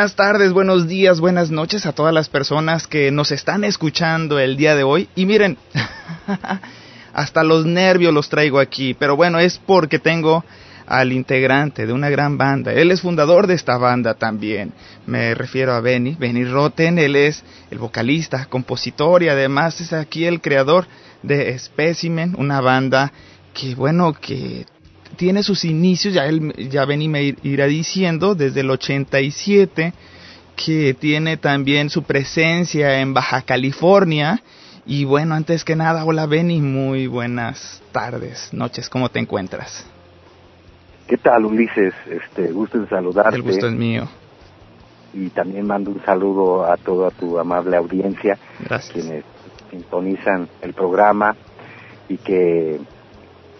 Buenas tardes, buenos días, buenas noches a todas las personas que nos están escuchando el día de hoy. Y miren, hasta los nervios los traigo aquí, pero bueno, es porque tengo al integrante de una gran banda. Él es fundador de esta banda también. Me refiero a Benny, Benny Rotten, él es el vocalista, compositor y además es aquí el creador de Specimen, una banda que bueno, que tiene sus inicios, ya, él, ya Benny me irá diciendo, desde el 87, que tiene también su presencia en Baja California. Y bueno, antes que nada, hola Benny, muy buenas tardes, noches, ¿cómo te encuentras? ¿Qué tal, Ulises? Este, gusto en saludarte. El gusto es mío. Y también mando un saludo a toda tu amable audiencia, Gracias. quienes sintonizan el programa y que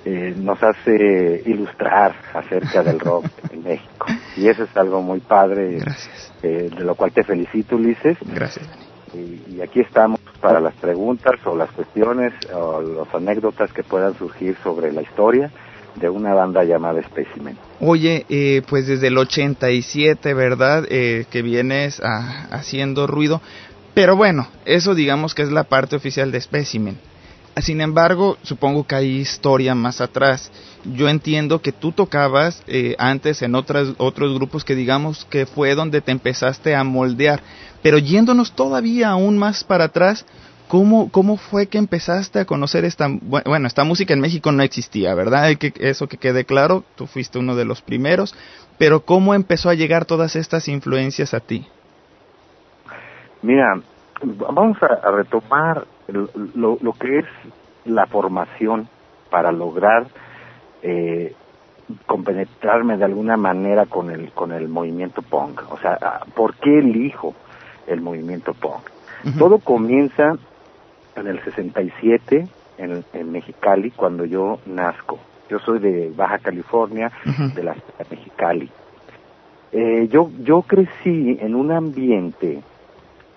eh, nos hace ilustrar acerca del rock en México. Y eso es algo muy padre, Gracias. eh, de lo cual te felicito, Ulises. Gracias. Y, y aquí estamos para las preguntas o las cuestiones o las anécdotas que puedan surgir sobre la historia de una banda llamada Specimen. Oye, eh, pues desde el 87, ¿verdad? Eh, que vienes a- haciendo ruido. Pero bueno, eso digamos que es la parte oficial de Specimen. Sin embargo, supongo que hay historia más atrás. Yo entiendo que tú tocabas eh, antes en otras, otros grupos que digamos que fue donde te empezaste a moldear. Pero yéndonos todavía aún más para atrás, ¿cómo, cómo fue que empezaste a conocer esta... bu- Bueno, esta música en México no existía, ¿verdad? Hay que, eso que quede claro, tú fuiste uno de los primeros. Pero ¿cómo empezó a llegar todas estas influencias a ti? Mira, vamos a retomar lo, lo- que es la formación para lograr eh, compenetrarme de alguna manera con el con el movimiento punk. O sea, ah, ¿por qué elijo el movimiento punk? Todo comienza en el 67 en, en Mexicali cuando yo nazco. Yo soy de Baja California, de la ciudad de Mexicali. Eh, yo yo crecí en un ambiente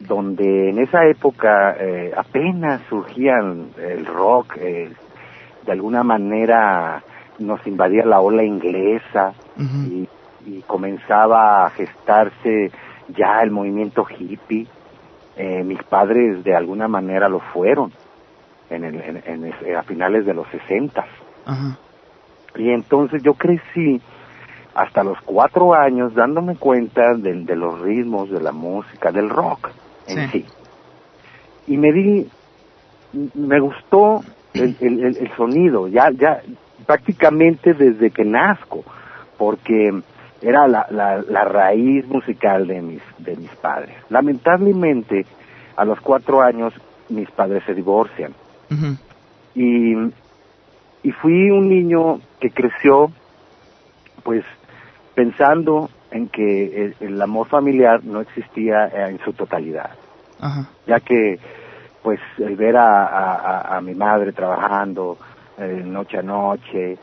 donde en esa época eh, apenas surgían el rock, eh, de alguna manera nos invadía la ola inglesa y, y comenzaba a gestarse ya el movimiento hippie. Eh, mis padres de alguna manera lo fueron en el- en- en es- a finales de los 60 Ajá. y entonces yo crecí hasta los cuatro años dándome cuenta de, de los ritmos, de la música, del rock en Sí. sí. Y me di, me gustó el, el- sonido, ya, ya prácticamente desde que nazco, porque era la, la, la raíz musical de mis, de mis padres. Lamentablemente, a los cuatro años, mis padres se divorcian y, y fui un niño que creció pues pensando en que el, el amor familiar no existía eh, en su totalidad Ajá. ya que pues el ver a, a- mi madre trabajando eh, noche a noche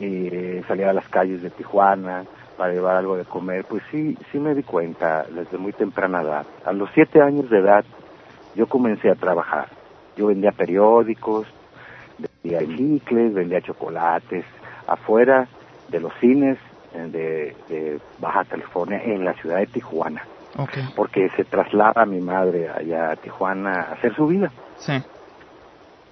y eh, salir a las calles de Tijuana para llevar algo de comer, pues sí, sí me di cuenta desde muy temprana edad. A los siete años de edad yo comencé a trabajar. Yo vendía periódicos, vendía chicles, vendía chocolates, afuera de los cines de, de Baja California, en la ciudad de Tijuana porque se traslada mi madre allá a Tijuana a hacer su vida, Sí.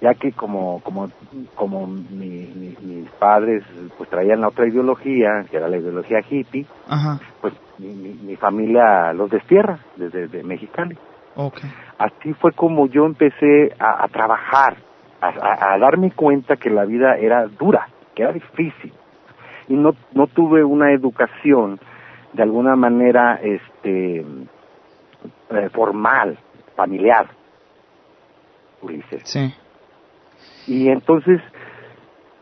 ya que como como como mi- mi- mis padres pues traían la otra ideología, que era la ideología hippie, Ajá. pues mi, mi- mi familia los destierra desde de Mexicali. Ok. Así fue como yo empecé a, a trabajar, a, a- a darme cuenta que la vida era dura, que era difícil. Y no, no tuve una educación de alguna manera este eh, formal, familiar, Ulises. Sí. Y entonces,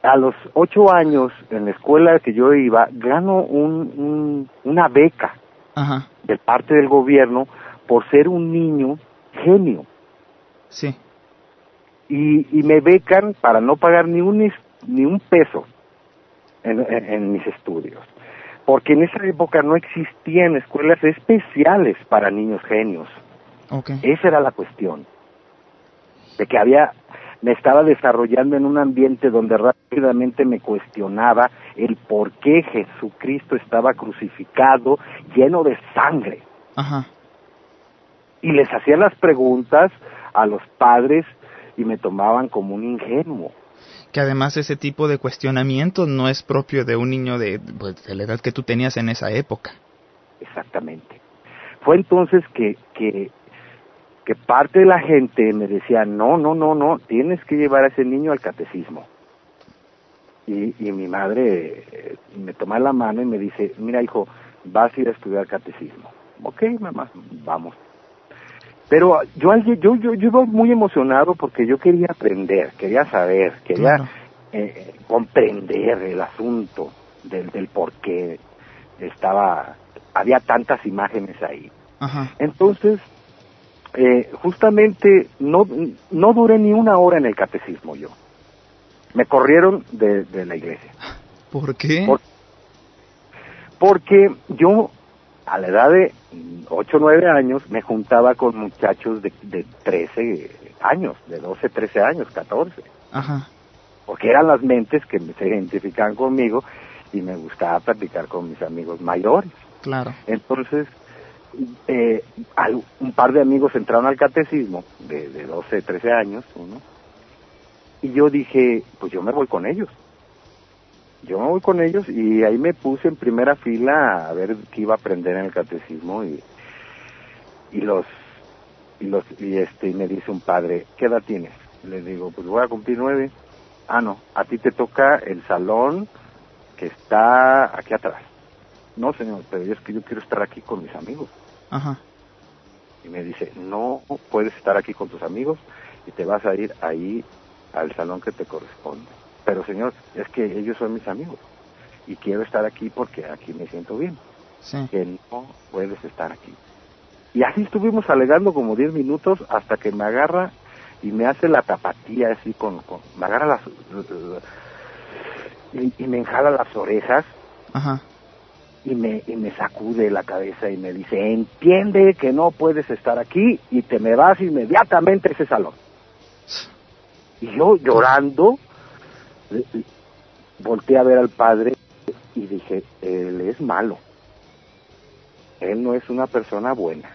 a los ocho años, en la escuela que yo iba, gano un, un- una beca Ajá. de parte del gobierno por ser un niño genio. Sí. y, y me becan para no pagar ni un ni un peso en, en- en mis estudios. Porque en esa época no existían escuelas especiales para niños genios. Esa era la cuestión. De que había me estaba desarrollando en un ambiente donde rápidamente me cuestionaba el por qué Jesucristo estaba crucificado lleno de sangre. Ajá. Y les hacía las preguntas a los padres y me tomaban como un ingenuo. Que además ese tipo de cuestionamiento no es propio de un niño de, pues, de la edad que tú tenías en esa época. Exactamente. Fue entonces que, que, que parte de la gente me decía, no, no, no, no, tienes que llevar a ese niño al catecismo. Y, y mi madre eh, me toma la mano y me dice, mira hijo, vas a ir a estudiar catecismo. Ok, mamá, vamos. Pero yo, yo, yo, yo iba muy emocionado porque yo quería aprender, quería saber, quería Claro. eh, comprender el asunto del, del por qué estaba, había tantas imágenes ahí. Ajá. Entonces, eh, justamente no, no duré ni una hora en el catecismo yo. Me corrieron de, de la iglesia. ¿Por qué? Por- porque yo, a la edad de 8 o 9 años, me juntaba con muchachos de, de 13 años, de 12, 13 años, 14. Ajá. Porque eran las mentes que se identificaban conmigo y me gustaba platicar con mis amigos mayores. Claro. Entonces, eh, al- un par de amigos entraron al catecismo, de, de 12, 13 años, uno, y yo dije, pues yo me voy con ellos. Yo me voy con ellos y ahí me puse en primera fila a ver qué iba a aprender en el catecismo y, y los y los y este y me dice un padre, ¿qué edad tienes? Le digo, pues voy a cumplir nueve. Ah, no, a ti te toca el salón que está aquí atrás. No, señor, pero es que yo quiero estar aquí con mis amigos. Ajá. Y me dice, no puedes estar aquí con tus amigos y te vas a ir ahí al salón que te corresponde. Pero señor, es que ellos son mis amigos y quiero estar aquí porque aquí me siento bien. Sí. Que no puedes estar aquí. Y así estuvimos alegando como 10 minutos hasta que me agarra y me hace la tapatía así con, con me agarra las y, y me enjala las orejas Ajá. y me, y me sacude la cabeza y me dice, entiende que no puedes estar aquí y te me vas inmediatamente a ese salón. Y yo llorando, volteé a ver al padre y dije, él es malo. Él no es una persona buena,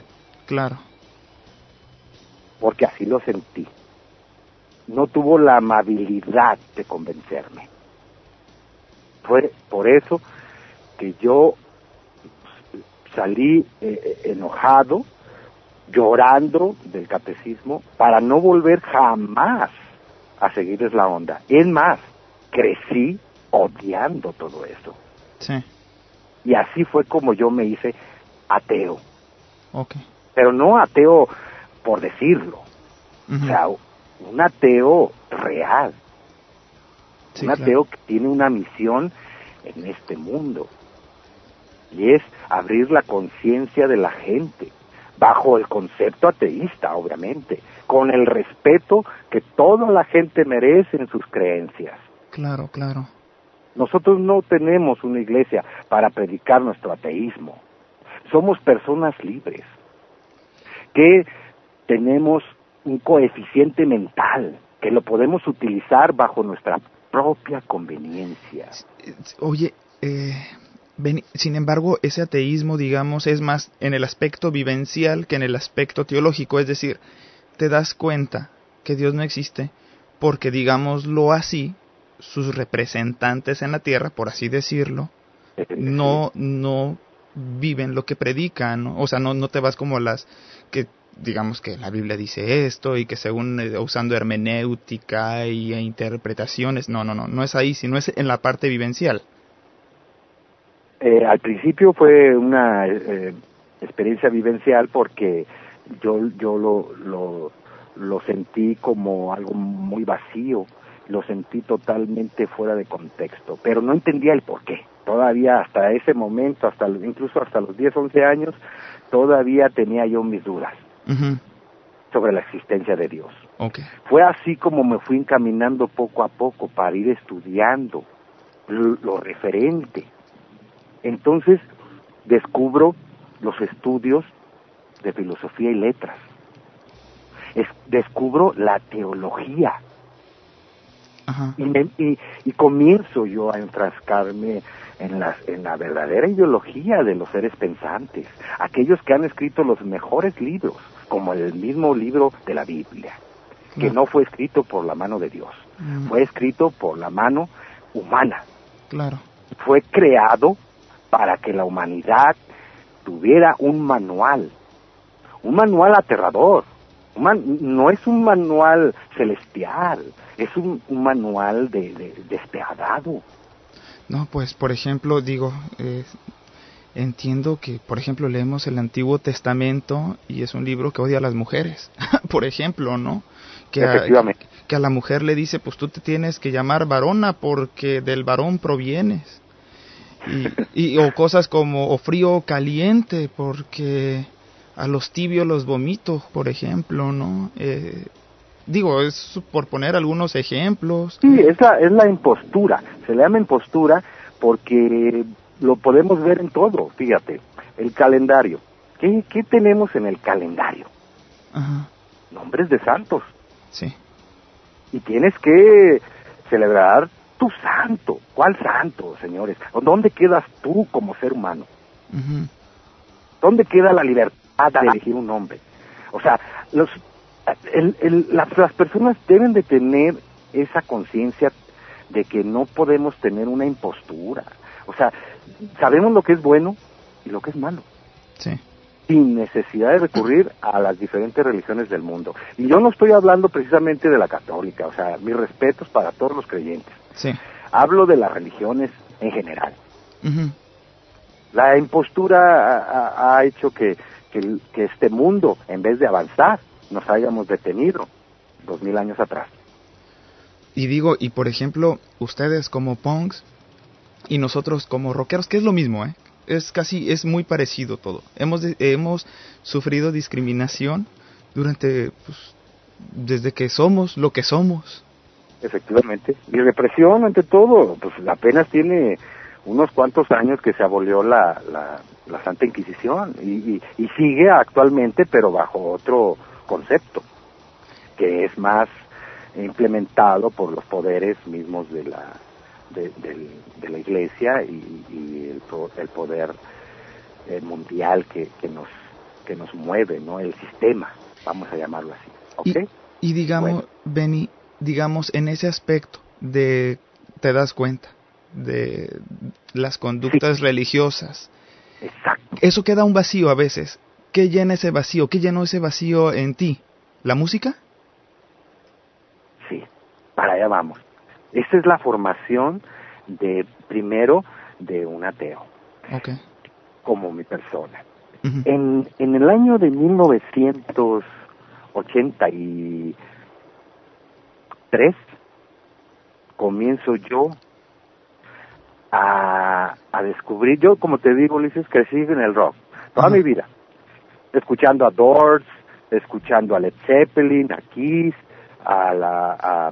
Claro. porque así lo sentí. No tuvo la amabilidad de convencerme. Fue por eso que yo salí eh, eh, enojado, llorando del catecismo, para no volver jamás a seguirles la onda. Es más, crecí odiando todo eso. Sí. Y así fue como yo me hice ateo. Ok. Pero no ateo por decirlo. O sea, un ateo real. Sí, un claro. ateo que tiene una misión en este mundo. Y es abrir la conciencia de la gente, bajo el concepto ateísta, obviamente, con el respeto que toda la gente merece en sus creencias. Claro, claro. Nosotros no tenemos una iglesia para predicar nuestro ateísmo. Somos personas libres, que tenemos un coeficiente mental, que lo podemos utilizar bajo nuestra propia conveniencia. Oye, eh, sin embargo, ese ateísmo, digamos, es más en el aspecto vivencial que en el aspecto teológico. Es decir, te das cuenta que Dios no existe porque, digámoslo así, sus representantes en la tierra, por así decirlo, no, no viven lo que predican, ¿no? o sea, no, no te vas como las que digamos que la Biblia dice esto y que según eh, usando hermenéutica y e interpretaciones, no, no, no, no es ahí, sino es en la parte vivencial. Eh, al principio fue una eh, experiencia vivencial porque yo, yo lo, lo, lo sentí como algo muy vacío, lo sentí totalmente fuera de contexto, pero no entendía el por qué. Todavía hasta ese momento, hasta incluso hasta los 10, 11 años, todavía tenía yo mis dudas sobre la existencia de Dios. Fue así como me fui encaminando poco a poco para ir estudiando lo, lo referente. Entonces descubro los estudios de filosofía y letras. Es- descubro la teología. Y, y, comienzo yo a enfrascarme en, las, en la verdadera ideología de los seres pensantes, aquellos que han escrito los mejores libros, como el mismo libro de la Biblia, que no fue escrito por la mano de Dios, mm. fue escrito por la mano humana. Claro. Fue creado para que la humanidad tuviera un manual, un manual aterrador. No es un manual celestial, es un, manual de, de, despiadado. No, pues por ejemplo, digo, eh, entiendo que, por ejemplo, leemos el Antiguo Testamento y es un libro que odia a las mujeres, por ejemplo, ¿no? Que a, que a la mujer le dice, pues tú te tienes que llamar varona porque del varón provienes. Y, y, o cosas como o frío o caliente porque a los tibios los vomito, por ejemplo, ¿no? Eh, digo, es por poner algunos ejemplos. Sí, es la, es la impostura, se le llama impostura porque lo podemos ver en todo, fíjate, el calendario. ¿Qué, qué tenemos en el calendario? Ajá. Nombres de santos. Sí. Y tienes que celebrar tu santo. ¿Cuál santo, señores? ¿Dónde quedas tú como ser humano? ¿Dónde queda la libertad de elegir un nombre? O sea, los el, las, las personas deben de tener esa conciencia de que no podemos tener una impostura. O sea, sabemos lo que es bueno y lo que es malo. Sí. Sin necesidad de recurrir a las diferentes religiones del mundo. Y yo no estoy hablando precisamente de la católica, o sea, mis respetos para todos los creyentes. Sí. Hablo de las religiones en general. La impostura ha, hecho que, que este mundo, en vez de avanzar, nos hayamos detenido dos mil años atrás. Y digo, y por ejemplo, ustedes como punks y nosotros como rockeros, que es lo mismo, ¿eh? Es casi, es muy parecido todo. Hemos, hemos sufrido discriminación durante, pues, desde que somos lo que somos. Efectivamente. Y represión ante todo, pues apenas tiene unos cuantos años que se abolió la, la, la Santa Inquisición y, y sigue actualmente, pero bajo otro concepto, que es más implementado por los poderes mismos de la, de, la Iglesia y, el, el, poder eh, mundial que, que, nos, que nos mueve, ¿no? El sistema, vamos a llamarlo así. Y, digamos, Benny, digamos, en ese aspecto de, te das cuenta, de las conductas religiosas. Exacto. Eso queda un vacío a veces. ¿Qué llena ese vacío? ¿Qué llenó ese vacío en ti? ¿La música? Sí, para allá vamos. Esa es la formación de, primero, de un ateo. Okay. Como mi persona. en, en el año de 1983, comienzo yo a, a descubrir, yo como te digo, Ulises, crecí en el rock, toda mi vida escuchando a Doors, escuchando a Led Zeppelin, a Kiss, a la a,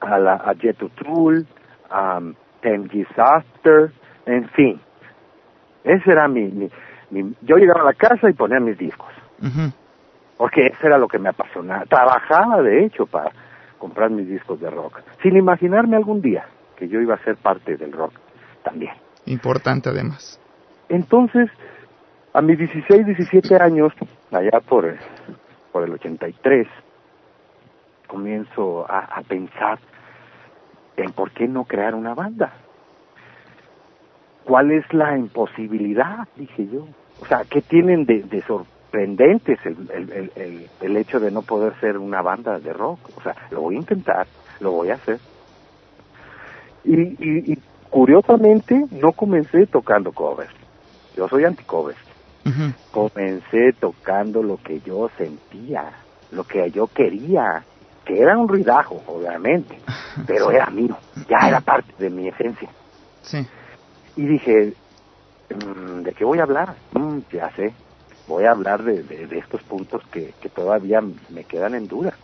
a la a Jet Tull, a Ten Disaster, en fin. Ese era mi, mi, yo llegaba a la casa y ponía mis discos. Porque eso era lo que me apasionaba. Trabajaba, de hecho, para comprar mis discos de rock, sin imaginarme algún día que yo iba a ser parte del rock también. Importante además. Entonces, a mis 16, 17 años, allá por, por el 83, comienzo a, pensar en por qué no crear una banda. ¿Cuál es la imposibilidad? Dije yo. O sea, ¿qué tienen de, sorprendentes el, el, el, el, hecho de no poder ser una banda de rock? O sea, lo voy a intentar, lo voy a hacer. Y, y, y curiosamente no comencé tocando covers. Yo soy anti-covers. Comencé tocando lo que yo sentía, lo que yo quería, que era un ruidajo, obviamente, pero era mío, ya era parte de mi esencia. Sí. Y dije, mm, ¿de qué voy a hablar? Mm, ya sé, voy a hablar de, de, estos puntos que, que todavía me quedan en duda.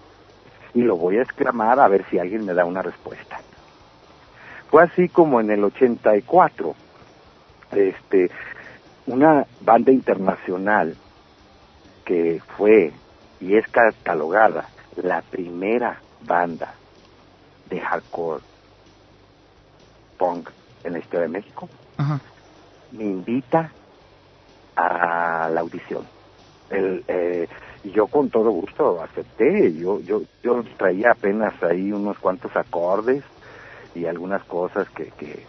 Y lo voy a exclamar a ver si alguien me da una respuesta. Fue así como en el 84, este, una banda internacional que fue y es catalogada la primera banda de hardcore punk en la historia de México, Ajá. me invita a la audición. El, eh, y yo con todo gusto acepté. Yo, yo, yo traía apenas ahí unos cuantos acordes y algunas cosas que, que,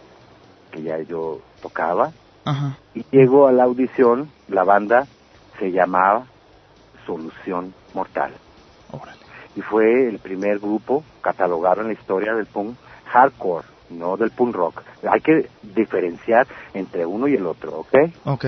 que ya yo tocaba. Ajá. Y llego a la audición, la banda se llamaba Solución Mortal. Órale. Y fue el primer grupo catalogado en la historia del punk hardcore, no del punk rock. Hay que diferenciar entre uno y el otro, ¿ok? Ok.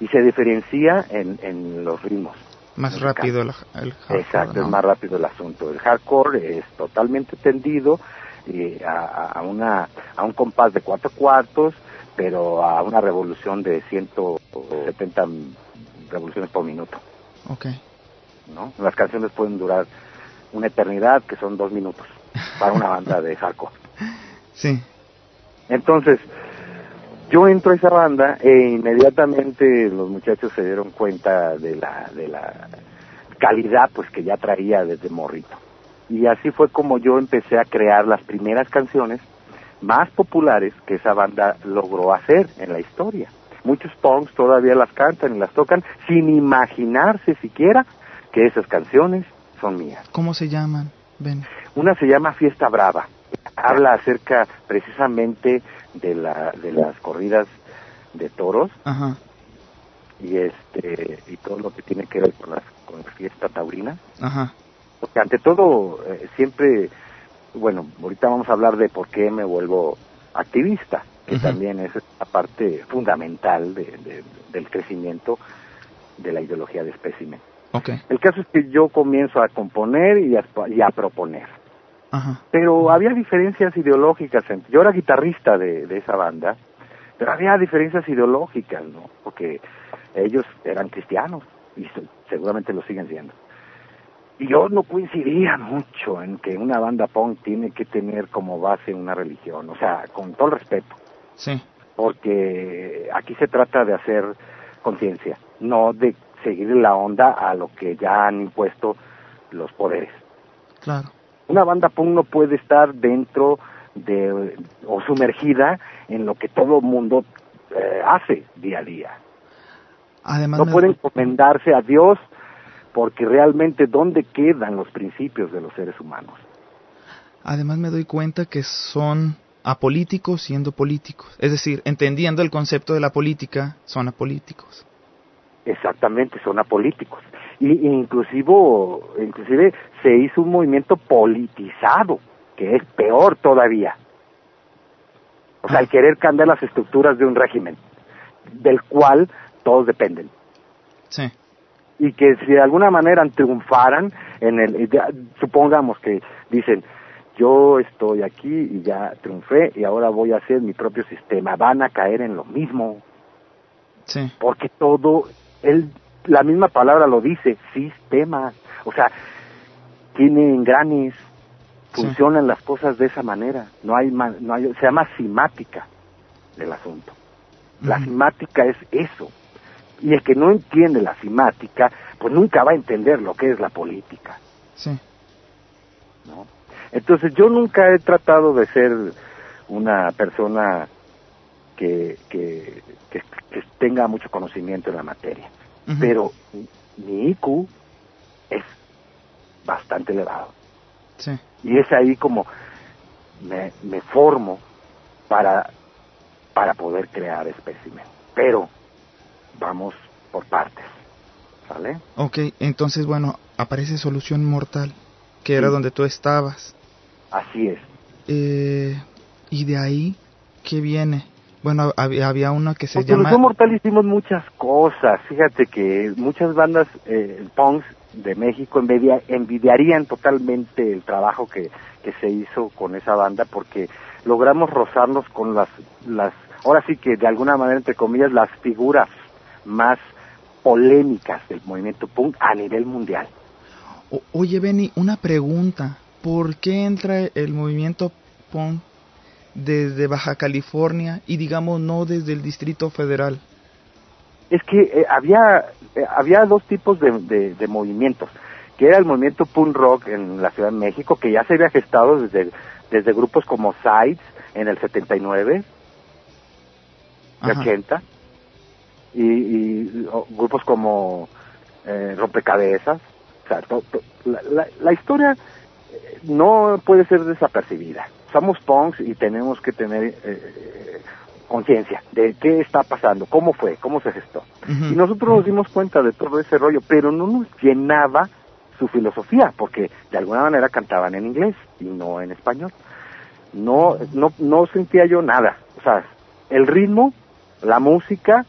Y se diferencia en, en los ritmos. Más rápido el, el hardcore, Exacto, ¿no? es más rápido el asunto. El hardcore es totalmente tendido eh, a, a- una, a un compás de cuatro cuartos, pero a una revolución de 170 revoluciones por minuto. Ok. ¿no? Las canciones pueden durar una eternidad, que son dos minutos, para una banda de hardcore. Sí. Entonces, yo entro a esa banda e inmediatamente los muchachos se dieron cuenta de la, de la calidad pues que ya traía desde morrito. Y así fue como yo empecé a crear las primeras canciones más populares que esa banda logró hacer en la historia. Muchos punks todavía las cantan y las tocan sin imaginarse siquiera que esas canciones son mías. ¿Cómo se llaman? Una se llama Fiesta Brava. Habla acerca precisamente de, la, de las corridas de toros Ajá. y este y todo lo que tiene que ver con las con la fiesta taurina. Ajá. Porque ante todo eh, siempre, bueno, ahorita vamos a hablar de por qué me vuelvo activista, que también es la parte fundamental de- de- del crecimiento de la ideología de espécimen. Ok. El caso es que yo comienzo a componer y a, y a proponer. Ajá. pero había diferencias ideológicas. entre- Yo era guitarrista de, de esa banda, pero había diferencias ideológicas, ¿no? Porque ellos eran cristianos y se- seguramente lo siguen siendo. Yo no coincidía mucho en que una banda punk tiene que tener como base una religión, o sea, con todo el respeto, Sí. porque aquí se trata de hacer conciencia, no de seguir la onda a lo que ya han impuesto los poderes Claro. una banda punk no puede estar dentro de o sumergida en lo que todo mundo eh, hace día a día. Además, No me- puede encomendarse a Dios porque realmente dónde quedan los principios de los seres humanos. además me doy cuenta que son apolíticos siendo políticos. Es decir, entendiendo el concepto de la política, son apolíticos. Exactamente, son apolíticos. Y y inclusivo, inclusive se hizo un movimiento politizado, que es peor todavía. O sea, el querer cambiar las estructuras de un régimen, del cual todos dependen. Sí. Y que si de alguna manera triunfaran en el ya, supongamos que dicen yo estoy aquí y ya triunfé y ahora voy a hacer mi propio sistema van a caer en lo mismo Sí. porque todo él la misma palabra lo dice sistema o sea tiene engranes Sí. funcionan las cosas de esa manera no hay no hay se llama simática del asunto la simática es eso. Y el que no entiende la simática, pues nunca va a entender lo que es la política, Sí. ¿no? Entonces yo nunca he tratado de ser una persona que, que, que, que tenga mucho conocimiento en la materia. Pero mi IQ es bastante elevado. Sí. Y es ahí como me, me formo para, para poder crear espécimen. Pero vamos por partes, ¿sale? Ok, entonces, bueno, aparece Solución Mortal, que era donde tú estabas. Así es. Eh, y de ahí, ¿qué viene? Bueno, había, había una que se Con llama... Solución Mortal hicimos muchas cosas. Fíjate que muchas bandas eh, punks de México envidia- envidiarían totalmente el trabajo que, que se hizo con esa banda porque logramos rozarnos con las, las, ahora sí que de alguna manera, entre comillas, las figuras más polémicas del movimiento punk a nivel mundial. O- oye, Benny, una pregunta. ¿Por qué entra el movimiento punk desde Baja California y digamos no desde el Distrito Federal? es que eh, había eh, había dos tipos de, de, de movimientos que era el movimiento punk rock en la Ciudad de México que ya se había gestado desde desde grupos como Sides en el 79 y 80, y, y grupos como eh, Rompecabezas. O sea, la, la, historia eh, no puede ser desapercibida. Somos punks y tenemos que tener eh, conciencia de qué está pasando, cómo fue, cómo se gestó. Y nosotros nos dimos cuenta de todo ese rollo, pero no nos llenaba su filosofía, porque de alguna manera cantaban en inglés y no en español. No, no, no sentía yo nada. O sea, el ritmo, la música,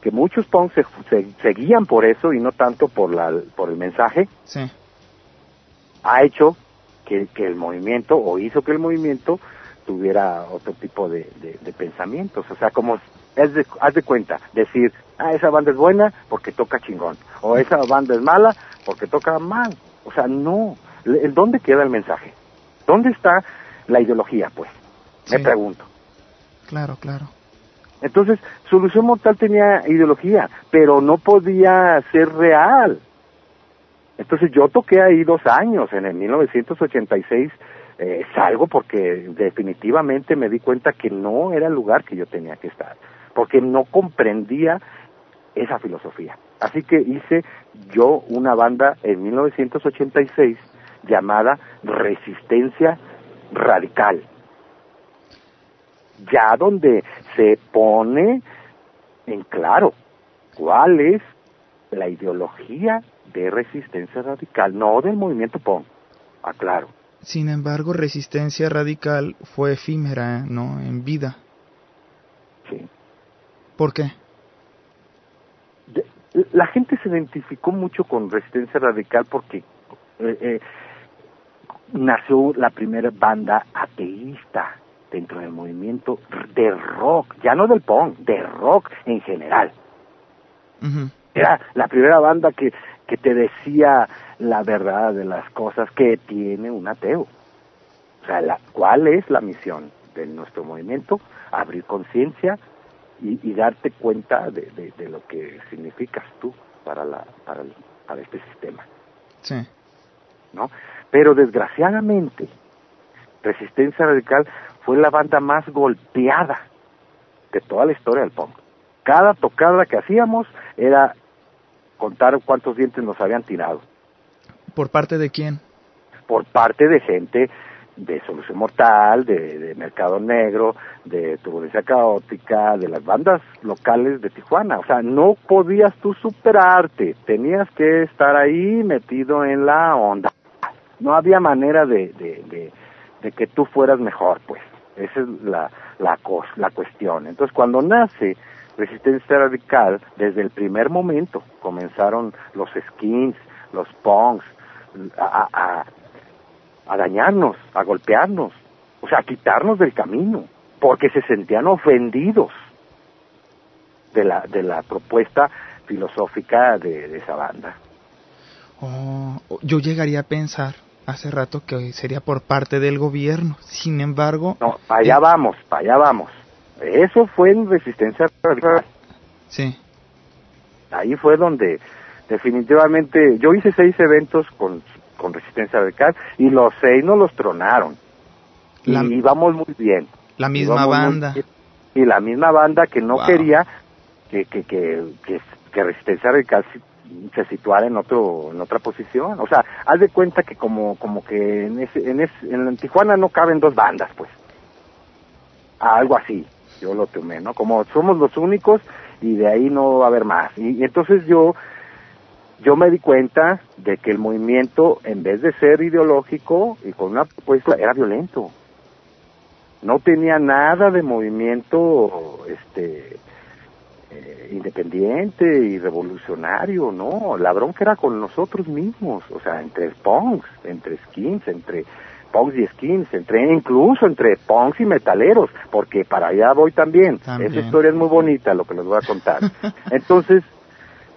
que muchos punks se, seguían por eso y no tanto por, la, por el mensaje, ha hecho que, que el movimiento, o hizo que el movimiento tuviera otro tipo de, de, pensamientos. O sea, como es de, haz de cuenta, decir, ah, esa banda es buena porque toca chingón, o esa banda es mala porque toca mal. O sea, no. ¿Dónde queda el mensaje? ¿Dónde está la ideología, pues? Me pregunto. Claro, claro. Entonces, Solución Mortal tenía ideología, pero no podía ser real. Entonces yo toqué ahí dos años, en el 1986 eh, salgo porque definitivamente me di cuenta que no era el lugar que yo tenía que estar, porque no comprendía esa filosofía. Así que hice yo una banda en 1986 llamada Resistencia Radical, ya donde se pone en claro cuál es la ideología de resistencia radical, no del movimiento POM, aclaro. Sin embargo, resistencia radical fue efímera, ¿no? En vida. Sí. ¿Por qué? la gente se identificó mucho con resistencia radical porque eh, eh, nació la primera banda ateísta dentro del movimiento de rock, ya no del punk, de rock en general. Era la primera banda que, que te decía la verdad de las cosas que tiene un ateo. O sea, la, ¿cuál es la misión de nuestro movimiento? Abrir conciencia y, darte cuenta de, de, lo que significas tú para, la, para, para este sistema. Sí. ¿No? Pero desgraciadamente, Resistencia Radical fue la banda más golpeada de toda la historia del punk. Cada tocada que hacíamos era contar cuántos dientes nos habían tirado. ¿Por parte de quién? Por parte de gente de Solución Mortal, de, Mercado Negro, de Turbulencia Caótica, de las bandas locales de Tijuana. O sea, no podías tú superarte, tenías que estar ahí metido en la onda. No había manera de, de, de, que tú fueras mejor, pues. Esa es la, la, la cuestión. Entonces, cuando nace Resistencia Radical, desde el primer momento comenzaron los skins, los punks, a, a, dañarnos, a golpearnos, o sea, a quitarnos del camino, porque se sentían ofendidos de la, de la propuesta filosófica de, esa banda. Oh, yo llegaría a pensar hace rato que sería por parte del gobierno. Sin embargo... No, para allá vamos, para allá vamos. Eso fue en Resistencia Radical. Sí. Ahí fue donde definitivamente yo hice seis eventos con, con Resistencia Radical y los seis no los tronaron. y íbamos muy bien. La misma banda. Y la misma banda que no quería que, que, que, que, Resistencia Radical se, situara en otro en otra posición. O sea, haz de cuenta que como como que en ese, en, ese, en Tijuana no caben dos bandas, pues. Algo así, yo lo tomé, ¿no? Como somos los únicos y de ahí no va a haber más. y entonces yo yo me di cuenta de que el movimiento, en vez de ser ideológico y con una propuesta, era violento. No tenía nada de movimiento este, eh, independiente y revolucionario, no. La bronca era con nosotros mismos, o sea, entre punks, entre skins, entre punks y skins, entre incluso entre punks y metaleros, porque para allá voy también. también. Esa historia es muy bonita, lo que les voy a contar. Entonces,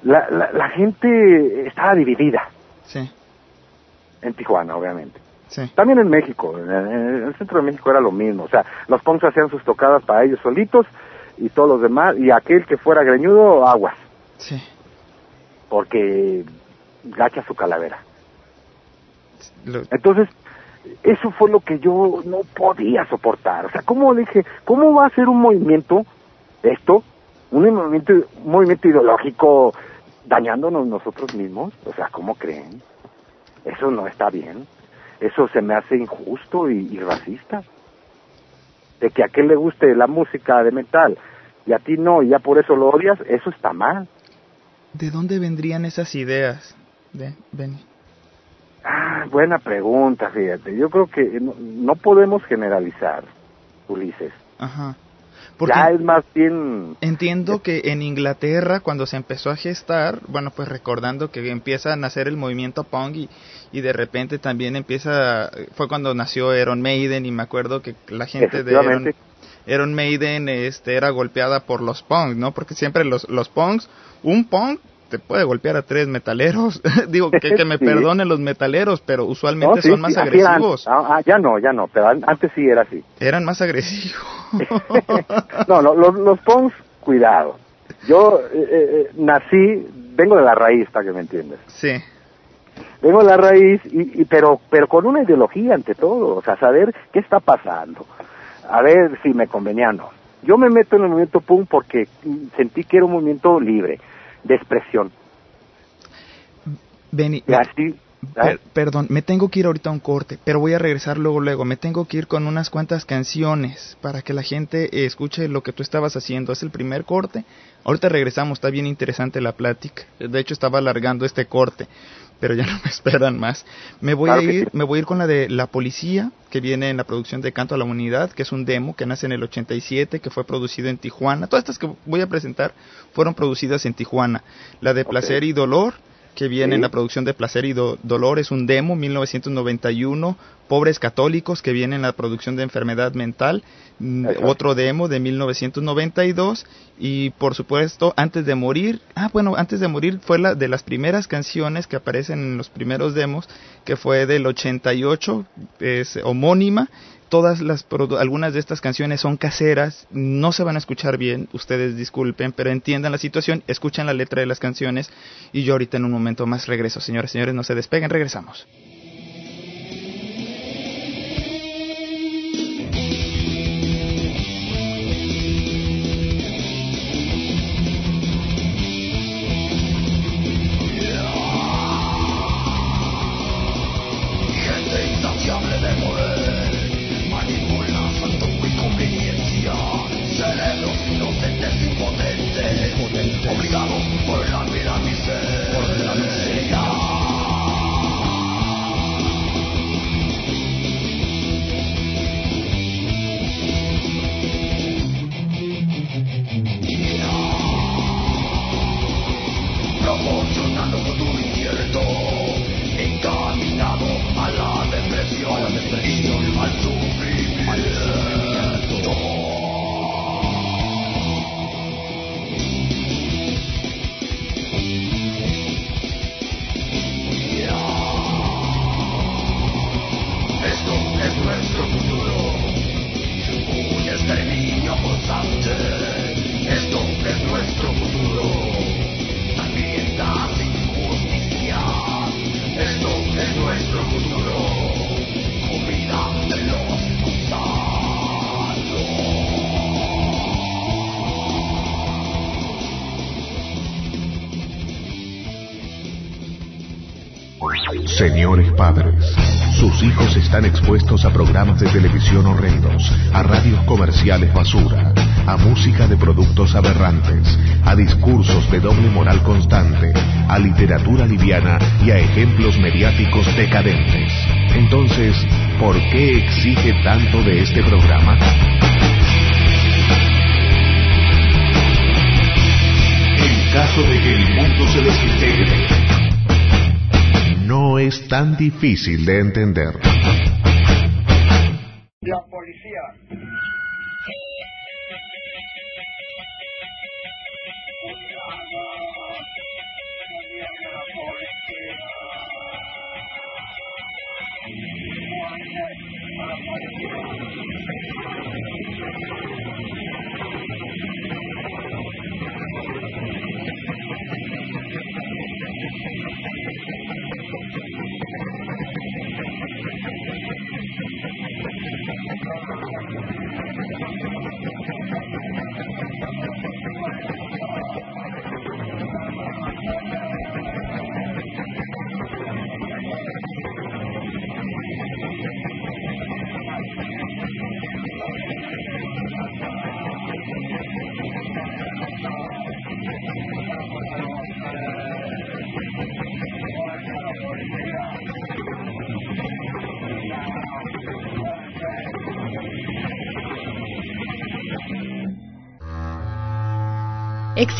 la, la, gente estaba dividida. Sí. En Tijuana, obviamente. Sí. También en México, en, el centro de México era lo mismo. O sea, los punks hacían sus tocadas para ellos solitos y todos los demás, y aquel que fuera greñudo, aguas. Sí. Porque gacha su calavera. Entonces, eso fue lo que yo no podía soportar. O sea, ¿cómo dije, cómo va a ser un movimiento esto, un movimiento, un movimiento ideológico dañándonos nosotros mismos? O sea, ¿cómo creen? Eso no está bien. Eso se me hace injusto y, racista. De que a qué le guste la música de metal y a ti no, y ya por eso lo odias, eso está mal. ¿De dónde vendrían esas ideas, de Benny? Ah, buena pregunta, fíjate. Yo creo que no, podemos generalizar, Ulises. Ajá. Porque ya es más bien... Entiendo que en Inglaterra, cuando se empezó a gestar, bueno, pues recordando que empieza a nacer el movimiento punk y, y de repente también empieza, fue cuando nació Iron Maiden y me acuerdo que la gente de Iron, Maiden este, era golpeada por los punks, ¿no? Porque siempre los, los punks, un punk te puede golpear a tres metaleros. Digo, que, que me perdonen los metaleros, pero usualmente son más agresivos. Ah, ah, ya no, ya no, pero antes sí era así. Eran más agresivos. no, los, los punks, cuidado. Yo eh, eh, eh, nací, vengo de la raíz, para que me entiendas. Sí. Vengo de la raíz, y, pero, pero con una ideología ante todo, o sea, saber qué está pasando. A ver si me convenía o no. Yo me meto en el movimiento punk porque sentí que era un movimiento libre de expresión. Benny, perdón, me tengo que ir ahorita a un corte, pero voy a regresar luego, luego. Me tengo que ir con unas cuantas canciones para que la gente escuche lo que tú estabas haciendo. Es el primer corte. Ahorita regresamos, está bien interesante la plática. De hecho, estaba alargando este corte pero ya no me esperan más. Me voy a ir, me voy a ir con la de La Policía, que viene en la producción de Canto a la Unidad, que es un demo que nace en el 87, que fue producido en Tijuana. Todas estas que voy a presentar fueron producidas en Tijuana. La de Placer y Dolor, que viene en la producción de Placer y Dolor, es un demo, 1991. Pobres Católicos, que viene en la producción de Enfermedad Mental, mm, otro demo de 1992. Y por supuesto, Antes de Morir, ah, bueno, Antes de Morir fue la de las primeras canciones que aparecen en los primeros demos, que fue del 88, es homónima todas las algunas de estas canciones son caseras, no se van a escuchar bien, ustedes disculpen, pero entiendan la situación, escuchen la letra de las canciones y yo ahorita en un momento más regreso, señores, señores, no se despeguen, regresamos. A programas de televisión horrendos, a radios comerciales basura, a música de productos aberrantes, a discursos de doble moral constante, a literatura liviana y a ejemplos mediáticos decadentes. Entonces, ¿por qué exige tanto de este programa? En caso de que el mundo se desintegre, no es tan difícil de entender.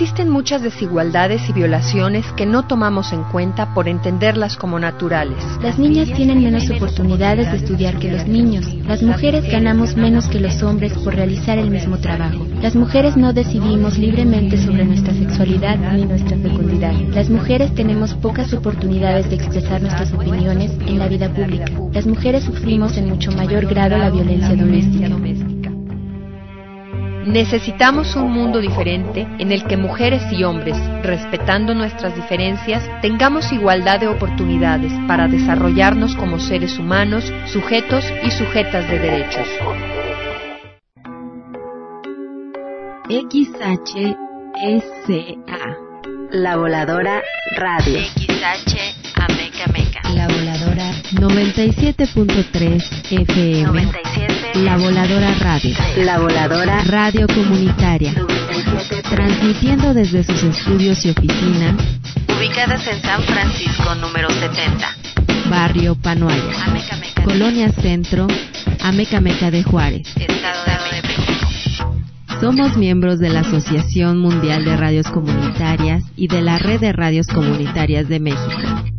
Existen muchas desigualdades y violaciones que no tomamos en cuenta por entenderlas como naturales. Las niñas tienen menos oportunidades de estudiar que los niños. Las mujeres ganamos menos que los hombres por realizar el mismo trabajo. Las mujeres no decidimos libremente sobre nuestra sexualidad ni nuestra fecundidad. Las mujeres tenemos pocas oportunidades de expresar nuestras opiniones en la vida pública. Las mujeres sufrimos en mucho mayor grado la violencia doméstica. Necesitamos un mundo diferente en el que mujeres y hombres, respetando nuestras diferencias, tengamos igualdad de oportunidades para desarrollarnos como seres humanos, sujetos y sujetas de derechos. XHSA La Voladora Radio. XH Ameca Meca La Voladora 97.3 FM 97 La Voladora Radio. La Voladora. Radio Comunitaria. Transmitiendo desde sus estudios y oficinas. Ubicadas en San Francisco número 70 Barrio Panoaya. Colonia Centro Amecameca de Juárez. Estado de México. Somos miembros de la Asociación Mundial de Radios Comunitarias y de la Red de Radios Comunitarias de México.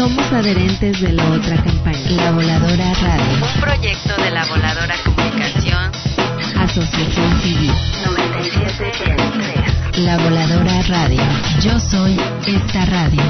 Somos adherentes de la otra campaña, La Voladora Radio, Un proyecto de la Voladora Comunicación Asociación Civil. 97.3 La Voladora Radio. Yo soy esta radio.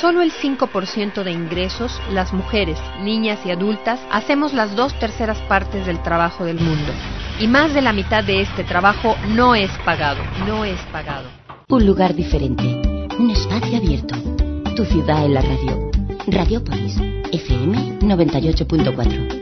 Solo el 5% de ingresos, las mujeres, niñas y adultas hacemos las dos terceras partes del trabajo del mundo. Y más de la mitad de este trabajo no es pagado, no es pagado. Un lugar diferente. Un espacio abierto. Tu ciudad en la radio. Radiopolis. FM 98.4.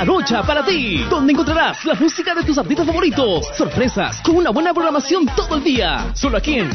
carocha para ti, donde encontrarás la música de tus artistas favoritos, sorpresas, con una buena programación todo el día, solo aquí en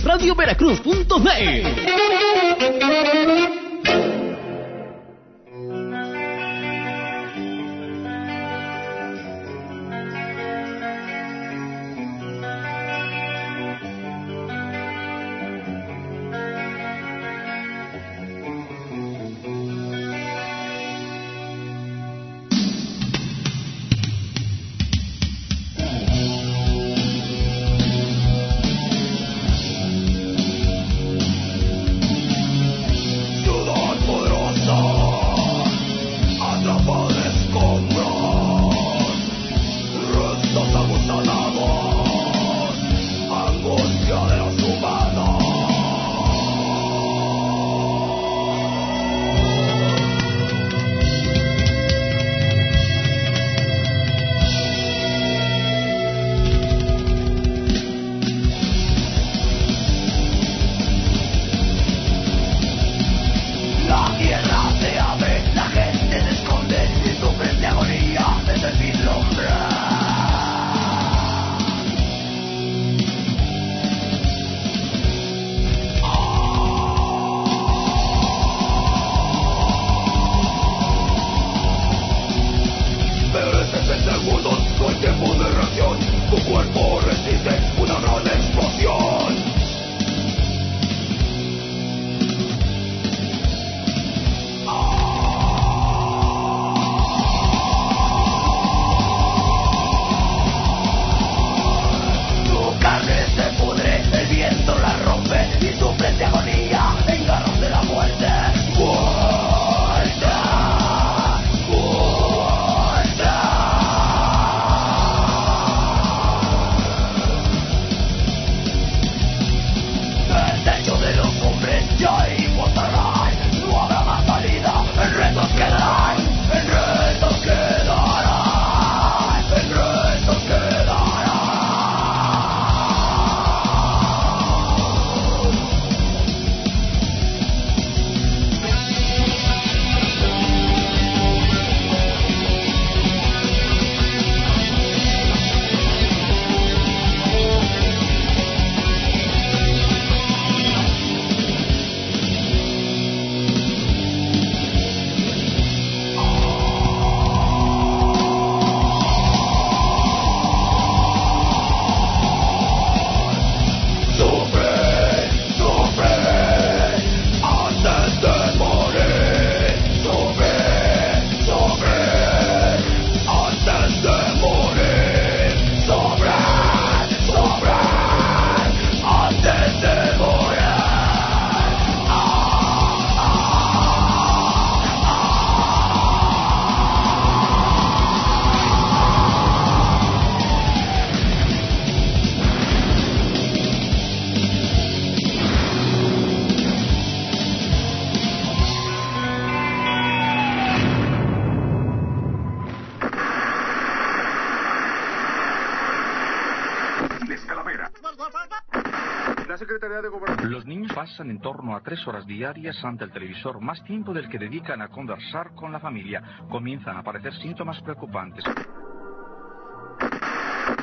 radioveracruz.net. pasan en torno a tres horas diarias ante el televisor, más tiempo del que dedican a conversar con la familia. Comienzan a aparecer síntomas preocupantes.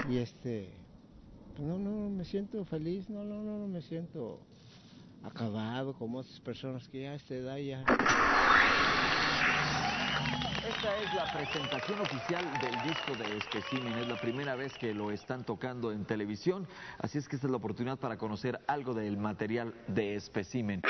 Y este, no, no, me siento feliz, no, no, no, me siento acabado como otras personas que ya a esta edad ya... Esta es la presentación oficial del disco de Specimen. Es la primera vez que lo están tocando en televisión, así es que esta es la oportunidad para conocer algo del material de Specimen.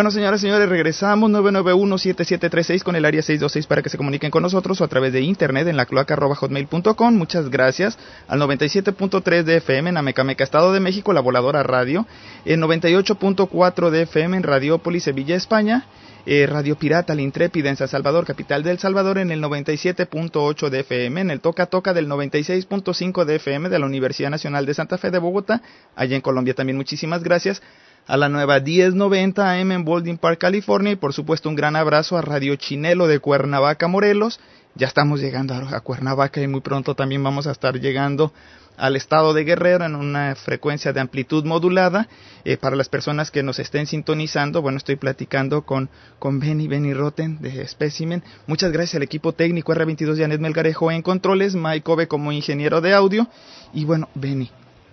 Bueno, señoras y señores, regresamos 991-7736 con el área 626 para que se comuniquen con nosotros o a través de internet en la cloaca.hotmail.com. Muchas gracias al 97.3 de FM en Amecameca, Estado de México, la voladora radio, el 98.4 de FM en Radiópolis, Sevilla, España, eh, Radio Pirata, la Intrépida en San Salvador, capital del Salvador, en el 97.8 de FM, en el Toca Toca del 96.5 de FM de la Universidad Nacional de Santa Fe de Bogotá, allá en Colombia también muchísimas gracias a la nueva 1090 AM en Baldwin Park, California y por supuesto un gran abrazo a Radio Chinelo de Cuernavaca, Morelos. Ya estamos llegando a Cuernavaca y muy pronto también vamos a estar llegando al estado de Guerrero en una frecuencia de amplitud modulada. Eh, para las personas que nos estén sintonizando, bueno, estoy platicando con, con Benny, Benny Rotten de Specimen. Muchas gracias al equipo técnico R22 Janet Melgarejo en controles, Mike Ove como ingeniero de audio. Y bueno, Benny,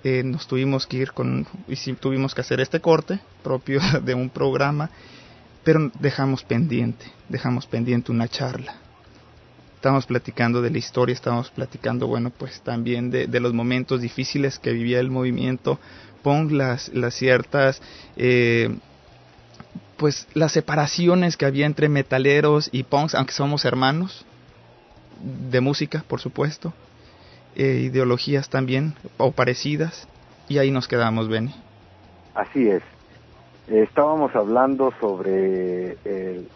eh, nos tuvimos que ir con, y tuvimos que hacer este corte propio de un programa, pero dejamos pendiente, dejamos pendiente una charla. Estamos platicando de la historia, estamos platicando, bueno, pues también de, de los momentos difíciles que vivía el movimiento, pon las, las ciertas, eh, pues las separaciones que había entre metaleros y punks, aunque somos hermanos, de música, por supuesto, eh, ideologías también o parecidas y ahí nos quedamos, Benny. Así es. Estábamos hablando sobre eh,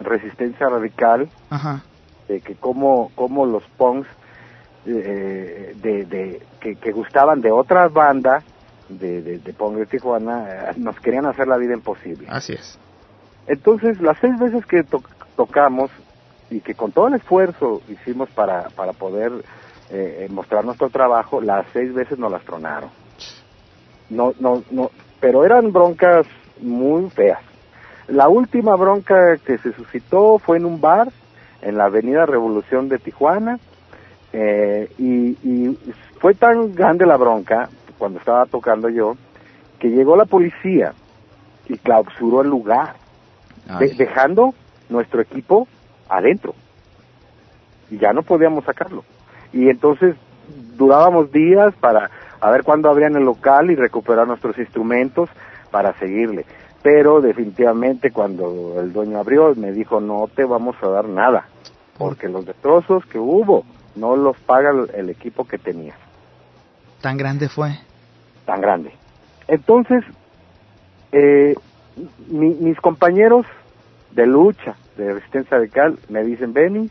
resistencia radical, Ajá. de que cómo, cómo los punks eh, de, de, que, que gustaban de otras bandas de, de, de punk de Tijuana eh, nos querían hacer la vida imposible. Así es. Entonces, las seis veces que to- tocamos y que con todo el esfuerzo hicimos para, para poder eh, mostrar nuestro trabajo, las seis veces nos las tronaron. No, no, no, pero eran broncas muy feas. La última bronca que se suscitó fue en un bar en la Avenida Revolución de Tijuana eh, y, y fue tan grande la bronca cuando estaba tocando yo que llegó la policía y clausuró el lugar de- dejando nuestro equipo adentro y ya no podíamos sacarlo y entonces durábamos días para a ver cuándo abrían el local y recuperar nuestros instrumentos para seguirle pero definitivamente cuando el dueño abrió me dijo no te vamos a dar nada porque los destrozos que hubo no los paga el- equipo que tenías Tan grande fue. tan grande. Entonces, eh, mi- mis compañeros de lucha, de resistencia radical, me dicen, Benny,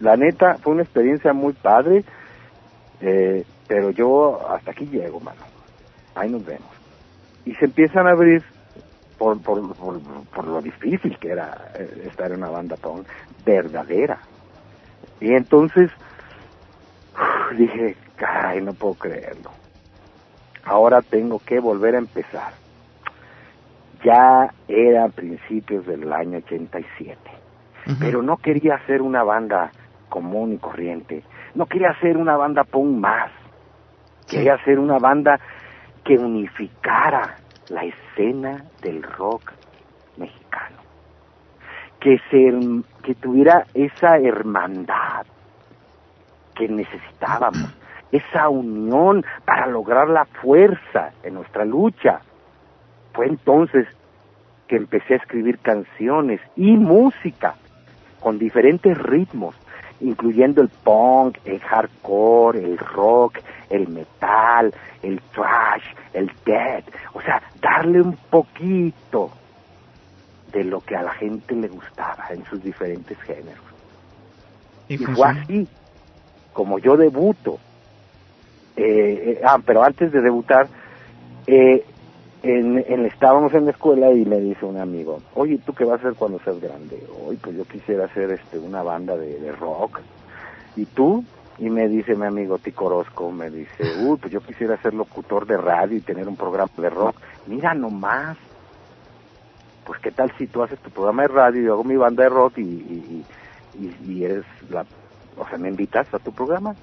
la neta, fue una experiencia muy padre, eh, pero yo hasta aquí llego, mano. Ahí nos vemos. Y se empiezan a abrir por, por, por, por lo difícil que era eh, estar en una banda punk verdadera. Y entonces dije, caray, no puedo creerlo. Ahora tengo que volver a empezar. Ya era a principios del año 87, pero no quería hacer una banda común y corriente. No quería hacer una banda punk más. Quería hacer una banda que unificara la escena del rock mexicano. Que, se, que tuviera esa hermandad que necesitábamos, esa unión para lograr la fuerza en nuestra lucha. Fue entonces que empecé a escribir canciones y música con diferentes ritmos incluyendo el punk, el hardcore, el rock, el metal, el trash, el death, o sea, darle un poquito de lo que a la gente le gustaba en sus diferentes géneros. Y, Y fue así como yo debuto. Eh, eh, ah, pero antes de debutar, eh, en, en- estábamos en la escuela y me dice un amigo, oye, ¿tú qué vas a hacer cuando seas grande? Oye, pues yo quisiera hacer este, una banda de, de rock. ¿Y tú? Y me dice mi amigo Tico Orozco, me dice, uy, pues yo quisiera ser locutor de radio y tener un programa de rock. Mira nomás, pues qué tal si tú haces tu programa de radio y yo hago mi banda de rock y, y, y, y- y eres la, o sea, me invitas a tu programa.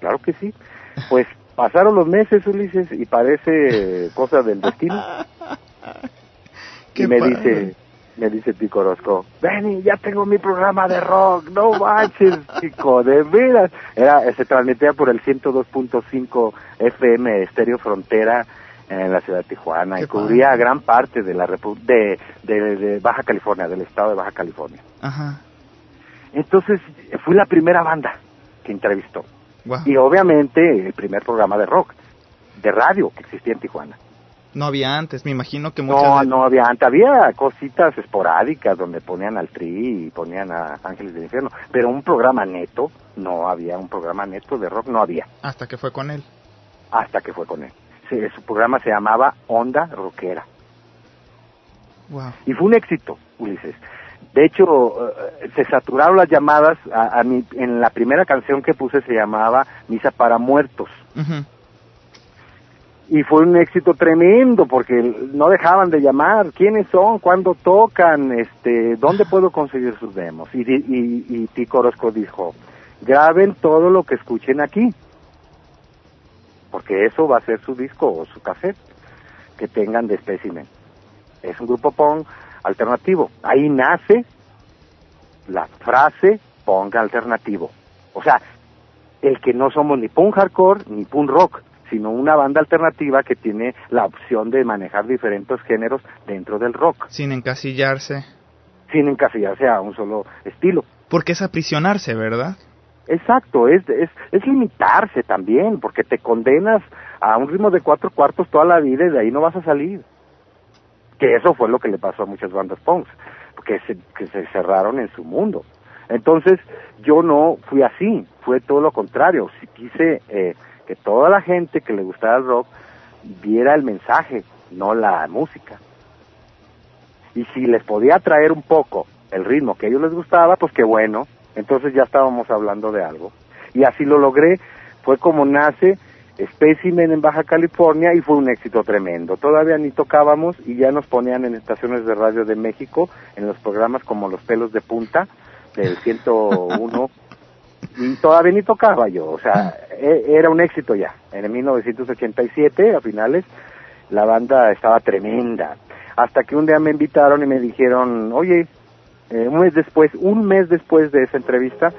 Claro que sí. Pues pasaron los meses, Ulises, y parece cosa del destino. Y me padre. dice, me dice Tico Orozco, Benny, ya tengo mi programa de rock, no manches, Tico, de veras. Era, se transmitía por el 102.5 FM Estéreo Frontera en la ciudad de Tijuana Qué y cubría padre. gran parte de la repu- de, de, de Baja California, del estado de Baja California. Ajá. Entonces, fui la primera banda que entrevistó. Y obviamente el primer programa de rock, de radio que existía en Tijuana. No había antes, me imagino que muchas No, no había antes, había cositas esporádicas donde ponían al Tri y ponían a Ángeles del Infierno, pero un programa neto, no había un programa neto de rock, no había, hasta que fue con él. hasta que fue con él. Su programa se llamaba Onda Rockera Wow. y fue un éxito, Ulises. De hecho, eh, se saturaron las llamadas, a, a mi- en la primera canción que puse se llamaba Misa para Muertos. Y fue un éxito tremendo porque no dejaban de llamar quiénes son cuándo tocan este dónde puedo conseguir sus demos y y, y Tico Orozco dijo graben todo lo que escuchen aquí porque eso va a ser su disco o su cassette que tengan de espécimen es un grupo punk alternativo ahí nace la frase punk alternativo o sea el que no somos ni punk hardcore ni punk rock, sino una banda alternativa que tiene la opción de manejar diferentes géneros dentro del rock, Sin encasillarse. sin encasillarse a un solo estilo. Porque es aprisionarse, ¿verdad? Exacto, es, es, es limitarse también, porque te condenas a un ritmo de cuatro cuartos toda la vida y de ahí no vas a salir. Que eso fue lo que le pasó a muchas bandas punks, que se, que se cerraron en su mundo. Entonces, yo no fui así, fue todo lo contrario. Quise eh, que toda la gente que le gustara el rock viera el mensaje, no la música. Y si les podía traer un poco el ritmo que a ellos les gustaba, pues qué bueno. Entonces ya estábamos hablando de algo. Y así lo logré. Fue como nace Specimen en Baja California y fue un éxito tremendo. Todavía ni tocábamos y ya nos ponían en estaciones de radio de México, en los programas como Los Pelos de Punta, del 101. y todavía ni tocaba yo. O sea, e- era un éxito ya. En 1987, a finales, la banda estaba tremenda. Hasta que un día me invitaron y me dijeron, oye, eh, un mes después, un mes después de esa entrevista,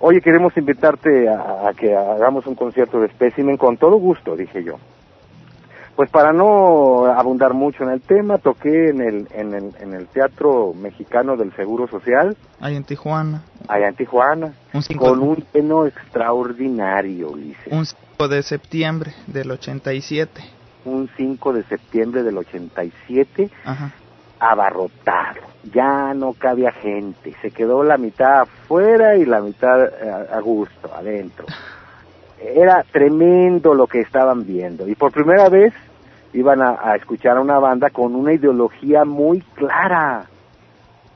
oye, queremos invitarte a, a que hagamos un concierto de Specimen con todo gusto, dije yo. Pues para no abundar mucho en el tema, toqué en el, en el, en el Teatro Mexicano del Seguro Social, Ahí en Tijuana. allá en Tijuana, Un 5 con un lleno extraordinario, Ulises. un 5 de septiembre del 87. Un 5 de septiembre del 87, Ajá. Abarrotado. Ya no cabía gente. Se quedó la mitad afuera y la mitad eh, a gusto, adentro. Era tremendo lo que estaban viendo. Y por primera vez iban a, a escuchar a una banda con una ideología muy clara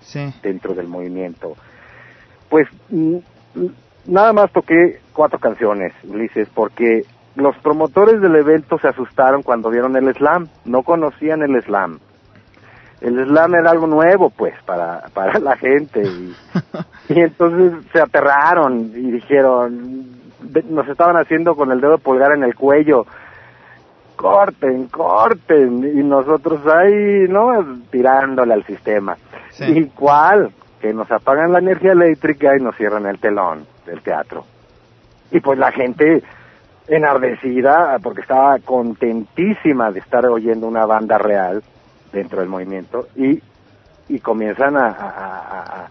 Sí. dentro del movimiento. Pues mm, nada más toqué cuatro canciones, Ulises, porque los promotores del evento se asustaron cuando vieron el slam, no conocían el slam. El slam era algo nuevo, pues, para, para la gente. Y, y entonces se aterraron y dijeron, "Ve- nos estaban haciendo con el dedo pulgar en el cuello, corten, corten, y nosotros ahí, ¿no? Tirándole al sistema. Sí. ¿Y cuál? Que nos apagan la energía eléctrica y nos cierran el telón del teatro. Y pues la gente enardecida, porque estaba contentísima de estar oyendo una banda real dentro del movimiento, y, y comienzan a, a, a-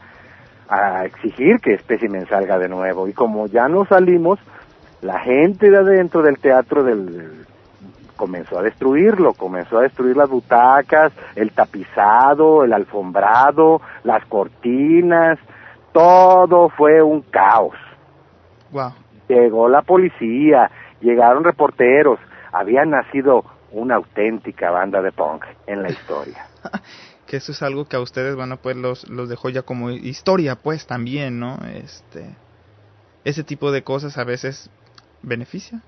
a- a exigir que Specimen salga de nuevo. Y como ya no salimos, la gente de adentro del teatro del, comenzó a destruirlo, comenzó a destruir las butacas, el tapizado, el alfombrado, las cortinas, todo fue un caos. Wow. Llegó la policía, llegaron reporteros, había nacido una auténtica banda de punk en la historia. que eso es algo que a ustedes, bueno, pues los, los dejó ya como historia, pues también, ¿no? Este, ese tipo de cosas a veces beneficia.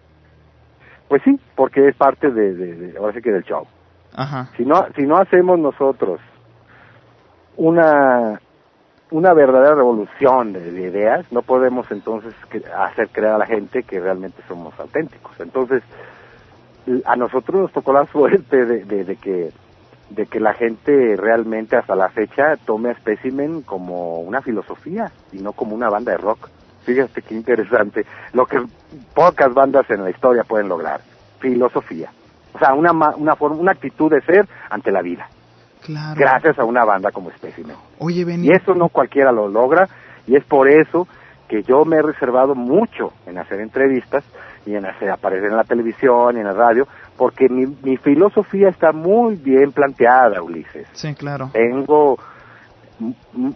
Pues sí, porque es parte de, de, de ahora sí que del show. Ajá. Si no, si no hacemos nosotros una una verdadera revolución de, de ideas, no podemos entonces que- hacer creer a la gente que realmente somos auténticos. Entonces, a nosotros nos tocó la suerte de, de, de que de que la gente realmente hasta la fecha tome a Specimen como una filosofía y no como una banda de rock. Fíjate qué interesante, lo que pocas bandas en la historia pueden lograr, filosofía. O sea, una, una, forma, una actitud de ser ante la vida, Claro. gracias a una banda como Specimen. Oye, Benny. Y eso no cualquiera lo logra, y es por eso que yo me he reservado mucho en hacer entrevistas y en hacer aparecer en la televisión y en la radio, porque mi, mi filosofía está muy bien planteada, Ulises. Sí, claro. Tengo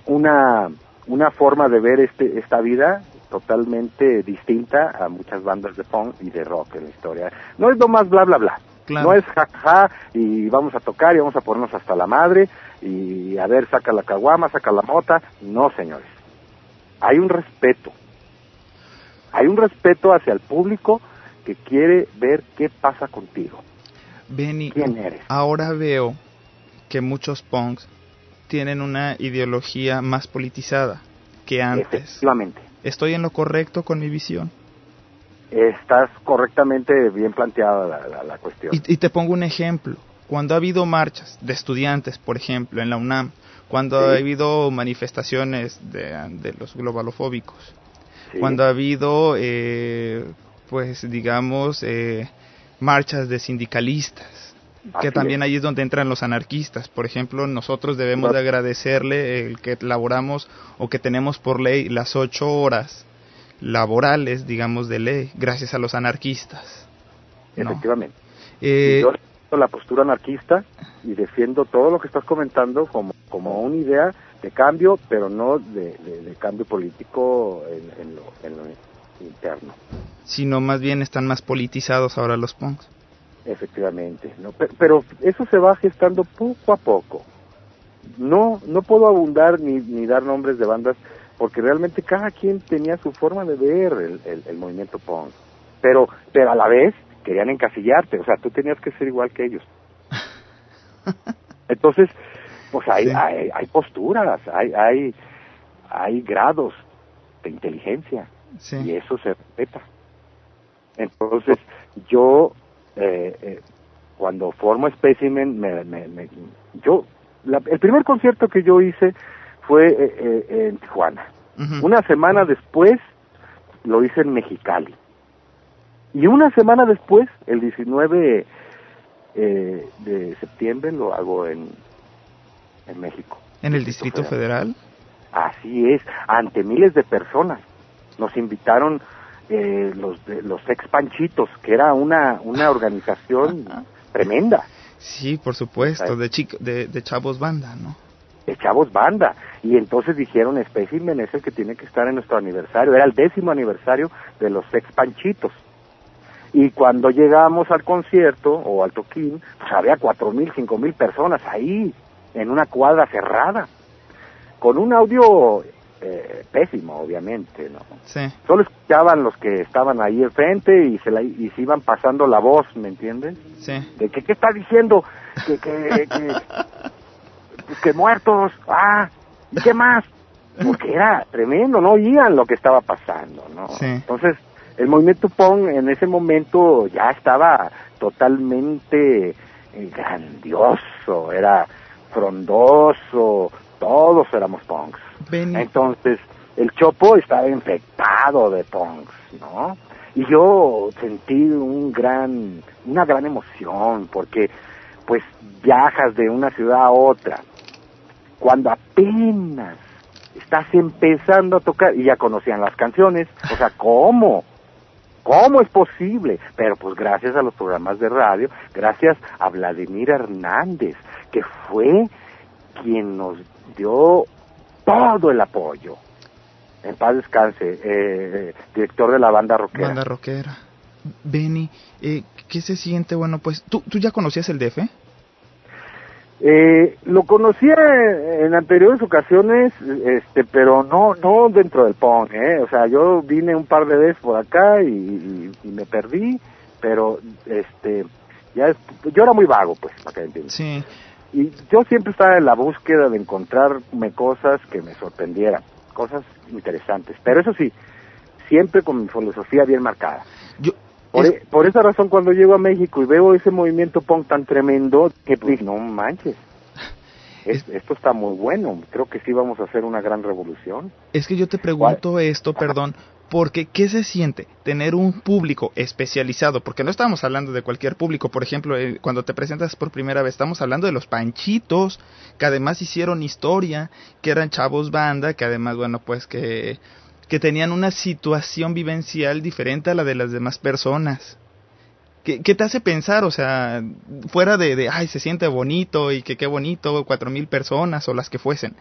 una, una forma de ver este, esta vida totalmente distinta a muchas bandas de punk y de rock en la historia. No es lo más bla bla bla. Claro. No es jaja y vamos a tocar y vamos a ponernos hasta la madre y a ver, saca la caguama, saca la mota. No, señores. Hay un respeto. Hay un respeto hacia el público que quiere ver qué pasa contigo. Benny, ¿Quién eres? ahora veo que muchos punks tienen una ideología más politizada que antes. Efectivamente. ¿Estoy en lo correcto con mi visión? Estás correctamente bien planteada la, la- la cuestión. Y, y te pongo un ejemplo. Cuando ha habido marchas de estudiantes, por ejemplo, en la UNAM, cuando Sí. ha habido manifestaciones de, de los globalofóbicos, Sí. cuando ha habido, eh, pues, digamos, eh, marchas de sindicalistas, que también es. ahí es donde entran los anarquistas. Por ejemplo, nosotros debemos No. de agradecerle el que laboramos o que tenemos por ley las ocho horas laborales, digamos, de ley, gracias a los anarquistas. ¿no? Efectivamente. Eh, Yo defiendo la postura anarquista y defiendo todo lo que estás comentando como, como una idea de cambio, pero no de, de- de cambio político en, en lo, en lo interno. sino más bien están más politizados ahora los punks. Efectivamente. ¿no? Pe- Pero, eso se va gestando poco a poco. No, no puedo abundar ni, ni dar nombres de bandas porque realmente cada quien tenía su forma de ver el, el- el movimiento punk. Pero, pero a la vez querían encasillarte, o sea, tú tenías que ser igual que ellos. Entonces, pues hay, Sí. hay, hay posturas, hay, hay, hay grados de inteligencia y eso se respeta. Entonces, yo, eh, eh, cuando formo Specimen, me, me- me- yo, la- el primer concierto que yo hice fue eh, eh, en Tijuana. Una semana después lo hice en Mexicali. Y una semana después, el 19 eh, de septiembre, lo hago en, en México. en el Distrito Federal. Así es, ante miles de personas. Nos invitaron eh, los de, los ex Panchitos, que era una, una organización tremenda, Sí, por supuesto, de, chico, de, de chavos banda, ¿no? de chavos banda. Y entonces dijeron, Specimen es el que tiene que estar en nuestro aniversario. Era el décimo aniversario de los ex Panchitos. Y cuando llegamos al concierto o al toquín, pues había cuatro mil, cinco mil personas ahí, en una cuadra cerrada, con un audio eh, pésimo, obviamente, ¿no? Sí, Solo escuchaban los que estaban ahí enfrente y se, la, y se iban pasando la voz, ¿me entiendes? sí. De que, ¿qué está diciendo? Que, que, que, pues que muertos, ah, ¿y qué más? Porque era tremendo, no oían lo que estaba pasando, ¿no? Sí. Entonces, el movimiento punk en ese momento ya estaba totalmente eh, grandioso, era frondoso, todos éramos punks. Entonces, el Chopo estaba infectado de punks, ¿no? Y yo sentí un gran, una gran emoción, porque pues viajas de una ciudad a otra, cuando apenas estás empezando a tocar y ya conocían las canciones, o sea, ¿cómo? ¿Cómo es posible? Pero pues gracias a los programas de radio, gracias a Vladimir Hernández, que fue quien nos dio todo el apoyo. En paz descanse, eh, eh, director de la banda rockera. Banda rockera. Benny, eh, ¿qué se siente? Bueno, pues, ¿tú, ¿tú ya conocías el DF? Eh, lo conocía en anteriores ocasiones, este, pero no, no dentro del punk, ¿eh? O sea, yo vine un par de veces por acá y, y, me perdí, pero, este, ya, yo era muy vago, pues, para que entiendan. Sí. Y yo siempre estaba en la búsqueda de encontrarme cosas que me sorprendieran, cosas interesantes. Pero eso sí, siempre con mi filosofía bien marcada. Yo, por, e, por, esa razón, cuando llego a México y veo ese movimiento punk tan tremendo, que pues, no manches. Es, esto está muy bueno. Creo que sí vamos a hacer una gran revolución. Es que yo te pregunto ¿Cuál? esto, perdón, porque ¿qué se siente tener un público especializado? Porque no estamos hablando de cualquier público. Por ejemplo, eh, cuando te presentas por primera vez, estamos hablando de los Panchitos, que además hicieron historia, que eran chavos banda, que además, bueno, pues que que tenían una situación vivencial diferente a la de las demás personas. ¿Qué, qué te hace pensar? O sea, fuera de, de, ay, se siente bonito y que qué bonito, cuatro mil personas o las que fuesen.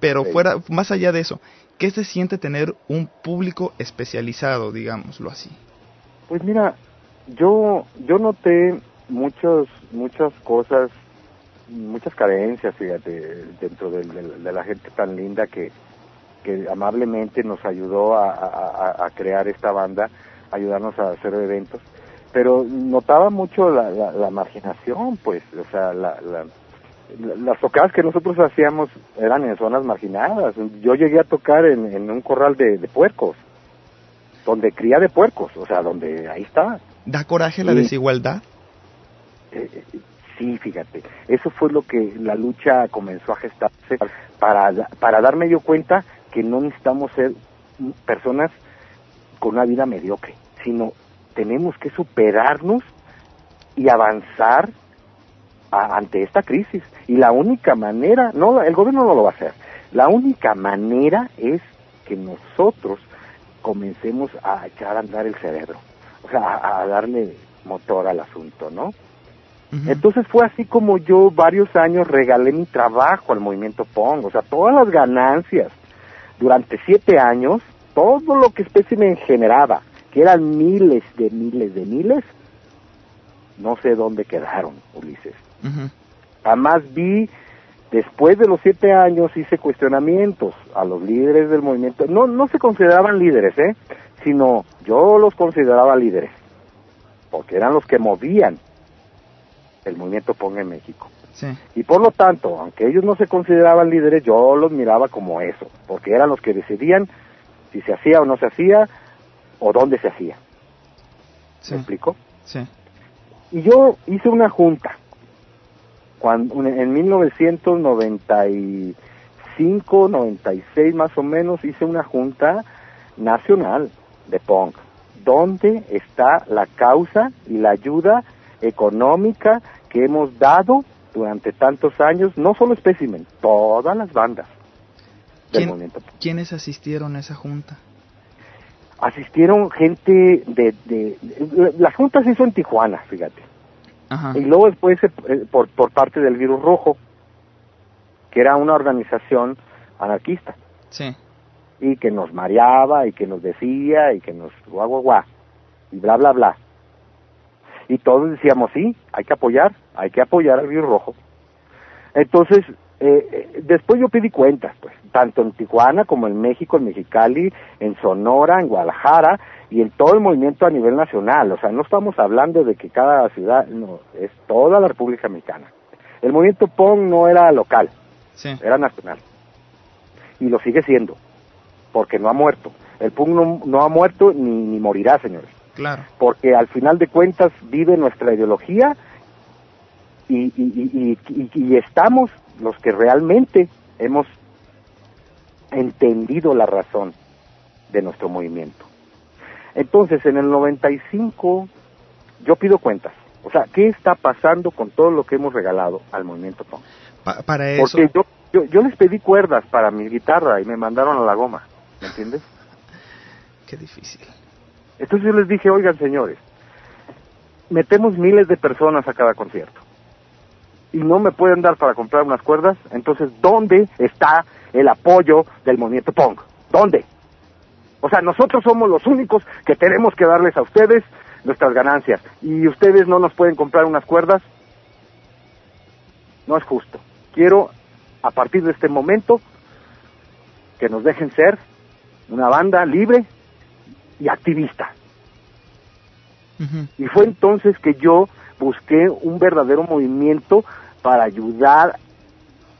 Pero sí. fuera, más allá de eso, ¿qué se siente tener un público especializado, digámoslo así? Pues mira, yo, yo noté muchos, muchas cosas, muchas carencias, fíjate, dentro de, de, de la gente tan linda que, que amablemente nos ayudó a, a, a, crear esta banda, ayudarnos a hacer eventos, pero notaba mucho la, la, la marginación, pues, o sea, la, las tocadas que nosotros hacíamos eran en zonas marginadas. Yo llegué a tocar en, en un corral de, de, puercos, donde cría de puercos, o sea, donde ahí está. ¿Da coraje la desigualdad? Eh, sí, fíjate, eso fue lo que la lucha comenzó a gestarse para, para darme yo cuenta que no necesitamos ser personas con una vida mediocre, sino tenemos que superarnos y avanzar a, ante esta crisis. Y la única manera, no, el gobierno no lo va a hacer, la única manera es que nosotros comencemos a echar a andar el cerebro, o sea, a, a darle motor al asunto, ¿no? Uh -huh. Entonces fue así como yo varios años regalé mi trabajo al movimiento Pong, o sea, todas las ganancias durante siete años, todo lo que Specimen generaba, que eran miles de miles de miles, no sé dónde quedaron, Ulises. Uh -huh. Además vi, después de los siete años, hice cuestionamientos a los líderes del movimiento. No, no se consideraban líderes, ¿eh? Sino yo los consideraba líderes, porque eran los que movían el movimiento Ponga en México. Sí. Y por lo tanto, aunque ellos no se consideraban líderes, yo los miraba como eso, porque eran los que decidían si se hacía o no se hacía, o dónde se hacía. Sí. ¿Me explico? Sí. Y yo hice una junta, cuando, en 1995, 96 más o menos, hice una junta nacional de punk, donde está la causa y la ayuda económica que hemos dado durante tantos años, no solo Specimen, todas las bandas del ¿Quién, movimiento. ¿Quiénes asistieron a esa junta? Asistieron gente de, de, de la junta se hizo en Tijuana, fíjate. Ajá. Y luego después eh, por, por parte del Virus Rojo, que era una organización anarquista. Sí. Y que nos mareaba y que nos decía y que nos guau guau guau y bla bla bla y todos decíamos, sí, hay que apoyar, hay que apoyar al Río Rojo. Entonces, eh, después yo pedí cuentas, pues, tanto en Tijuana como en México, en Mexicali, en Sonora, en Guadalajara y en todo el movimiento a nivel nacional. O sea, no estamos hablando de que cada ciudad, no, es toda la República Mexicana. El movimiento PON no era local, sí. era nacional. Y lo sigue siendo, porque no ha muerto. El PON no, no ha muerto ni, ni morirá, señores. Claro. Porque al final de cuentas vive nuestra ideología y, y, y, y, estamos los que realmente hemos entendido la razón de nuestro movimiento. Entonces, en el 95 yo pido cuentas. O sea, ¿qué está pasando con todo lo que hemos regalado al movimiento? Pa para eso... Porque yo, Yo, yo les pedí cuerdas para mi guitarra y me mandaron a la goma, ¿me entiendes? Qué difícil. Entonces yo les dije, oigan señores, metemos miles de personas a cada concierto y no me pueden dar para comprar unas cuerdas, entonces ¿dónde está el apoyo del movimiento punk? ¿Dónde? O sea, nosotros somos los únicos que tenemos que darles a ustedes nuestras ganancias y ustedes no nos pueden comprar unas cuerdas. No es justo. Quiero, a partir de este momento, que nos dejen ser una banda libre y activista. Y fue entonces que yo busqué un verdadero movimiento para ayudar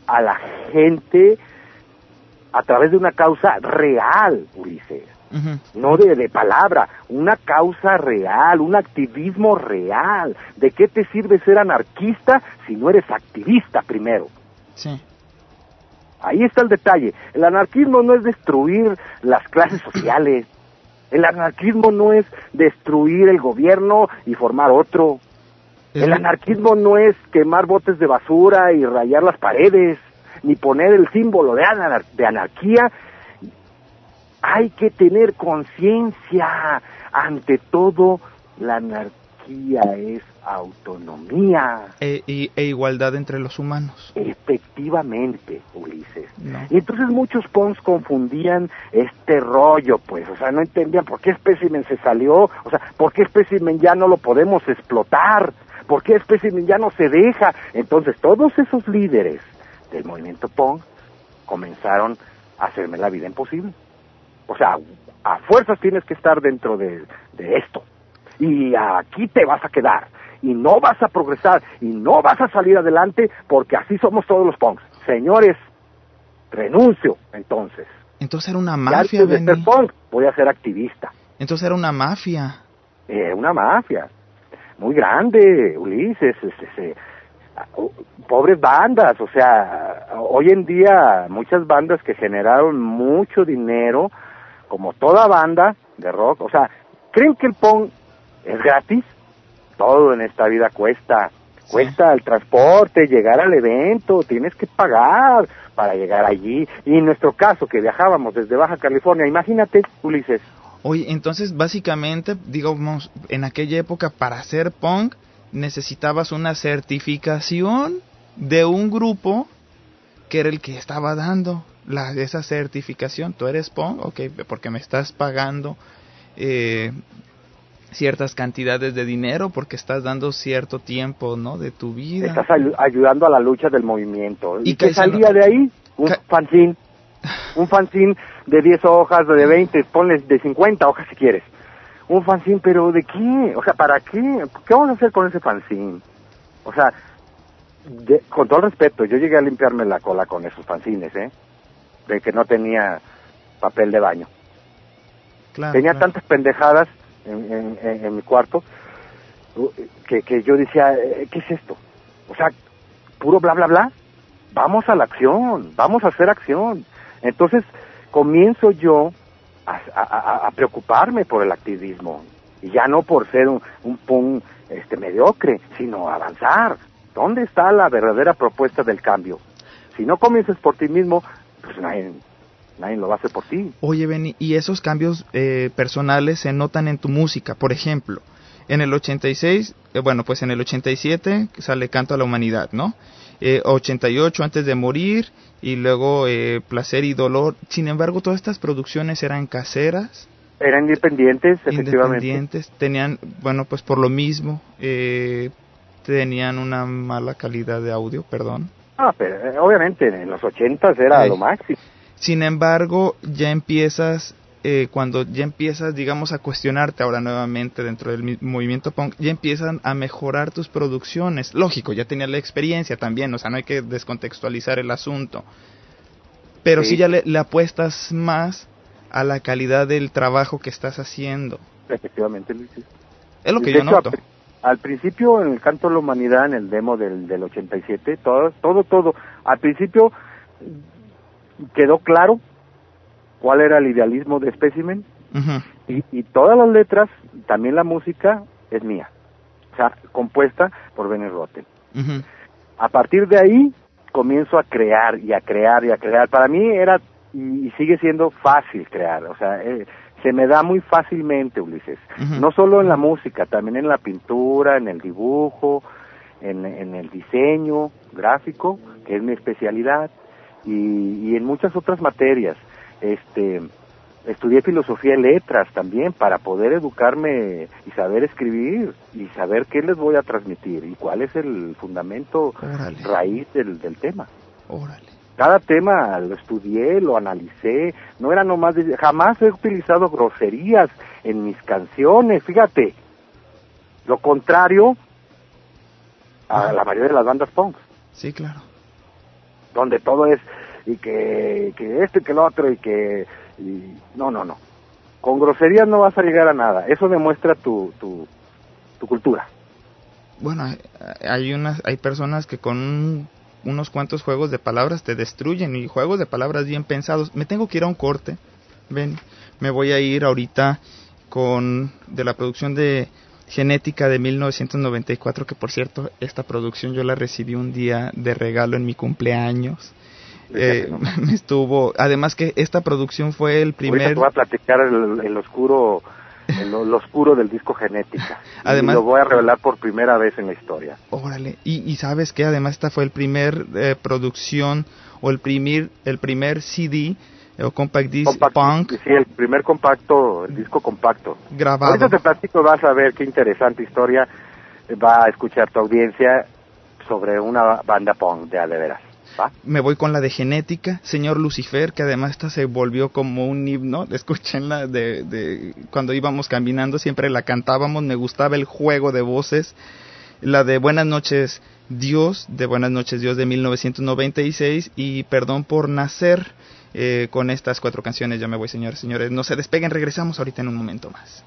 a la gente a través de una causa real, Ulises. No de, de palabra, una causa real, un activismo real. ¿De qué te sirve ser anarquista si no eres activista primero? Sí. Ahí está el detalle. El anarquismo no es destruir las clases sociales. El anarquismo no es destruir el gobierno y formar otro. El anarquismo no es quemar botes de basura y rayar las paredes, ni poner el símbolo de, anar- de anarquía. Hay que tener conciencia. Ante todo, la anarquía es autonomía. E, y- e igualdad entre los humanos. Efectivamente, Ulises. ¿no? Y entonces muchos pons confundían este rollo, pues, o sea, no entendían por qué Specimen se salió, o sea, por qué Specimen ya no lo podemos explotar, por qué Specimen ya no se deja. Entonces todos esos líderes del movimiento punk comenzaron a hacerme la vida imposible. O sea, a fuerzas tienes que estar dentro de, de esto. Y aquí te vas a quedar. Y no vas a progresar. Y no vas a salir adelante porque así somos todos los punks. Señores, renuncio entonces. Entonces era una mafia, antes de ser Benny. punk, voy a ser activista. Entonces era una mafia. Eh, una mafia. Muy grande, Ulises. este, se- o- pobres bandas, o sea, hoy en día muchas bandas que generaron mucho dinero, como toda banda de rock, o sea, ¿creen que el punk es gratis? Todo en esta vida cuesta. Cuesta el transporte, llegar al evento, tienes que pagar para llegar allí. Y en nuestro caso, que viajábamos desde Baja California, imagínate, Ulises, Oye, entonces básicamente, digamos, en aquella época para ser punk necesitabas una certificación de un grupo que era el que estaba dando la, esa certificación. Tú eres punk, ok, porque me estás pagando eh, ciertas cantidades de dinero, porque estás dando cierto tiempo, ¿no? De tu vida. Estás ayu- ayudando a la lucha del movimiento. ¿Y, Y qué que salía de ahí? Un fanzine. Un fanzine de 10 hojas, de 20, ponle de 50 hojas si quieres. Un fanzine, pero ¿de qué? O sea, ¿para qué? ¿Qué vamos a hacer con ese fanzine? O sea, de- con todo respeto, yo llegué a limpiarme la cola con esos fanzines, ¿eh? De que no tenía papel de baño. Claro, tenía claro. tantas pendejadas en, mi cuarto que, que yo decía, eh, ¿qué es esto? O sea, puro bla, bla, bla. Vamos a la acción, vamos a hacer acción. Entonces comienzo yo a, preocuparme por el activismo y ya no por ser un, un punk este, mediocre, sino avanzar. ¿Dónde está la verdadera propuesta del cambio? Si no comienzas por ti mismo, pues nadie, nadie lo va a hacer por ti. Oye, Benny, y esos cambios eh, personales se notan en tu música. Por ejemplo, en el 86, eh, bueno, pues en el 87 sale Canto a la Humanidad, ¿no? Eh, 88 Antes de Morir y luego eh, Placer y Dolor. Sin embargo, todas estas producciones eran caseras, Eran independientes, efectivamente. independientes, tenían, bueno, pues por lo mismo, eh, tenían una mala calidad de audio, perdón. Ah, pero eh, obviamente en los ochentas era Ay. lo máximo. Sin embargo, ya empiezas, eh, cuando ya empiezas, digamos, a cuestionarte ahora nuevamente dentro del mi- movimiento punk, ya empiezan a mejorar tus producciones. Lógico, ya tenías la experiencia también, o sea, no hay que descontextualizar el asunto. Pero sí, Sí. ya le, le apuestas más a la calidad del trabajo que estás haciendo. Efectivamente, Luis. Es lo que De yo hecho, noto. Al, al principio, en el Canto de la Humanidad, en el demo del, del 87, todo, todo, todo. Al principio quedó claro cuál era el idealismo de Specimen y, y todas las letras, también la música, es mía. O sea, compuesta por Benny Rotten. A partir de ahí comienzo a crear y a crear y a crear. Para mí era y, sigue siendo fácil crear, o sea, eh, se me da muy fácilmente, Ulises. No solo en la música, también en la pintura, en el dibujo, en, en el diseño gráfico, que es mi especialidad, y, y en muchas otras materias. Este, estudié filosofía y letras también para poder educarme y saber escribir y saber qué les voy a transmitir y cuál es el fundamento raíz del, del tema. Cada tema lo estudié, lo analicé, no era nomás, jamás he utilizado groserías en mis canciones, fíjate. Lo contrario a la mayoría de las bandas punk. Sí, claro. Donde todo es, y que, que este, que el otro, y que y no, no, no. Con groserías no vas a llegar a nada. Eso demuestra tu, tu, tu cultura. Bueno, hay unas, hay personas que con unos cuantos juegos de palabras te destruyen y juegos de palabras bien pensados. Me tengo que ir a un corte. Ven, me voy a ir ahorita con de la producción de Genética de 1994, que por cierto, esta producción yo la recibí un día de regalo en mi cumpleaños. Eh, me estuvo, además que esta producción fue el primer... Ahorita te voy a platicar el, oscuro, el, oscuro del disco Genética. además, y lo voy a revelar por primera vez en la historia. Órale, y, y sabes que además esta fue el primer eh, producción o el primer, el primer CD o compact disc punk. Sí, el primer compacto, el disco compacto. Grabado. Ahorita te platico, vas a ver qué interesante historia va a escuchar tu audiencia sobre una banda punk de veras. Me voy con la de genética, señor Lucifer, que además esta se volvió como un himno. Escúchenla de, de cuando íbamos caminando, siempre la cantábamos. Me gustaba el juego de voces. La de Buenas noches Dios, de Buenas noches Dios de 1996 y Perdón por nacer. Eh, con estas cuatro canciones ya me voy, señores, señores. No se despeguen, regresamos ahorita en un momento más.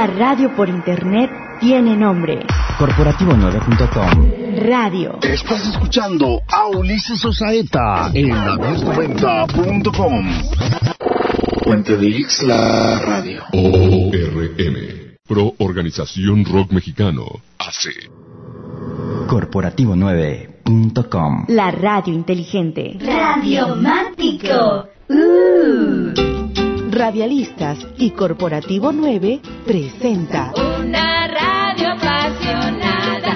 La radio por internet tiene nombre. Corporativo9.com Radio. Estás escuchando a Ulises Osaeta en la 90.com. Puente de X, la radio. ORM. Pro Organización Rock Mexicano. AC. Corporativo9.com La radio inteligente. Radiomático. Radialistas y Corporativo 9 presenta Una radio apasionada.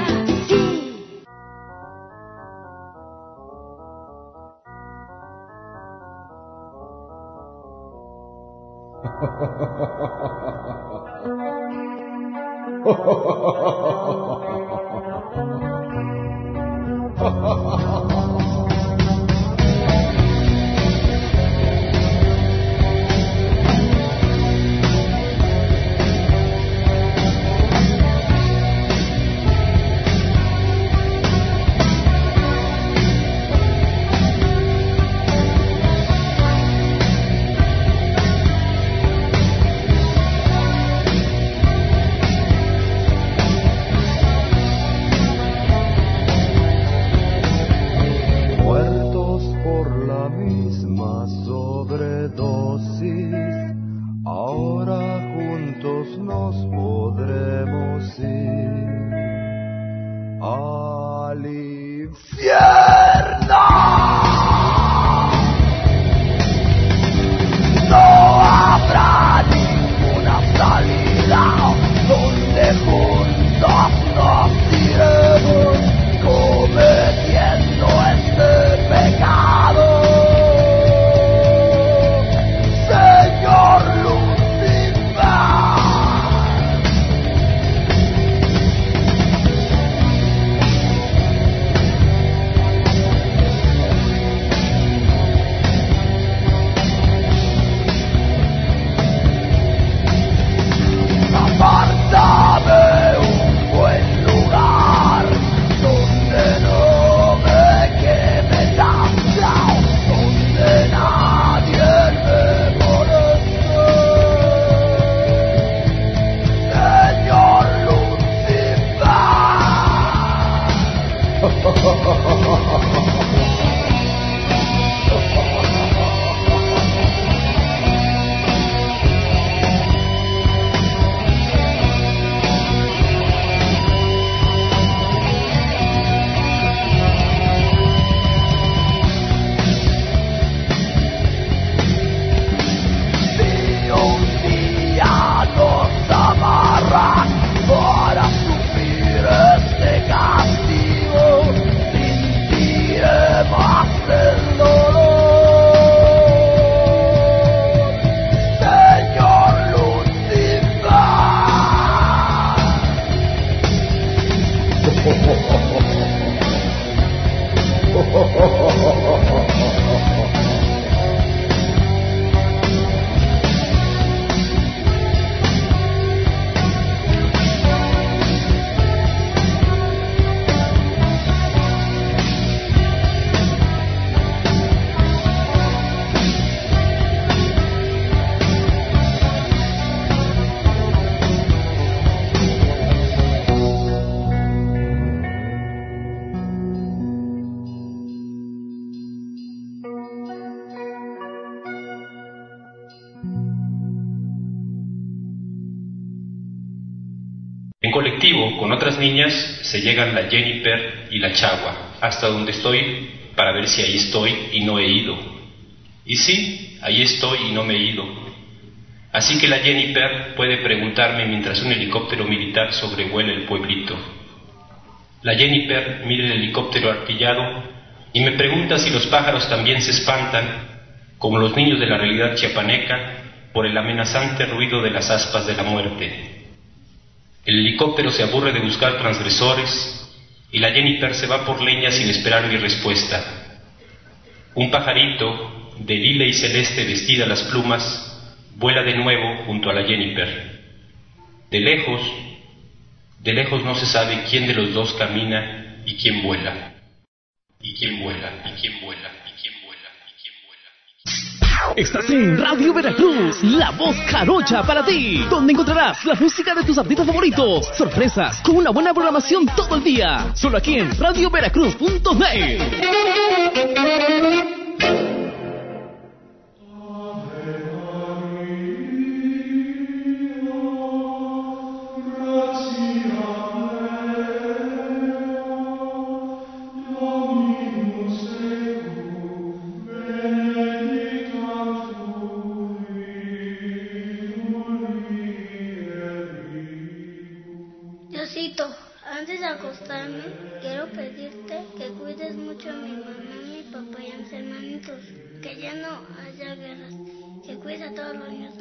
con otras niñas, se llegan la Jennifer y la Chagua, hasta donde estoy para ver si ahí estoy y no he ido. Y sí, ahí estoy y no me he ido. Así que la Jennifer puede preguntarme mientras un helicóptero militar sobrevuela el pueblito. La Jennifer mira el helicóptero artillado y me pregunta si los pájaros también se espantan, como los niños de la realidad chiapaneca, por el amenazante ruido de las aspas de la muerte. El helicóptero se aburre de buscar transgresores y la Jennifer se va por leña sin esperar mi respuesta. Un pajarito de lila y celeste vestida las plumas vuela de nuevo junto a la Jennifer. De lejos, de lejos no se sabe quién de los dos camina y quién vuela. Y quién vuela, y quién vuela, y quién vuela, y quién vuela. Estás en Radio Veracruz, la voz carocha para ti, donde encontrarás la música de tus artistas favoritos, sorpresas, con una buena programación todo el día, solo aquí en radioveracruz.net. guerras, que cuides a todos los niños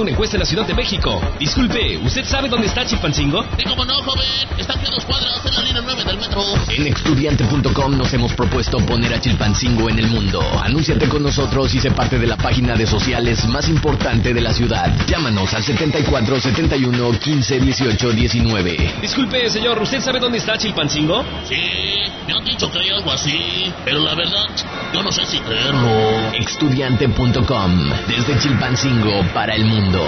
Haciendo una encuesta en la Ciudad de México. Disculpe, ¿usted sabe dónde está Chilpancingo? Sí, como no, joven. Está aquí a dos cuadras en la línea 9 del metro. En estudiante.com nos hemos propuesto poner a Chilpancingo en el mundo. Anúnciate con nosotros y sé parte de la página de sociales más importante de la ciudad. Llámanos al 74 71 15 18 19. Disculpe, señor, ¿usted sabe dónde está Chilpancingo? Sí, me han dicho que hay algo así. Pero la verdad, yo no sé si creerlo. Estudiante.com. Desde Chilpancingo para el mundo.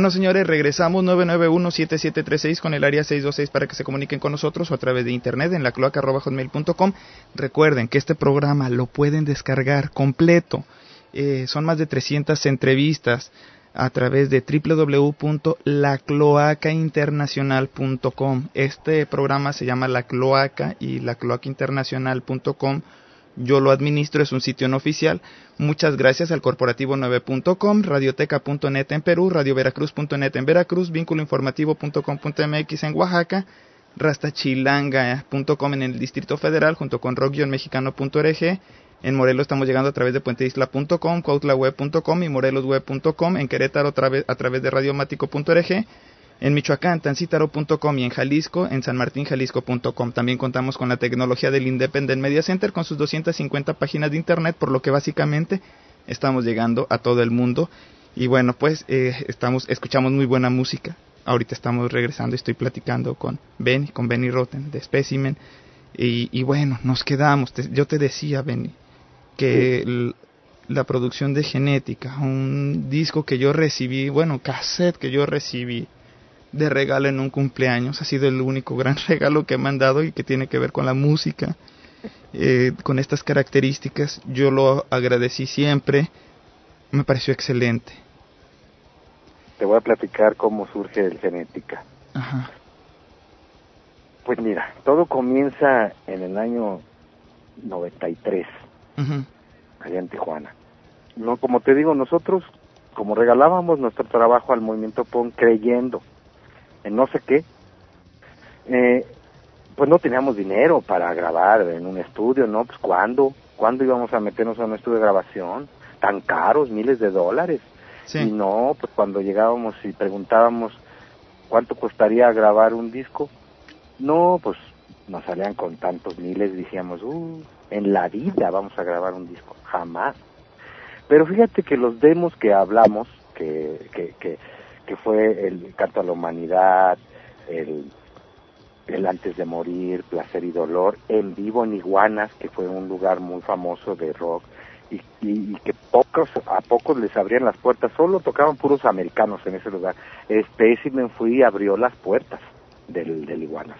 Bueno, señores, regresamos 991-7736 con el área 626 para que se comuniquen con nosotros o a través de internet en la cloaca.hotmail.com. Recuerden que este programa lo pueden descargar completo. Eh, son más de 300 entrevistas a través de www.lacloacainternacional.com. Este programa se llama La Cloaca y lacloacainternacional.com yo lo administro, es un sitio no oficial. Muchas gracias al corporativo9.com, radioteca.net en Perú, radioveracruz.net en Veracruz, vínculoinformativo.com.mx en Oaxaca, rastachilanga.com en el Distrito Federal, junto con rock-mexicano.org. En Morelos estamos llegando a través de puenteisla.com, cuautlaweb.com y morelosweb.com. En Querétaro a través, de radiomático.org en Michoacán, tancítaro.com y en Jalisco, en San Martín, Jalisco.com. También contamos con la tecnología del Independent Media Center con sus 250 páginas de internet, por lo que básicamente estamos llegando a todo el mundo. Y bueno, pues eh, estamos, escuchamos muy buena música. Ahorita estamos regresando, estoy platicando con Benny, con Benny Rotten de Specimen. Y, y bueno, nos quedamos. Te- yo te decía, Benny, que la producción de Genética, un disco que yo recibí, bueno, cassette que yo recibí de regalo en un cumpleaños. Ha sido el único gran regalo que me han dado y que tiene que ver con la música, eh, con estas características. Yo lo agradecí siempre. Me pareció excelente. Te voy a platicar cómo surge el genética. Ajá. Pues mira, todo comienza en el año 93, Ujú. allá en Tijuana. No, como te digo, nosotros, como regalábamos nuestro trabajo al movimiento PON creyendo en no sé qué, eh, pues no teníamos dinero para grabar en un estudio, ¿no? Pues ¿cuándo? ¿Cuándo íbamos a meternos a un estudio de grabación? Tan caros, miles de dólares. Y no, pues cuando llegábamos y preguntábamos cuánto costaría grabar un disco, no, pues nos salían con tantos miles, decíamos, uh, en la vida vamos a grabar un disco, jamás. Pero fíjate que los demos que hablamos, que, que, que, que fue el Canto a la Humanidad, el, Antes de Morir, Placer y Dolor, en vivo en Iguanas, que fue un lugar muy famoso de rock, y, y, y que pocos a pocos les abrían las puertas, solo tocaban puros americanos en ese lugar. Specimen fui y abrió las puertas del, del Iguanas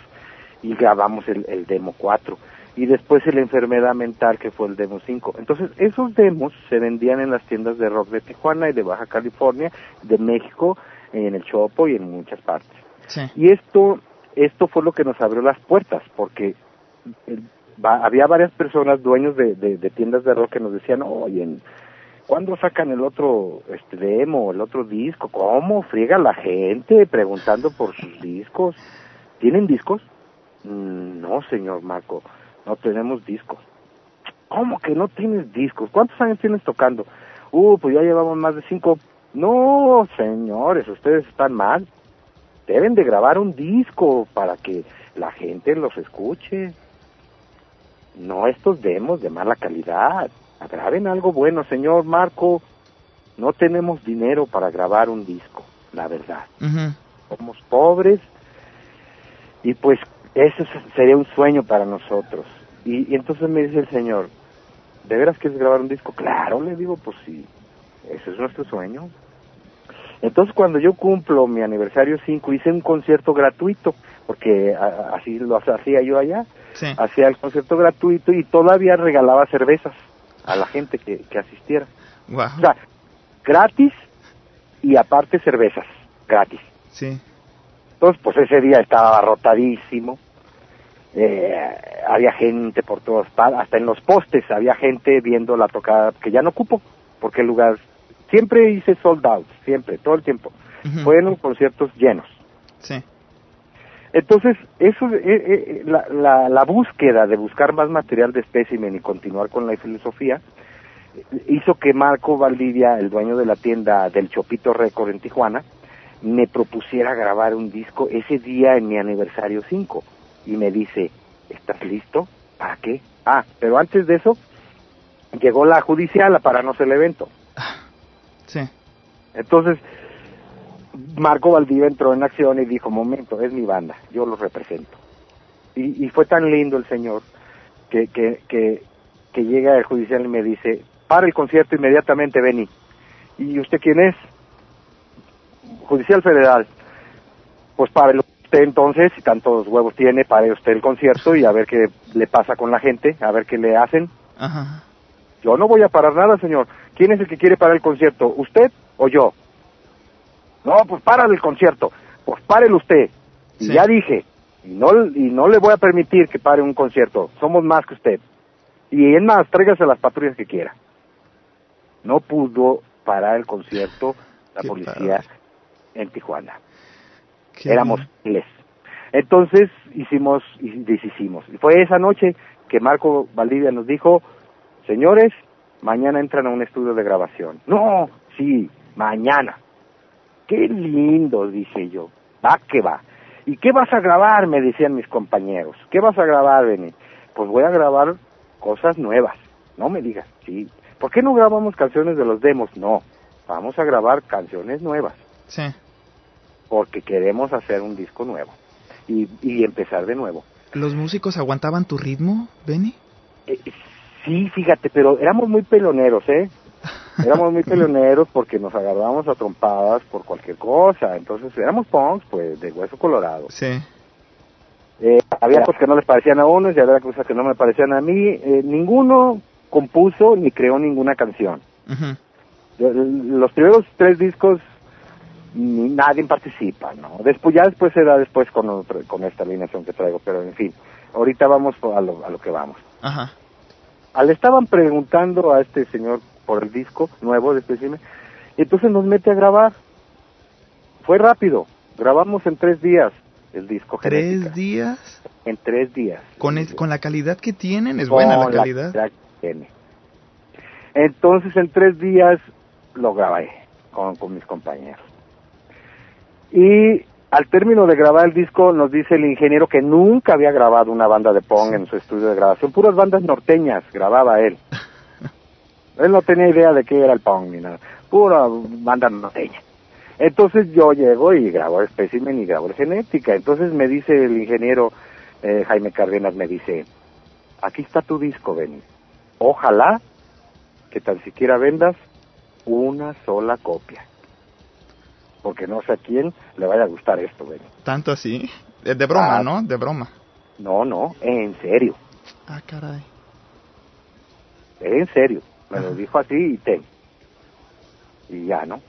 y grabamos el, el demo 4 y después el enfermedad mental que fue el demo 5. Entonces esos demos se vendían en las tiendas de rock de Tijuana y de Baja California, de México, en el Chopo y en muchas partes. Sí. Y esto esto fue lo que nos abrió las puertas porque eh, va- había varias personas dueños de, de, de tiendas de rock que nos decían, oye, en- ¿cuándo sacan el otro este demo, el otro disco? ¿Cómo friega la gente preguntando por sus discos? ¿Tienen discos? "Mm, no, señor Marco, no tenemos discos. ¿Cómo que no tienes discos? ¿Cuántos años tienes tocando? Uh, pues ya llevamos más de cinco. No, señores, ustedes están mal. Deben de grabar un disco para que la gente los escuche. No estos demos de mala calidad. Graben algo bueno, señor Marco. No tenemos dinero para grabar un disco, la verdad. Somos pobres y pues eso se- sería un sueño para nosotros. Y, y entonces me dice el señor, ¿de veras quieres grabar un disco? Claro, le digo, pues sí, ese es nuestro sueño. Entonces cuando yo cumplo mi aniversario 5 hice un concierto gratuito, porque a- así lo hacía yo allá, Sí. hacía el concierto gratuito y todavía regalaba cervezas a la gente que, que asistiera. Wow. O sea, gratis y aparte cervezas, gratis. Sí. Entonces, pues ese día estaba abarrotadísimo. Eh, había gente por partes, hasta en los postes había gente viendo la tocada que ya no ocupo, porque el lugar siempre hice sold out, siempre, todo el tiempo. Ujú. Fueron conciertos llenos. Sí. Entonces, eso, eh, eh, la, la, la búsqueda de buscar más material de espécimen y continuar con la filosofía eh, hizo que Marco Valdivia, el dueño de la tienda del Chopito Record en Tijuana, me propusiera grabar un disco ese día en mi aniversario 5. Y me dice, ¿estás listo? ¿Para qué? Ah, pero antes de eso, llegó la judicial a pararnos el evento. Sí. Entonces, Marco Valdivia entró en acción y dijo, momento, es mi banda, yo los represento. Y, y fue tan lindo el señor que, que, que, que llega el judicial y me dice, para el concierto inmediatamente, Benny. ¿Y usted quién es? Judicial Federal. Pues para usted entonces, si tantos huevos tiene, pare usted el concierto y a ver qué le pasa con la gente, a ver qué le hacen. Ajá. Yo no voy a parar nada, señor. ¿Quién es el que quiere parar el concierto? ¿Usted o yo? No, pues para el concierto. Pues párelo usted. Y Sí. ya dije, y no, y no le voy a permitir que pare un concierto. Somos más que usted. Y es más, tráigase las patrullas que quiera. No pudo parar el concierto la Qué policía en Tijuana. Qué Éramos miles. Entonces hicimos y deshicimos. Y fue esa noche que Marco Valdivia nos dijo, señores, mañana entran a un estudio de grabación. No, sí, mañana. Qué lindo, dije yo. Va que va. ¿Y qué vas a grabar? Me decían mis compañeros. ¿Qué vas a grabar, Beni? Pues voy a grabar cosas nuevas. No me digas, sí. ¿Por qué no grabamos canciones de los demos? No, vamos a grabar canciones nuevas Sí. porque queremos hacer un disco nuevo y, y empezar de nuevo. ¿Los músicos aguantaban tu ritmo, Benny? Eh, sí, fíjate, pero éramos muy peloneros, ¿eh? Éramos muy peloneros porque nos agarrábamos a trompadas por cualquier cosa. Entonces éramos punks, pues, de hueso colorado. Sí. Eh, había cosas que no les parecían a unos y había cosas que no me parecían a mí. Eh, ninguno compuso ni creó ninguna canción. Yo- Los primeros tres discos ni nadie participa, ¿no? Después ya después será después con otro- con esta alineación que traigo, pero en fin, ahorita vamos a lo, a lo que vamos. Ajá. Al estaban preguntando a este señor por el disco nuevo de y entonces nos mete a grabar. Fue rápido, grabamos en tres días el disco. Genética. ¿Tres días? En tres días. Con, es- con la calidad que tienen, es buena la calidad. que tiene. Entonces en tres días lo grabé con, con mis compañeros. Y al término de grabar el disco nos dice el ingeniero que nunca había grabado una banda de pong en su estudio de grabación, puras bandas norteñas grababa él. Él no tenía idea de qué era el pong ni nada, pura banda norteña. Entonces yo llego y grabo el specimen y grabo el genética. Entonces me dice el ingeniero eh, Jaime Cárdenas, me dice, aquí está tu disco, Benny. Ojalá que tan siquiera vendas una sola copia. Porque no sé a quién le vaya a gustar esto, Benny. Tanto así. De, de broma, Ah. ¿no? De broma. No, no, en serio, Ah, caray. en serio. Me lo dijo así y ten. Y ya, ¿no?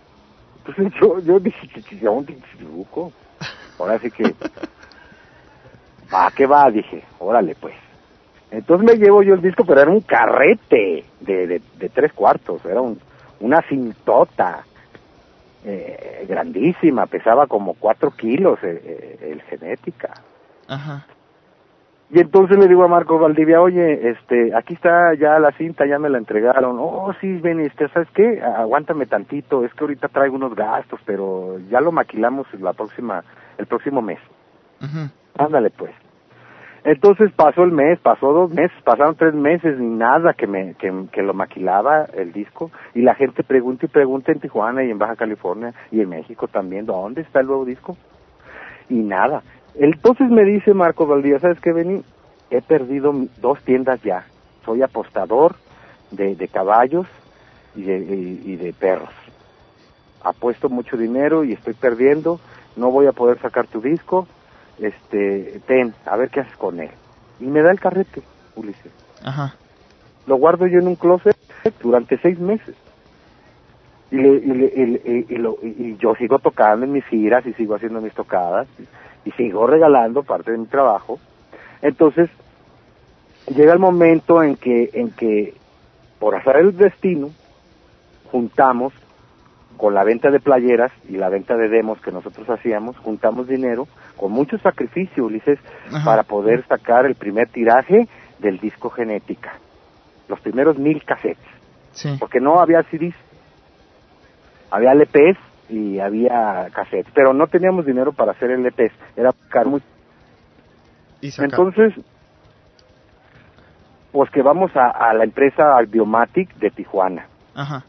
Entonces yo, yo dije, "Ch- ¿dónde chiruco? Ahora sí que... ¿A qué va? Dije, órale pues. Entonces me llevo yo el disco, pero era un carrete de, de, de tres cuartos, era un, una cintota eh, grandísima, pesaba como cuatro kilos eh, eh, el genética. Ajá. Y entonces le digo a Marco Valdivia, oye, este, aquí está ya la cinta, ya me la entregaron. Oh, sí, ven, este, ¿sabes qué? Aguántame tantito, es que ahorita traigo unos gastos, pero ya lo maquilamos la próxima, el próximo mes. Ándale, pues. Entonces pasó el mes, pasó dos meses, pasaron tres meses y nada que me que, que lo maquilaba el disco y la gente pregunta y pregunta en Tijuana y en Baja California y en México también, ¿dónde está el nuevo disco? Y nada. Entonces me dice Marco Valdía, ¿sabes qué, Beni? He perdido dos tiendas ya. Soy apostador de, de caballos y de, y de perros. Apuesto mucho dinero y estoy perdiendo. No voy a poder sacar tu disco. Este, ten, a ver qué haces con él. Y me da el carrete, Ulises. Ajá. Lo guardo yo en un closet durante seis meses. Y, le- y, le- y le- y- lo- y- yo sigo tocando en mis giras y sigo haciendo mis tocadas y, sigo regalando parte de mi trabajo. Entonces, llega el momento en que, en que, por azar el destino, juntamos con la venta de playeras y la venta de demos que nosotros hacíamos, juntamos dinero con mucho sacrificio, Ulises, Ajá. para poder sacar el primer tiraje del disco Genética, los primeros mil cassettes, Sí. porque no había CDs, había LPs y había cassettes, pero no teníamos dinero para hacer LPs, era caro. muy- Y Entonces, pues que vamos a, a la empresa Biomatic de Tijuana Ajá.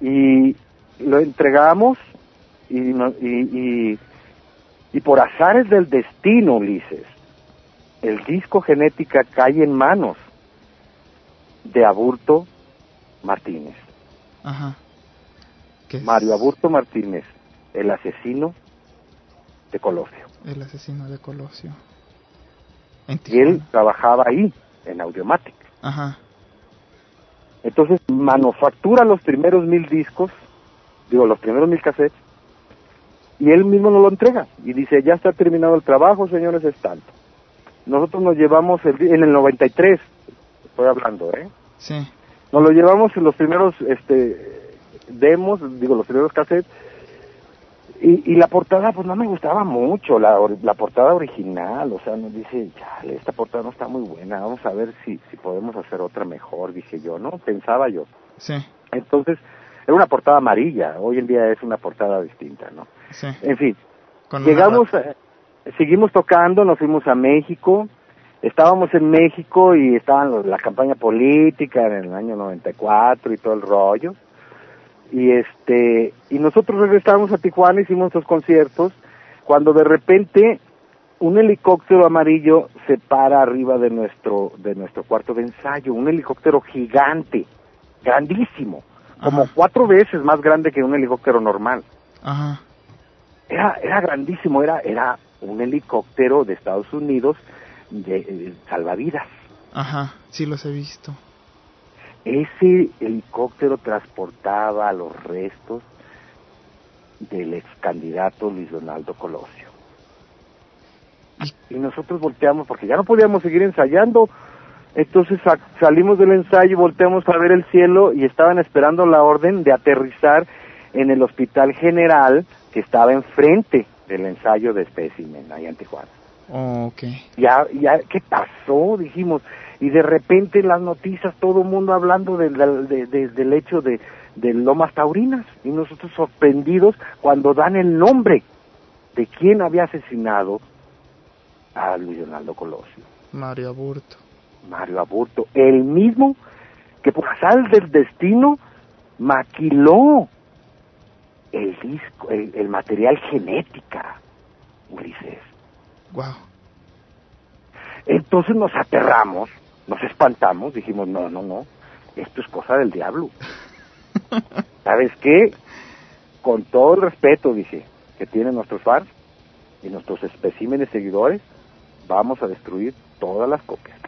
y lo entregamos y, y, y, y por azares del destino, Ulises, el disco Genética cae en manos de Aburto Martínez. Ajá. ¿Qué? Mario Aburto Martínez, el asesino de Colosio. El asesino de Colosio. Y él trabajaba ahí, en Audiomatic. Ajá. Entonces manufactura los primeros mil discos, digo, los primeros mil cassettes, y él mismo nos lo entrega. Y dice, ya está terminado el trabajo, señores, es tanto. Nosotros nos llevamos el, en el 93, estoy hablando, ¿eh? Sí. Nos lo llevamos en los primeros este, demos, digo, los primeros cassettes, y, y la portada, pues no me gustaba mucho, la, la portada original, o sea, nos dice, chale, esta portada no está muy buena, vamos a ver si, si podemos hacer otra mejor, dije yo, ¿no? Pensaba yo. Sí. Entonces, era una portada amarilla, hoy en día es una portada distinta, ¿no? Sí. En fin, Con llegamos, eh, seguimos tocando, nos fuimos a México, estábamos en México y estaban los- la campaña política en el año 94 y todo el rollo, y este, y nosotros regresamos a Tijuana, hicimos dos conciertos, cuando de repente un helicóptero amarillo se para arriba de nuestro, de nuestro cuarto de ensayo, un helicóptero gigante, grandísimo, como cuatro veces más grande que un helicóptero normal Ajá. era era grandísimo era era un helicóptero de Estados Unidos de, eh, salvavidas Ajá. Sí los he visto. ese helicóptero transportaba los restos del ex candidato Luis Donaldo Colosio y nosotros volteamos porque ya no podíamos seguir ensayando entonces sa- salimos del ensayo volteamos a ver el cielo y estaban esperando la orden de aterrizar en el hospital general que estaba enfrente del ensayo de espécimen allá en Tijuana Oh, ok. ya, ya, ¿qué pasó? Dijimos, y de repente en las noticias todo el mundo hablando de- de- del hecho de, de Lomas Taurinas, y nosotros sorprendidos cuando dan el nombre de quién había asesinado a Luis Donaldo Colosio, Mario Aburto. Mario Aburto, el mismo que por azar del destino maquiló el disco, el, el material genética, Ulises. Wow. Entonces nos aterramos, nos espantamos, dijimos, no, no, no, esto es cosa del diablo. ¿Sabes qué? Con todo el respeto, dije, que tienen nuestros fans y nuestros especímenes seguidores, vamos a destruir todas las copias.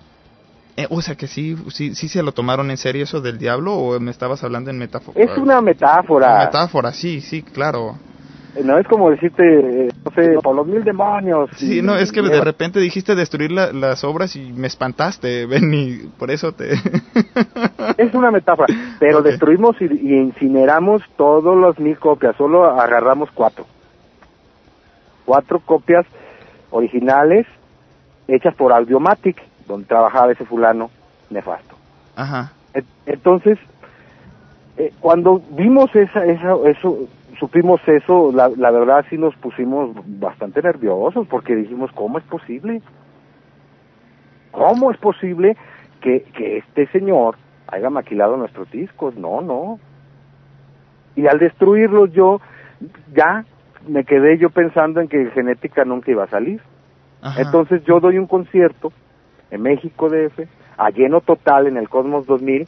Eh, o sea que sí, sí, sí se lo tomaron en serio eso del diablo o me estabas hablando en metáfora. Es una metáfora. metáfora, sí, sí, claro. No es como decirte, eh, no sé, por los mil demonios. Sí, y- no, es que y- de repente dijiste destruir la- las obras y me espantaste, Benny, por eso te... Es una metáfora, pero destruimos y, y incineramos todas las mil copias, solo agarramos cuatro. Cuatro copias originales hechas por Audiomatic, donde trabajaba ese fulano nefasto. Ajá. Entonces, eh, cuando vimos esa, esa, eso, supimos eso, la, la verdad sí nos pusimos bastante nerviosos porque dijimos, ¿cómo es posible? ¿Cómo es posible que, que este señor haya maquilado nuestros discos? No, no. Y al destruirlos yo, ya me quedé yo pensando en que genética nunca iba a salir. Ajá. Entonces yo doy un concierto en México DF, a lleno total en el Cosmos 2000,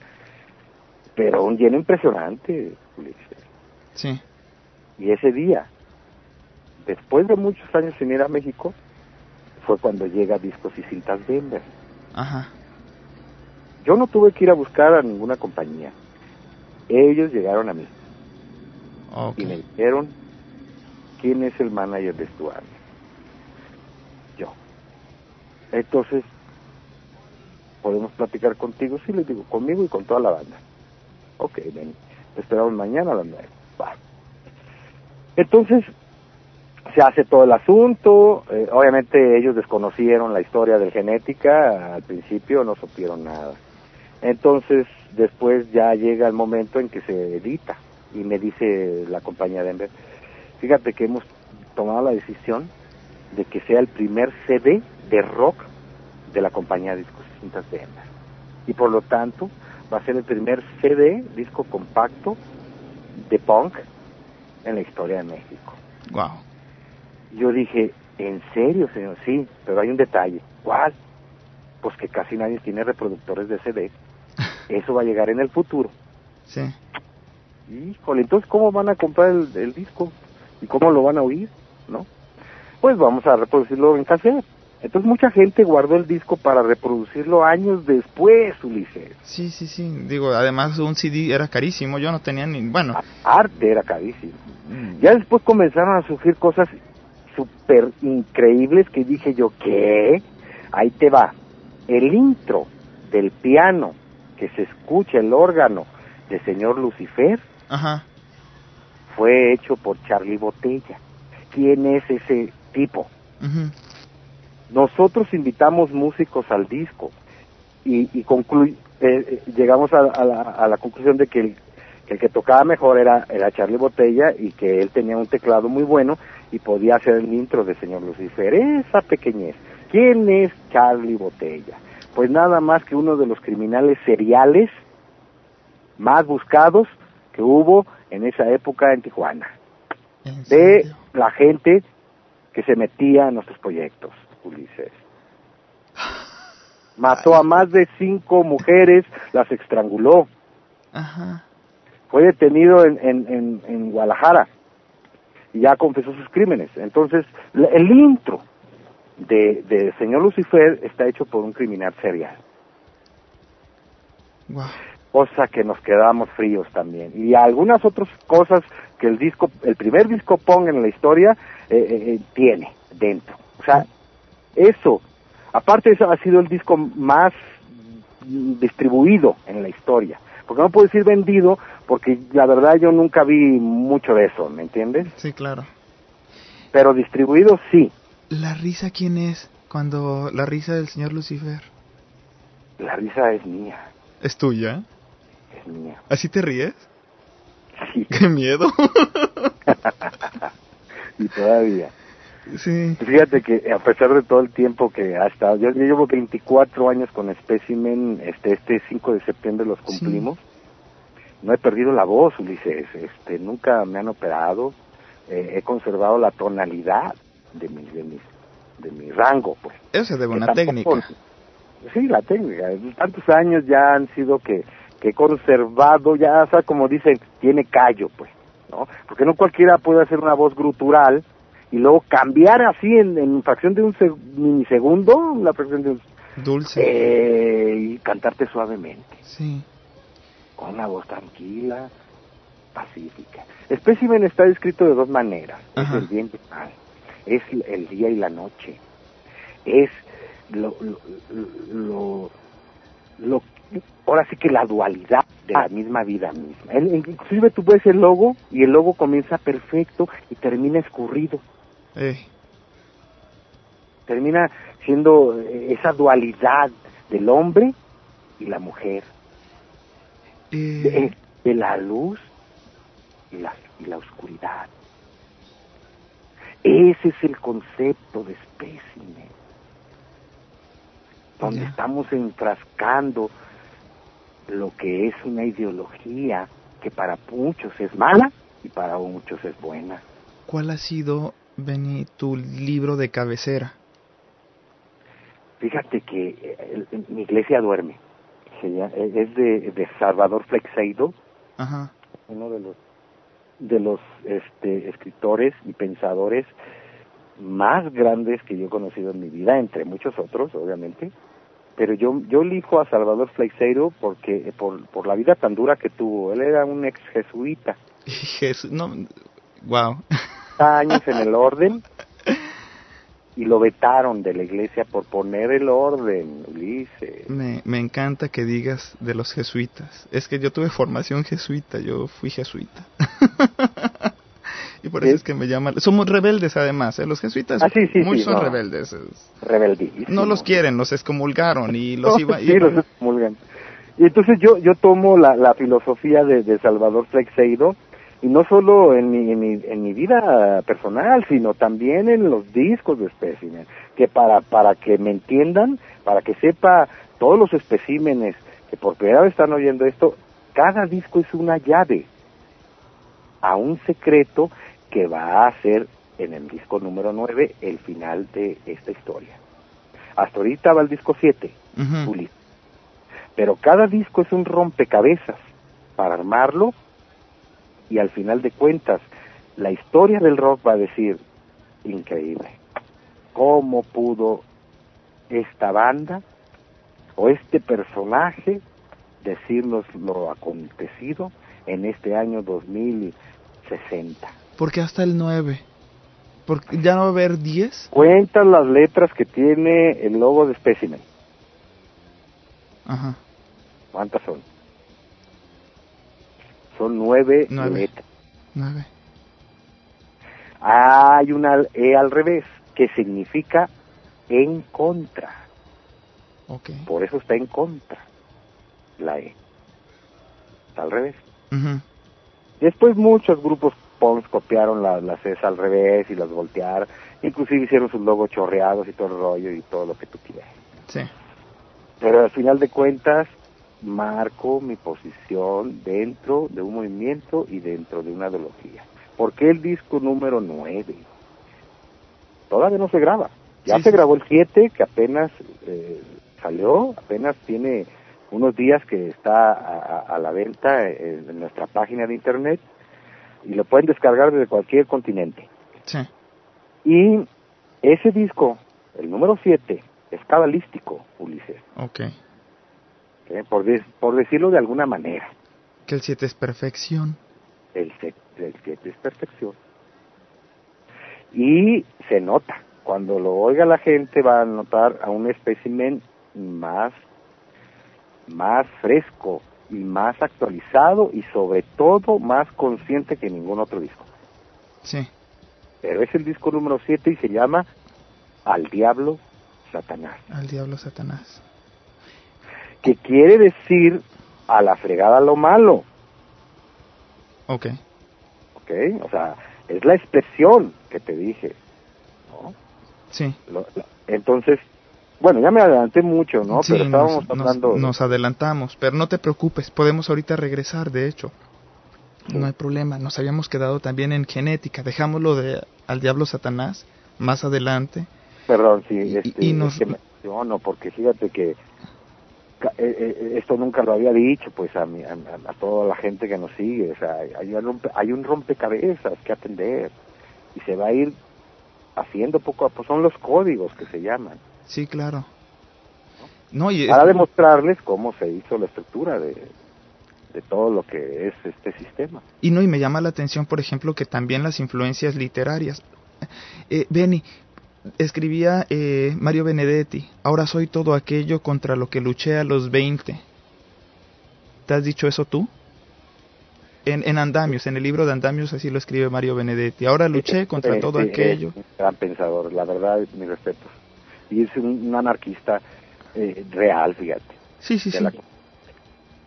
pero un lleno impresionante, Ulises. Sí. Y ese día, después de muchos años sin ir a México, fue cuando llega Discos y Cintas Denver. Ajá. Yo no tuve que ir a buscar a ninguna compañía. Ellos llegaron a mí Ok. y me dijeron, ¿quién es el manager de tu año? Yo. Entonces, ¿podemos platicar contigo? Sí, les digo, conmigo y con toda la banda. Ok, ven, te esperamos mañana a las nueve. Entonces, se hace todo el asunto, eh, obviamente ellos desconocieron la historia del genética, al principio no supieron nada. Entonces, después ya llega el momento en que se edita y me dice la compañía Denver, fíjate que hemos tomado la decisión de que sea el primer CD de rock de la compañía Discos y por lo tanto, va a ser el primer CD, disco compacto, de punk en la historia de México. Wow. Yo dije, ¿en serio, señor? Sí, pero hay un detalle. ¿Cuál? Pues que casi nadie tiene reproductores de CD. Eso va a llegar en el futuro. Sí. Híjole, entonces, ¿cómo van a comprar el, el disco? ¿Y cómo lo van a oír? ¿No? Pues vamos a reproducirlo en cassette. Entonces, mucha gente guardó el disco para reproducirlo años después, Ulises. Sí, sí, sí. Digo, además un CD era carísimo. Yo no tenía ni. Bueno. Arte era carísimo. Ya después comenzaron a surgir cosas súper increíbles que dije yo, ¿qué? Ahí te va. El intro del piano que se escucha el órgano de señor Lucifer Ajá. fue hecho por Charlie Botella. ¿Quién es ese tipo? Nosotros invitamos músicos al disco y, y conclu- eh, eh, llegamos a, a la, a la conclusión de que el, que el que tocaba mejor era, era Charlie Botella y que él tenía un teclado muy bueno y podía hacer el intro de señor Lucifer. Esa pequeñez. ¿Quién es Charlie Botella? Pues nada más que uno de los criminales seriales más buscados que hubo en esa época en Tijuana. De la gente que se metía en nuestros proyectos, Ulises. Mató a más de cinco mujeres, las estranguló. Ajá. Fue detenido en, en, en, en Guadalajara y ya confesó sus crímenes. Entonces, el intro de, de Señor Lucifer está hecho por un criminal serial. Wow. cosa que nos quedamos fríos también y algunas otras cosas que el disco el primer disco pong en la historia eh, eh, eh, tiene dentro o sea eso aparte eso ha sido el disco más distribuido en la historia porque no puedo decir vendido porque la verdad yo nunca vi mucho de eso ¿me entiendes? Sí, claro. pero distribuido sí ¿La risa quién es? Cuando la risa del señor Lucifer la risa es mía es tuya. es mía ¿Así te ríes? Sí. Qué miedo. y todavía sí. Fíjate que a pesar de todo el tiempo que ha estado, yo, yo llevo 24 años con Specimen, este, este 5 de septiembre los cumplimos. No he perdido la voz, Ulises, este, nunca me han operado, eh, he conservado la tonalidad de mi, de mi, de mi rango, pues. Eso se debe a Que una tampoco- técnica. Sí, la técnica. Tantos años ya han sido que, que he conservado, ya, o sea, como dicen, tiene callo, pues, ¿no? Porque no cualquiera puede hacer una voz grutural y luego cambiar así en, en fracción de un seg- minisegundo, la fracción de un... Dulce. eh, y cantarte suavemente, Sí. con una voz tranquila, pacífica. Specimen está escrito de dos maneras, Ajá. es el bien y el mal, es el día y la noche, es lo, lo, lo, lo- ahora sí que la dualidad de la misma vida misma. El- inclusive tú ves el logo y el logo comienza perfecto y termina escurrido. Ey. termina siendo eh, esa dualidad del hombre y la mujer, de, de la luz y la, y la oscuridad. Ese es el concepto de espécimen, donde estamos enfrascando lo que es una ideología que para muchos es mala y para muchos es buena. ¿Cuál ha sido, Benny, tu libro de cabecera? Fíjate que eh, el- mi iglesia duerme. Llama- es de, de Salvador Flexeido, Ajá. uno de los de los este, escritores y pensadores más grandes que yo he conocido en mi vida, entre muchos otros, obviamente. Pero yo yo elijo a Salvador Flexeiro porque eh, por, por la vida tan dura que tuvo. Él era un ex jesuita, Jesús, no, wow. años en el orden y lo vetaron de la iglesia por poner el orden, Ulises. Me, me encanta que digas de los jesuitas. Es que yo tuve formación jesuita, yo fui jesuita. y por eso es que me llaman... Somos rebeldes además, ¿eh? los jesuitas Ah, sí, sí, muy son no. rebeldes. No los quieren, los excomulgaron y los iba... sí, iban- los excomulgan. Y entonces yo yo tomo la, la filosofía de, de Salvador Flexeido y no solo en mi, en, mi, en mi vida personal, sino también en los discos de especímenes, que para, para que me entiendan, para que sepa todos los especímenes que por primera vez están oyendo esto, cada disco es una llave a un secreto que va a ser en el disco número 9 el final de esta historia. Hasta ahorita va el disco 7, Ujú. Ulises. Pero cada disco es un rompecabezas para armarlo y al final de cuentas la historia del rock va a decir, increíble, ¿cómo pudo esta banda o este personaje decirnos lo acontecido en este año 2060? Porque hasta el 9. Porque ya no va a haber 10. Cuentan las letras que tiene el logo de Specimen. Ajá. ¿Cuántas son? Son nueve, Nueve. letras. 9. Hay una E al revés, que significa en contra. Ok. Por eso está en contra, la E. Está al revés. Ujú. Después muchos grupos punks copiaron la- las E's al revés y las voltearon. Inclusive hicieron sus logos chorreados y todo el rollo y todo lo que tú quieras. Sí. Pero al final de cuentas, marco mi posición dentro de un movimiento y dentro de una ideología. ¿Por qué el disco número 9? Todavía no se graba. Ya Sí, se sí. grabó el 7, que apenas eh, salió, apenas tiene unos días que está a, la venta en, en nuestra página de internet y lo pueden descargar desde cualquier continente. Sí. Y ese disco, el número 7, es cabalístico, Ulises. Ok. ¿Eh? por, decirlo de alguna manera. Que el 7 es perfección. El 7 el siete es perfección. Y se nota, cuando lo oiga la gente va a notar a un espécimen más, más fresco y más actualizado y sobre todo más consciente que ningún otro disco. Sí. Pero es el disco número 7 y se llama Al Diablo Satanás. Al diablo Satanás. Que quiere decir a la fregada lo malo, Ok. ¿ok? O sea, es la expresión que te dije, ¿no? Sí. Lo- lo- entonces, bueno, ya me adelanté mucho, ¿no? Sí, Pero estábamos nos, nos- hablando... nos adelantamos, pero no te preocupes, podemos ahorita regresar, de hecho. No hay problema, nos habíamos quedado también en genética, dejámoslo de al diablo Satanás más adelante. Perdón, sí, este, y nos- es que me emociono, porque fíjate que eh, eh, esto nunca lo había dicho, pues, a, mi- a, toda la gente que nos sigue, o sea, hay un, rompe- hay un rompecabezas que atender, y se va a ir haciendo poco a poco, son los códigos que se llaman. Sí, claro. No, y para demostrarles cómo se hizo la estructura de, de todo lo que es este sistema. Y no, y me llama la atención, por ejemplo, que también las influencias literarias. Eh, Benny, escribía eh, Mario Benedetti, ahora soy todo aquello contra lo que luché a los 20. ¿Te has dicho eso tú? En, en Andamios, en el libro de Andamios así lo escribe Mario Benedetti. Ahora luché contra todo sí, aquello. es un gran pensador, la verdad, mi respeto. y es un, un anarquista eh, real, fíjate. Sí, sí, sí. la-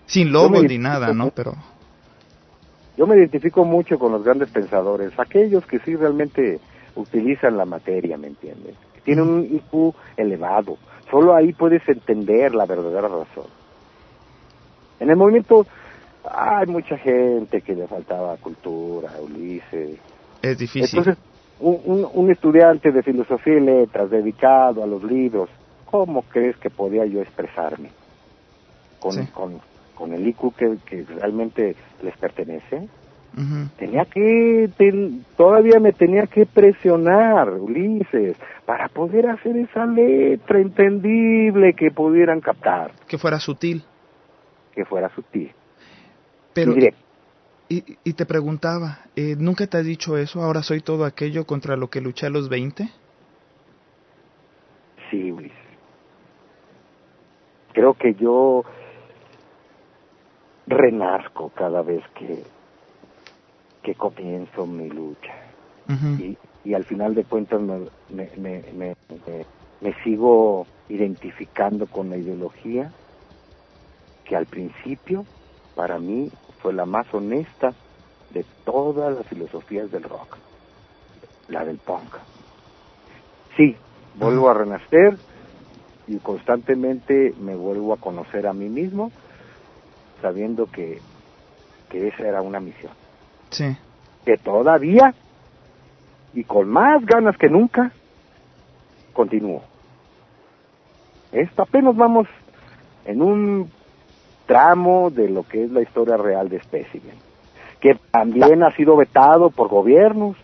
Sin Yo logo me ni nada, ¿no? Pero Yo me identifico mucho con los grandes pensadores, aquellos que sí realmente utilizan la materia, ¿me entiendes? Que tienen un IQ elevado. Solo ahí puedes entender la verdadera razón. En el movimiento hay mucha gente que le faltaba cultura, Ulises. es difícil. Entonces, un, un- un estudiante de filosofía y letras dedicado a los libros, ¿cómo crees que podía yo expresarme? Con, Sí. con, con el IQ que, que realmente les pertenece. Tenía que, ten- todavía me tenía que presionar, Ulises, para poder hacer esa letra entendible que pudieran captar, que fuera sutil. que fuera sutil. Pero, Y directo. y, y te preguntaba, eh, ¿nunca te has dicho eso? Ahora soy todo aquello contra lo que luché a los 20. Sí, Ulises. Creo que yo renazco cada vez que, que comienzo mi lucha. Y, y al final de cuentas me, me, me, me- me- me sigo identificando con la ideología que al principio para mí fue la más honesta de todas las filosofías del rock, la del punk. Sí, vuelvo a renacer y constantemente me vuelvo a conocer a mí mismo sabiendo que, que esa era una misión Sí. que todavía y con más ganas que nunca continúo. Esto apenas vamos en un tramo de lo que es la historia real de Specimen, que también ha sido vetado por gobiernos,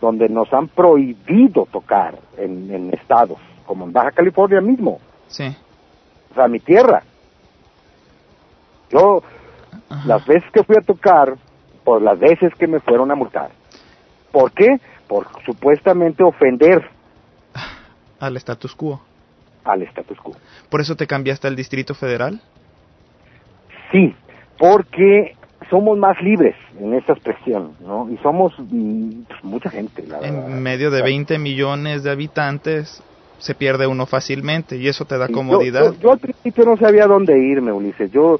donde nos han prohibido tocar en, en estados, como en Baja California mismo, Sí. o sea, mi tierra. Yo, las veces que fui a tocar, por las veces que me fueron a multar. ¿Por qué? Por supuestamente ofender Al status quo. al status quo. ¿Por eso te cambiaste al Distrito Federal? Sí, porque somos más libres en esa expresión, ¿no? Y somos mm, pues, mucha gente, la verdad. En medio de 20 millones de habitantes se pierde uno fácilmente y eso te da comodidad. Yo, yo- yo al principio no sabía dónde irme, Ulises. Yo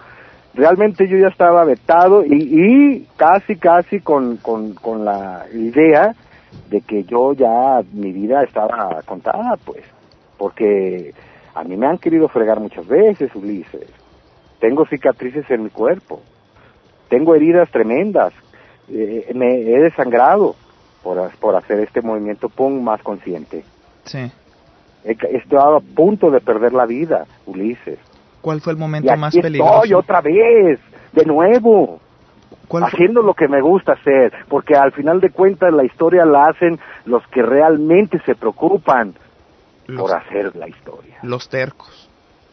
realmente yo ya estaba vetado y, y casi, casi con, con, con la idea de que yo ya mi vida estaba contada, pues, porque a mí me han querido fregar muchas veces, Ulises. Tengo cicatrices en mi cuerpo, tengo heridas tremendas, eh, me he desangrado por, por hacer este movimiento PUN más consciente. Sí. He estaba a punto de perder la vida, Ulises. ¿Cuál fue el Y momento aquí más estoy peligroso? otra vez, de nuevo, ¿Cuál fue- haciendo lo que me gusta hacer, porque al final de cuentas la historia la hacen los que realmente se preocupan Los- por hacer la historia, Los tercos.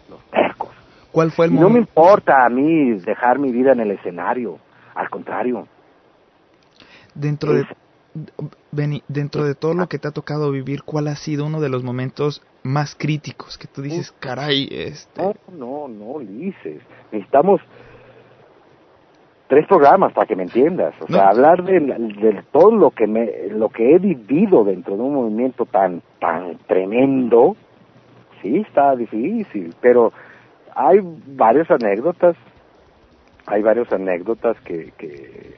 los tercos. ¿Cuál fue el Y no me importa a mí dejar mi vida en el escenario, al contrario. Dentro de, Benny, dentro de todo lo que te ha tocado vivir, ¿cuál ha sido uno de los momentos más críticos que tú dices, caray, este, No, no, no, Ulises. Necesitamos tres programas para que me entiendas. O sea, hablar de, de todo lo que me, lo que he vivido dentro de un movimiento tan, tan tremendo, sí está difícil. Pero hay varias anécdotas, hay varias anécdotas que, que,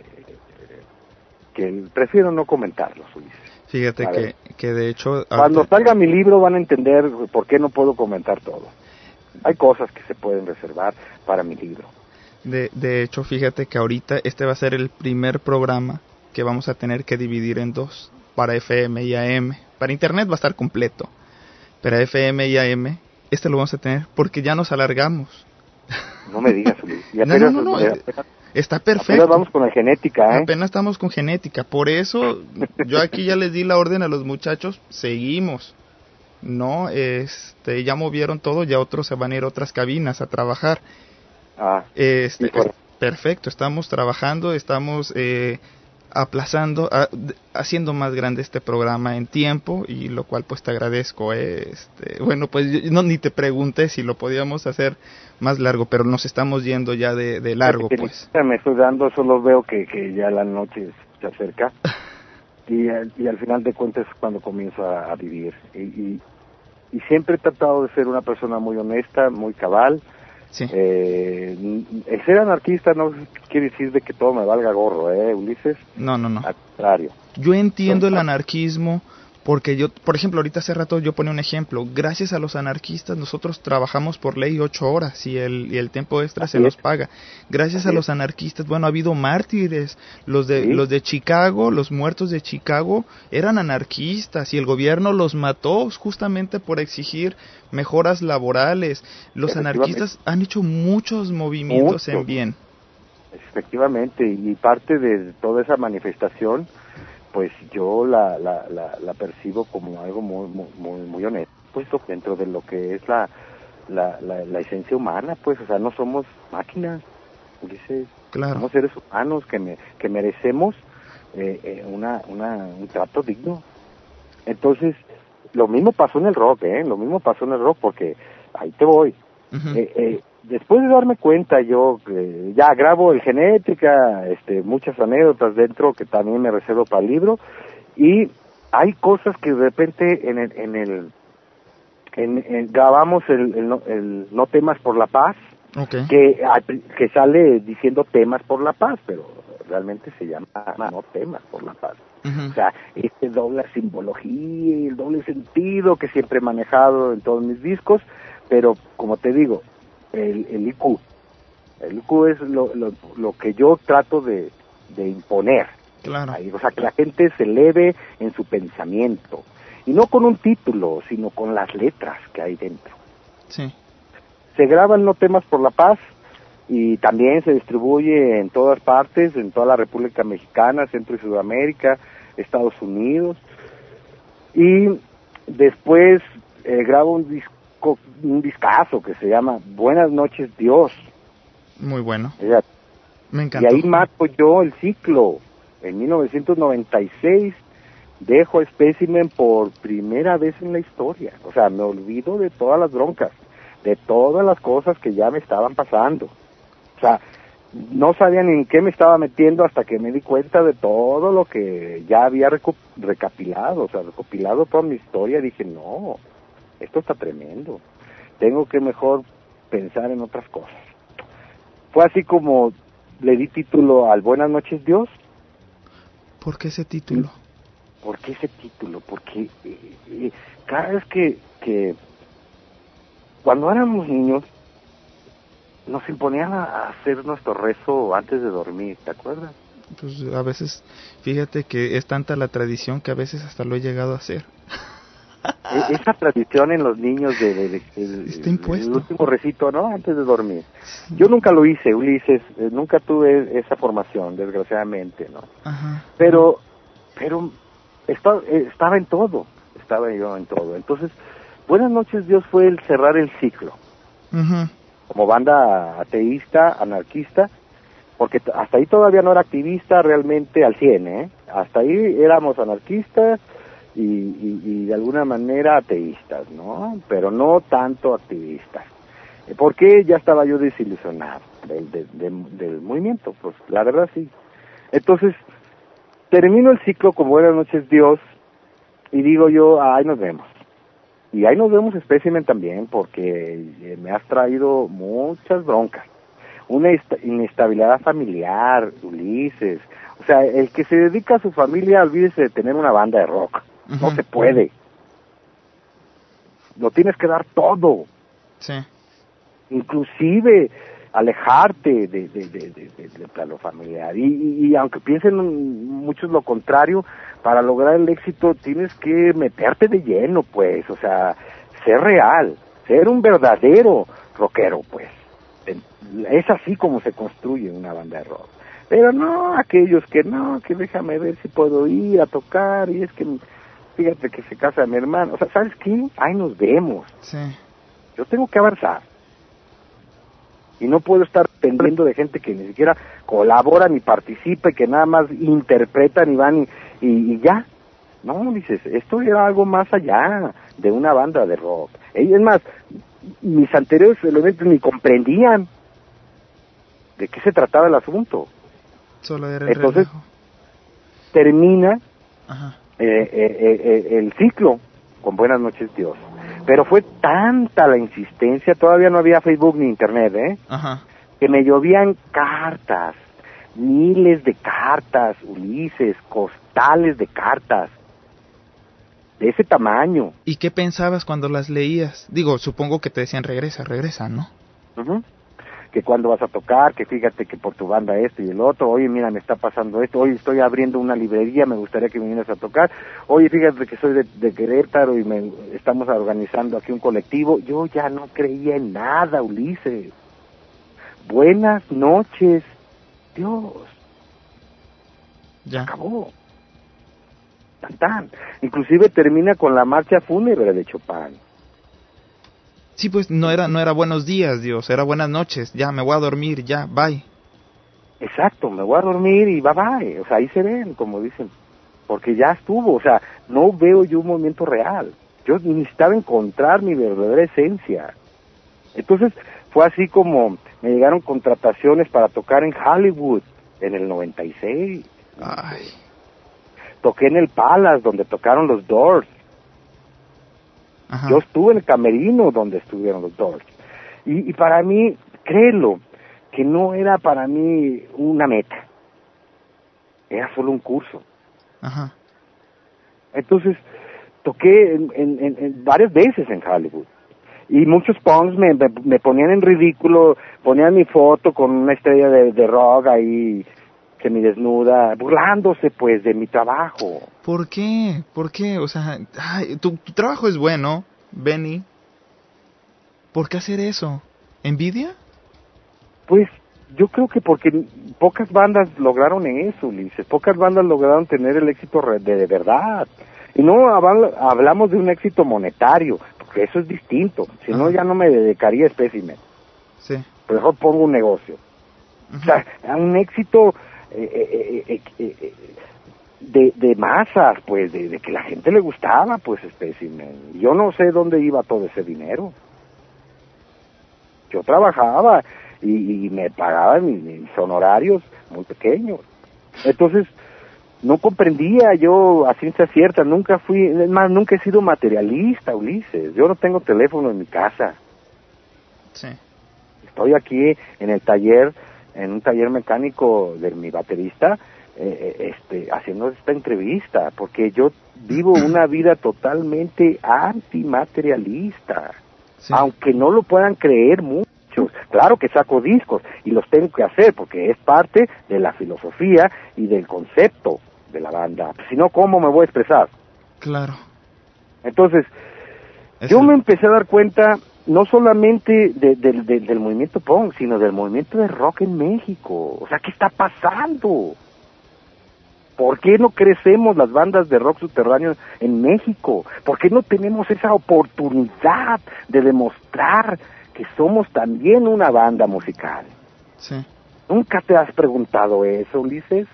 que prefiero no comentarlos, Ulises. fíjate que, que de hecho... Cuando ahorita- salga mi libro van a entender por qué no puedo comentar todo. Hay cosas que se pueden reservar para mi libro. De, de hecho, fíjate que ahorita este va a ser el primer programa que vamos a tener que dividir en dos, para FM y AM. Para Internet va a estar completo, pero FM y AM, este lo vamos a tener porque ya nos alargamos. No me digas, Luis. Y No, no, no, apenas- Está apenas perfecto. vamos con la genética, ¿eh? Apenas estamos con genética, por eso yo aquí ya les di la orden a los muchachos, seguimos. No, este, ya movieron todo, ya otros se van a ir a otras cabinas a trabajar. Ah, Este, perfecto, estamos trabajando, estamos eh, aplazando, a- haciendo más grande este programa en tiempo y lo cual pues te agradezco. eh, Este, bueno, pues yo no ni te pregunté si lo podíamos hacer más largo, pero nos estamos yendo ya de, de largo pues. Me estoy dando, solo veo que, que ya la noche se acerca. Y, al- y al final de cuentas es cuando comienzo a, a vivir. Y, y, y siempre he tratado de ser una persona muy honesta, muy cabal. Eh, el ser anarquista no quiere decir de que todo me valga gorro, ¿eh, Ulises? No, no, no. Al contrario. Yo entiendo el anarquismo porque yo, por ejemplo, ahorita hace rato yo ponía un ejemplo. Gracias a los anarquistas nosotros trabajamos por ley ocho horas y el, y el tiempo extra se Así es. paga. Gracias a los anarquistas, bueno, ha habido mártires. Los de, Sí. los de Chicago, los muertos de Chicago eran anarquistas y el gobierno los mató justamente por exigir mejoras laborales. Los anarquistas han hecho muchos movimientos en bien. Efectivamente, y parte de toda esa manifestación, pues yo la, la, la, la percibo como algo muy, muy, muy, honesto, puesto dentro de lo que es la, la, la, la esencia humana, pues, o sea, no somos máquinas, Ulises, Claro. somos seres humanos que, me, que merecemos eh, eh, una, una, un trato digno. Entonces, lo mismo pasó en el rock, ¿eh? Lo mismo pasó en el rock, porque ahí te voy. Eh, después de darme cuenta yo que ya grabo el genética, este, muchas anécdotas dentro que también me reservo para el libro y hay cosas que de repente en el, en el en, en- grabamos el, el no, el no temas por la paz Ok. que que sale diciendo temas por la paz pero realmente se llama no temas por la paz o sea, este doble simbología y el doble sentido que siempre he manejado en todos mis discos, pero como te digo, el, el IQ, el IQ es lo, lo, lo que yo trato de, de imponer. Claro. Ahí, o sea, que la gente se eleve en su pensamiento. Y no con un título, sino con las letras que hay dentro. Sí. Se graban no temas por la paz y también se distribuye en todas partes, en toda la República Mexicana, Centro y Sudamérica, Estados Unidos. Y después eh, grabo un disco, un discazo que se llama Buenas noches Dios. Muy bueno. Me Y ahí mato yo el ciclo. En 1996 dejo a Specimen por primera vez en la historia. O sea, me olvido de todas las broncas, de todas las cosas que ya me estaban pasando. O sea, no sabía ni en qué me estaba metiendo hasta que me di cuenta de todo lo que ya había recapilado, o sea, recopilado toda mi historia. Dije, no, esto está tremendo. Tengo que mejor pensar en otras cosas. Fue así como le di título al Buenas noches Dios. ¿Por qué ese título? ¿Por qué ese título? Porque eh, eh, cada vez que, que cuando éramos niños nos imponían a, a hacer nuestro rezo antes de dormir, ¿te acuerdas? Pues a veces, fíjate que es tanta la tradición que a veces hasta lo he llegado a hacer. E- Esa tradición en los niños de, de- el último recito, ¿no? Antes de dormir. Yo nunca lo hice, Ulises, eh, nunca tuve esa formación, desgraciadamente, ¿no? Ajá. pero pero esta- eh, estaba en todo estaba yo en todo entonces buenas noches Dios fue el cerrar el ciclo como banda ateísta anarquista porque hasta ahí todavía no era activista realmente al 100 ¿eh? hasta ahí éramos anarquistas y, y, de alguna manera ateístas no pero no tanto activistas Eh, porque ya estaba yo desilusionado del, del, movimiento pues la verdad sí entonces termino el ciclo con Buenas noches Dios y digo yo, ahí nos vemos. Y ahí nos vemos Specimen también porque eh, me has traído muchas broncas. Una esta- inestabilidad familiar, Ulises. O sea, el que se dedica a su familia, olvídese de tener una banda de rock. No se puede. Lo tienes que dar todo. Sí. Inclusive alejarte de, de, de, de- plano familiar. Y, y- y aunque piensen muchos lo contrario, para lograr el éxito tienes que meterte de lleno, pues, o sea, ser real, ser un verdadero rockero, pues. Es así como se construye una banda de rock. Pero no aquellos que no, que déjame ver si puedo ir a tocar y es que fíjate que se casa mi hermano. O sea, ¿sabes qué? Ahí nos vemos. Sí. Yo tengo que avanzar. Y no puedo estar dependiendo de gente que ni siquiera colabora ni participa y que nada más interpretan y van y, y, y ya. No, dices, esto era algo más allá de una banda de rock. Y es más, mis anteriores elementos ni comprendían de qué se trataba el asunto. Solo era el Entonces, relajo. termina Ajá. Eh, eh, eh, el ciclo con Buenas noches Dios. Pero fue tanta la insistencia, todavía no había Facebook ni Internet, ¿eh? Ajá. Que me llovían cartas, miles de cartas, Ulises, costales de cartas, de ese tamaño. ¿Y qué pensabas cuando las leías? Digo, supongo que te decían regresa, regresa, ¿no? Ujú. Que cuando vas a tocar, que fíjate que por tu banda esto y el otro, oye, mira, me está pasando esto, oye, estoy abriendo una librería, me gustaría que me vinieras a tocar, oye, fíjate que soy de, de Querétaro y me, estamos organizando aquí un colectivo. Yo ya no creía en nada, Ulises. Buenas noches, Dios. Ya. Acabó. Tan, tan. Inclusive termina con la marcha fúnebre de Chopin. Sí, pues no era, no era buenos días, Dios, era buenas noches. Ya, me voy a dormir, ya, bye. Exacto, me voy a dormir y bye bye. O sea, ahí se ven, como dicen. Porque ya estuvo, o sea, no veo yo un movimiento real. Yo necesitaba encontrar mi verdadera esencia. Entonces, fue así como me llegaron contrataciones para tocar en Hollywood en el 96. Ay. Toqué en el Palace, donde tocaron los Doors. Ajá. Yo estuve en el camerino donde estuvieron los Doors. Y, y para mí, créelo, que no era para mí una meta. Era solo un curso. Ajá. Entonces, toqué en, en- en- en varias veces en Hollywood. Y muchos punks me, me, me ponían en ridículo, ponían mi foto con una estrella de, de rock ahí, semidesnuda, burlándose pues de mi trabajo. ¿Por qué? ¿Por qué? O sea, ay, tu, tu trabajo es bueno, Benny. ¿Por qué hacer eso? ¿Envidia? Pues yo creo que porque pocas bandas lograron eso, Ulises. Pocas bandas lograron tener el éxito de, de verdad. Y no habl- hablamos de un éxito monetario, porque eso es distinto. Si no, ya no me dedicaría a espécimen. Sí. Mejor pongo un negocio. O sea, un éxito eh, eh, eh, de, de masas, pues, de, de que la gente le gustaba, pues, espécimen. Yo no sé dónde iba todo ese dinero. Yo trabajaba y, y me pagaban mis, mis honorarios muy pequeños. Entonces, no comprendía yo a ciencia cierta, nunca fui, es más, nunca he sido materialista, Ulises. Yo no tengo teléfono en mi casa. Sí. Estoy aquí en el taller, en un taller mecánico de mi baterista, eh, eh, este, haciendo esta entrevista, porque yo vivo una vida totalmente antimaterialista, aunque no lo puedan creer muchos. Claro que saco discos y los tengo que hacer porque es parte de la filosofía y del concepto de la banda. Si no, ¿cómo me voy a expresar? Claro. Entonces, yo me empecé a dar cuenta no solamente de- del- movimiento punk, sino del movimiento de rock en México. O sea, ¿qué está pasando? ¿Por qué no crecemos las bandas de rock subterráneo en México? ¿Por qué no tenemos esa oportunidad de demostrar que somos también una banda musical? Sí. ¿Nunca te has preguntado eso, Ulises?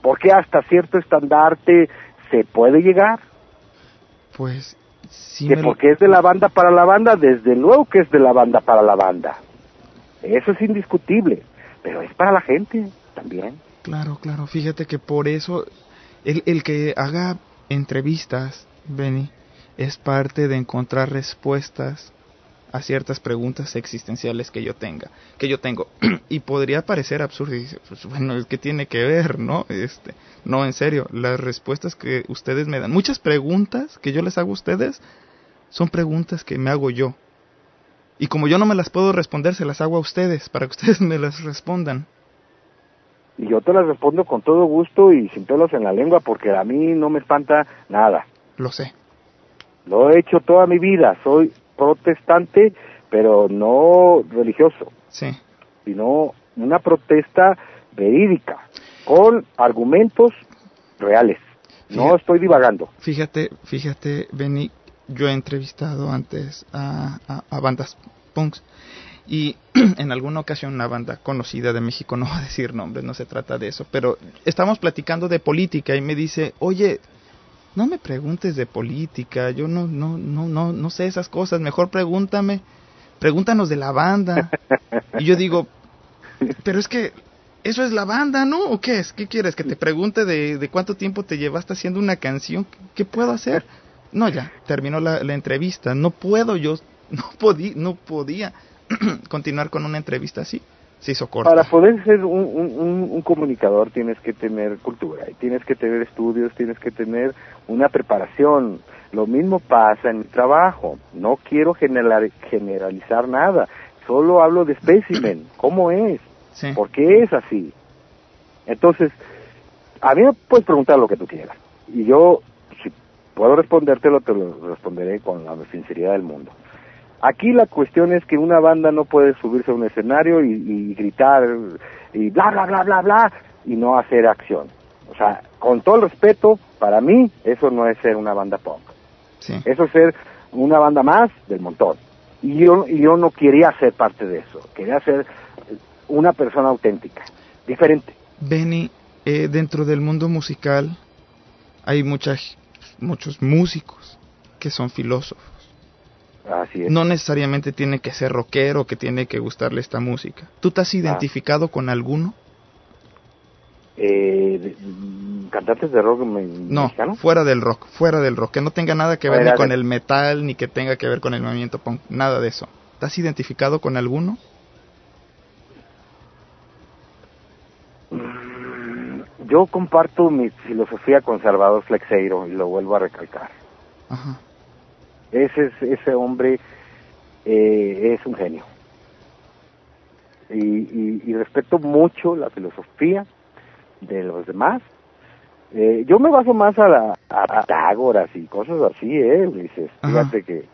¿Por qué hasta cierto estandarte se puede llegar? Pues sí que lo- porque es de la banda para la banda, desde luego que es de la banda para la banda. Eso es indiscutible, pero es para la gente también. Claro, claro. Fíjate que por eso el, el que haga entrevistas, Benny, es parte de encontrar respuestas a ciertas preguntas existenciales que yo tenga, que yo tengo. y podría parecer absurdo y dice, pues bueno, es que tiene que ver, ¿no? Este, no, en serio, las respuestas que ustedes me dan, muchas preguntas que yo les hago a ustedes son preguntas que me hago yo. Y como yo no me las puedo responder, se las hago a ustedes para que ustedes me las respondan. Y yo te las respondo con todo gusto y sin pelos en la lengua porque a mí no me espanta nada. Lo sé. Lo he hecho toda mi vida. Soy protestante, pero no religioso, Sí. sino una protesta verídica, con argumentos reales. No estoy divagando. Fíjate, fíjate, Benny, yo he entrevistado antes a, a- a bandas punks y en alguna ocasión una banda conocida de México, no voy a decir nombres, no se trata de eso, pero estábamos platicando de política y me dice, oye, no me preguntes de política, yo no, no, no, no, no sé esas cosas, mejor pregúntame, pregúntanos de la banda. Y yo digo, pero es que eso es la banda, ¿no? ¿O qué es? ¿Qué quieres? ¿Que te pregunte de, de cuánto tiempo te llevaste haciendo una canción? ¿Qué puedo hacer? No, ya, terminó la, la entrevista. No puedo, yo no, podí, no podía continuar con una entrevista así. Se hizo corta. Para poder ser un, un- un- un comunicador tienes que tener cultura, tienes que tener estudios, tienes que tener una preparación. Lo mismo pasa en mi trabajo. No quiero generalizar nada. Solo hablo de specimen. ¿Cómo es? Sí. ¿Por qué es así? Entonces, a mí me puedes preguntar lo que tú quieras. Y yo, si puedo respondértelo, te lo responderé con la sinceridad del mundo. Aquí la cuestión es que una banda no puede subirse a un escenario y, y gritar y bla, bla, bla, bla, bla, y no hacer acción. O sea, con todo el respeto, para mí eso no es ser una banda punk. Sí. Eso es ser una banda más del montón. Y yo, y yo no quería ser parte de eso. Quería ser una persona auténtica, diferente. Benny, eh, dentro del mundo musical hay muchas, muchos músicos que son filósofos. Así es. No necesariamente tiene que ser rockero, que tiene que gustarle esta música. ¿Tú te has identificado con alguno? Eh, mm, cantantes de rock me- No, mexicano. fuera del rock, fuera del rock, que no tenga nada que ver ni con de- el metal, ni que tenga que ver con el movimiento punk, nada de eso. ¿Te has identificado con alguno? Yo comparto mi filosofía con Salvador Flexeiro y lo vuelvo a recalcar. Ajá. Ese, es- ese hombre eh, es un genio. Y, y- y respeto mucho la filosofía de los demás. Eh, yo me baso más a, la, a Pitágoras y cosas así, ¿eh, Ulises? Fíjate que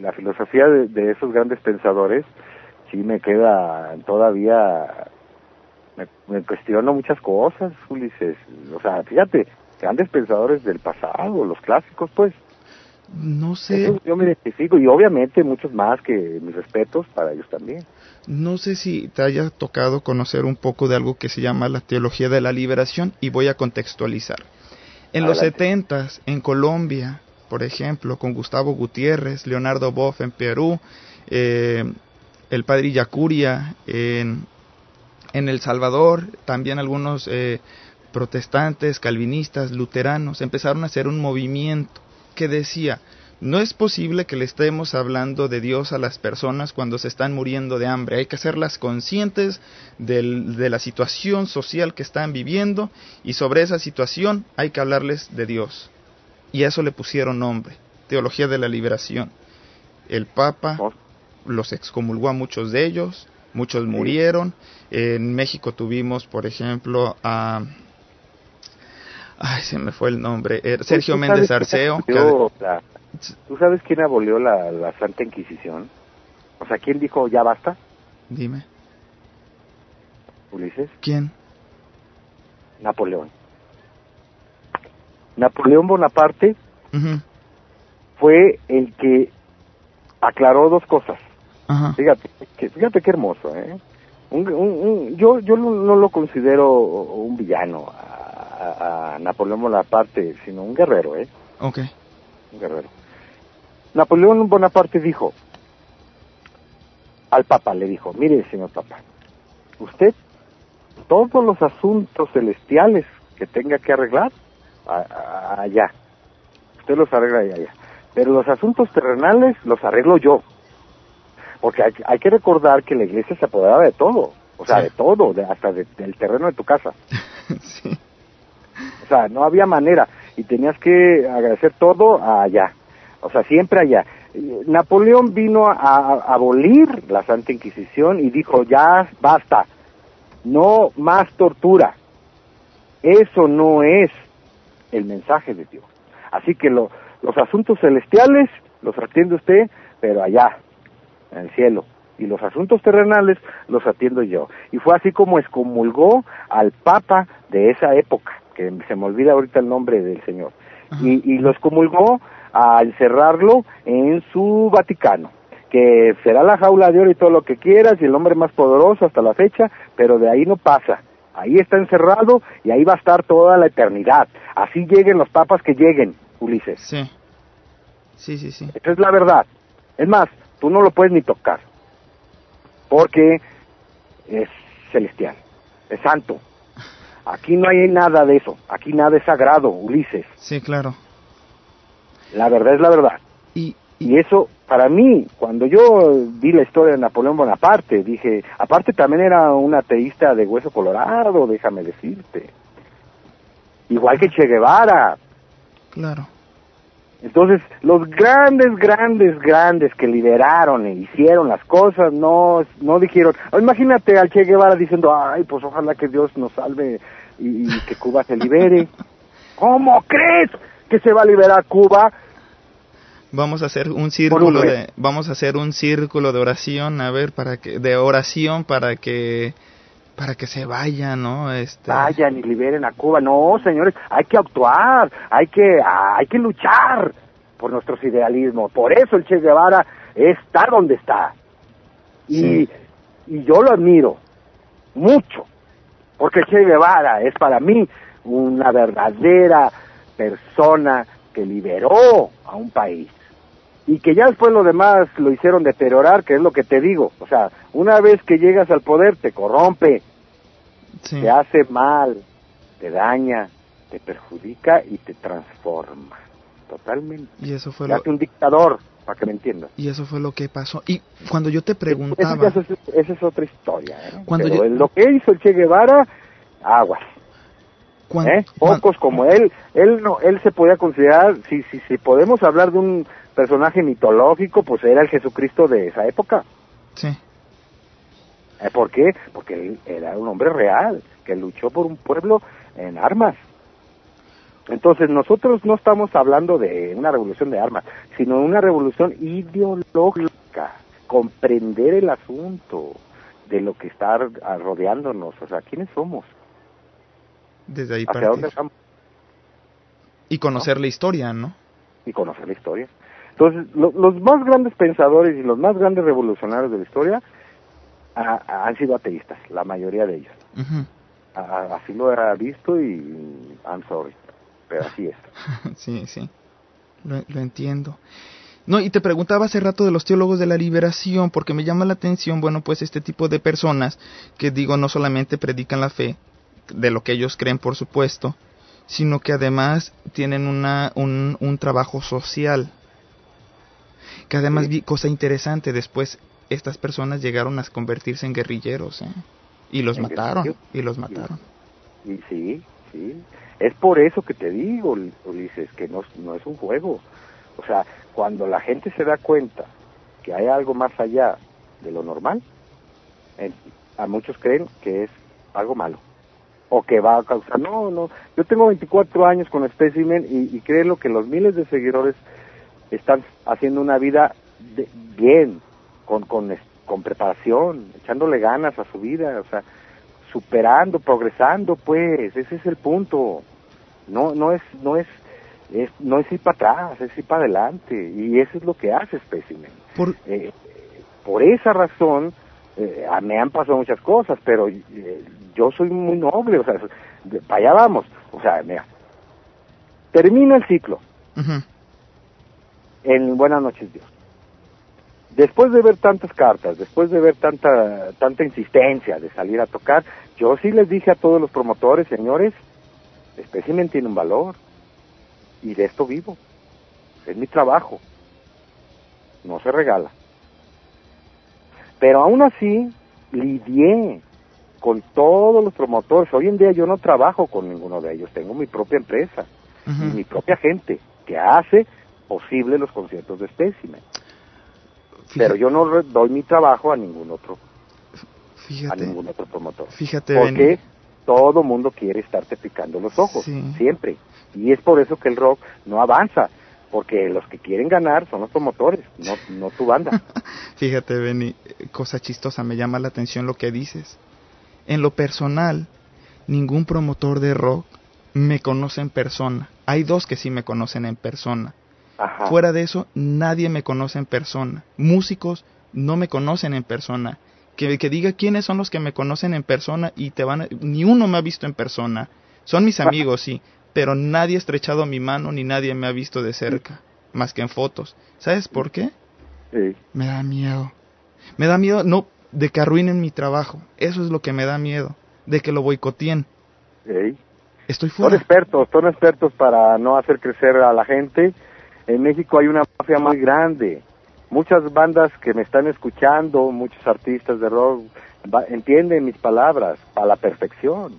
la filosofía de, de esos grandes pensadores sí me queda todavía... Me, me cuestiono muchas cosas, Ulises. O sea, fíjate, grandes pensadores del pasado, los clásicos, pues. No sé, Eso yo me identifico y obviamente muchos más que mis respetos para ellos también. no sé si te haya tocado conocer un poco de algo que se llama la teología de la liberación y voy a contextualizar. En los setentas, en Colombia, por ejemplo, con Gustavo Gutiérrez, Leonardo Boff en Perú, eh, el padre Yacuria en, en El Salvador, también algunos eh, protestantes, calvinistas, luteranos, empezaron a hacer un movimiento que decía, no es posible que le estemos hablando de Dios a las personas cuando se están muriendo de hambre, hay que hacerlas conscientes del- de la situación social que están viviendo y sobre esa situación hay que hablarles de Dios. Y a eso le pusieron nombre, Teología de la Liberación. El Papa los excomulgó a muchos de ellos, muchos murieron. En México tuvimos, por ejemplo, a... Ay, se me fue el nombre. eh, Sergio ¿Tú Méndez Arceo. que- la- ¿Tú sabes quién abolió la, la Santa Inquisición? O sea, ¿quién dijo ya basta, Dime, Ulises? ¿quién? Napoleón. Napoleón Bonaparte fue el que aclaró dos cosas. Ajá. Fíjate, que, fíjate qué hermoso, ¿eh? Un- un- un- yo yo no, no lo considero un villano a, Napoleón Bonaparte, sino un guerrero, ¿eh? Ok. Un guerrero. Napoleón Bonaparte dijo al Papa, le dijo, mire señor Papa, usted todos los asuntos celestiales que tenga que arreglar, a- a- allá, usted los arregla allá. Pero los asuntos terrenales los arreglo yo. Porque hay, hay que recordar que la iglesia se apoderaba de todo, o sea, Sí. de todo, de- hasta de- del terreno de tu casa. O sea, no había manera y tenías que agradecer todo allá, o sea, siempre allá. Napoleón vino a, a abolir la Santa Inquisición y dijo, ya basta, no más tortura. Eso no es el mensaje de Dios. Así que lo- los asuntos celestiales los atiende usted, pero allá, en el cielo. Y los asuntos terrenales los atiendo yo. Y fue así como excomulgó al Papa de esa época, que se me olvida ahorita el nombre del señor. Y, y lo excomulgó a encerrarlo en su Vaticano que será la jaula de oro y todo lo que quieras y el hombre más poderoso hasta la fecha, pero de ahí no pasa. Ahí está encerrado y ahí va a estar toda la eternidad. Así lleguen los papas que lleguen, Ulises. Sí. Sí, sí, sí. Esa es la verdad. Es más, tú no lo puedes ni tocar. Porque es celestial, es santo. Aquí no hay nada de eso. Aquí nada es sagrado, Ulises. Sí, claro. La verdad es la verdad. Y, y eso, para mí, cuando yo vi la historia de Napoleón Bonaparte, dije, aparte también era un ateísta de hueso colorado, déjame decirte. Igual que Che Guevara. Claro. Entonces, los grandes, grandes, grandes que lideraron e hicieron las cosas, no, no dijeron, imagínate al Che Guevara diciendo, ay, pues ojalá que Dios nos salve y, y que Cuba se libere. ¿Cómo crees que se va a liberar Cuba? Vamos a hacer un círculo de vamos a hacer un círculo de oración, a ver para que de oración para que para que se vayan, ¿no? Este Vayan y liberen a Cuba. No, señores, hay que actuar, hay que hay que luchar por nuestros idealismos. Por eso el Che Guevara está donde está. Y y yo lo admiro mucho, porque el Che Guevara es para mí una verdadera persona que liberó a un país y que ya después lo demás lo hicieron deteriorar, que es lo que te digo. O sea, una vez que llegas al poder te corrompe, te hace mal, te daña, te perjudica y te transforma totalmente. y eso fue Te lo hace un dictador, para que me entiendas. y eso fue lo que pasó. Y cuando yo te preguntaba ya es- esa es otra historia. ¿eh? Cuando Pero yo- lo que hizo el Che Guevara, aguas. cuan- ¿eh? Pocos como él, él no, él se podía considerar, si, si, si podemos hablar de un personaje mitológico, pues era el Jesucristo de esa época. Sí. ¿Eh? ¿Por qué? Porque él era un hombre real, que luchó por un pueblo en armas. Entonces nosotros no estamos hablando de una revolución de armas, sino de una revolución ideológica, comprender el asunto de lo que está rodeándonos, o sea, ¿quiénes somos? desde ahí ¿Hacia dónde vamos? y conocer la historia, ¿no? y conocer la historia. Entonces, lo- los más grandes pensadores y los más grandes revolucionarios de la historia han sido ateístas, la mayoría de ellos. Así lo he visto y I'm sorry, pero así es. sí, sí. Lo, lo entiendo. No, y te preguntaba hace rato de los teólogos de la liberación, porque me llama la atención, bueno, pues este tipo de personas que digo no solamente predican la fe, de lo que ellos creen, por supuesto, sino que además tienen una, un, un trabajo social. Que además vi cosa interesante, después estas personas llegaron a convertirse en guerrilleros, ¿eh? Y los mataron, y los mataron. Y sí, sí. Es por eso que te digo, Ul- Ulises, que no, no es un juego. O sea, cuando la gente se da cuenta que hay algo más allá de lo normal, en- a muchos creen que es algo malo. O que va a causar, no, no. Yo tengo 24 años con Specimen y, y créelo que los miles de seguidores están haciendo una vida de- bien, con, con, con preparación, echándole ganas a su vida, o sea, superando, progresando, pues, ese es el punto. No, no es, no es, es no es ir para atrás, es ir para adelante, y eso es lo que hace Specimen. Por, Eh, por esa razón, eh, me han pasado muchas cosas, pero eh, yo soy muy noble, o sea, para allá vamos. O sea, mira, termina el ciclo Ujú. En Buenas noches Dios. Después de ver tantas cartas, después de ver tanta tanta insistencia de salir a tocar, yo sí les dije a todos los promotores, señores, Specimen tiene un valor y de esto vivo. Es mi trabajo. No se regala. Pero aún así lidié con todos los promotores. Hoy en día yo no trabajo con ninguno de ellos, tengo mi propia empresa y mi propia gente que hace posible los conciertos de Specimen. Pero yo no doy mi trabajo a ningún otro, a ningún otro promotor. fíjate, Porque todo mundo quiere estarte picando los ojos, Sí. siempre. Y es por eso que el rock no avanza, porque los que quieren ganar son los promotores, no, no tu banda. Fíjate, Benny, eh, cosa chistosa, me llama la atención lo que dices. En lo personal, ningún promotor de rock me conoce en persona. Hay dos que sí me conocen en persona. Ajá. Fuera de eso, nadie me conoce en persona. Músicos no me conocen en persona. Que, que diga quiénes son los que me conocen en persona y te van a- ni uno me ha visto en persona. Son mis amigos, sí, pero nadie ha estrechado mi mano ni nadie me ha visto de cerca, más que en fotos. ¿Sabes por qué? Sí. Me da miedo. Me da miedo no de que arruinen mi trabajo. Eso es lo que me da miedo, de que lo boicoteen. Sí. Estoy Son fuera. expertos, son expertos para no hacer crecer a la gente en México hay una mafia muy grande. Muchas bandas que me están escuchando, muchos artistas de rock, va- entienden mis palabras a la perfección.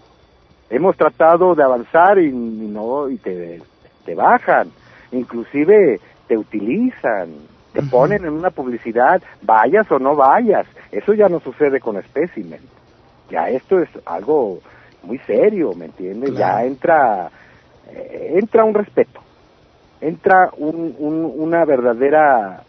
Hemos tratado de avanzar y, y no y te, te bajan, inclusive te utilizan, te ponen en una publicidad, vayas o no vayas. Eso ya no sucede con Specimen. Ya esto es algo muy serio, ¿me entiendes? Ya entra eh, entra un respeto, entra un, un- una verdadera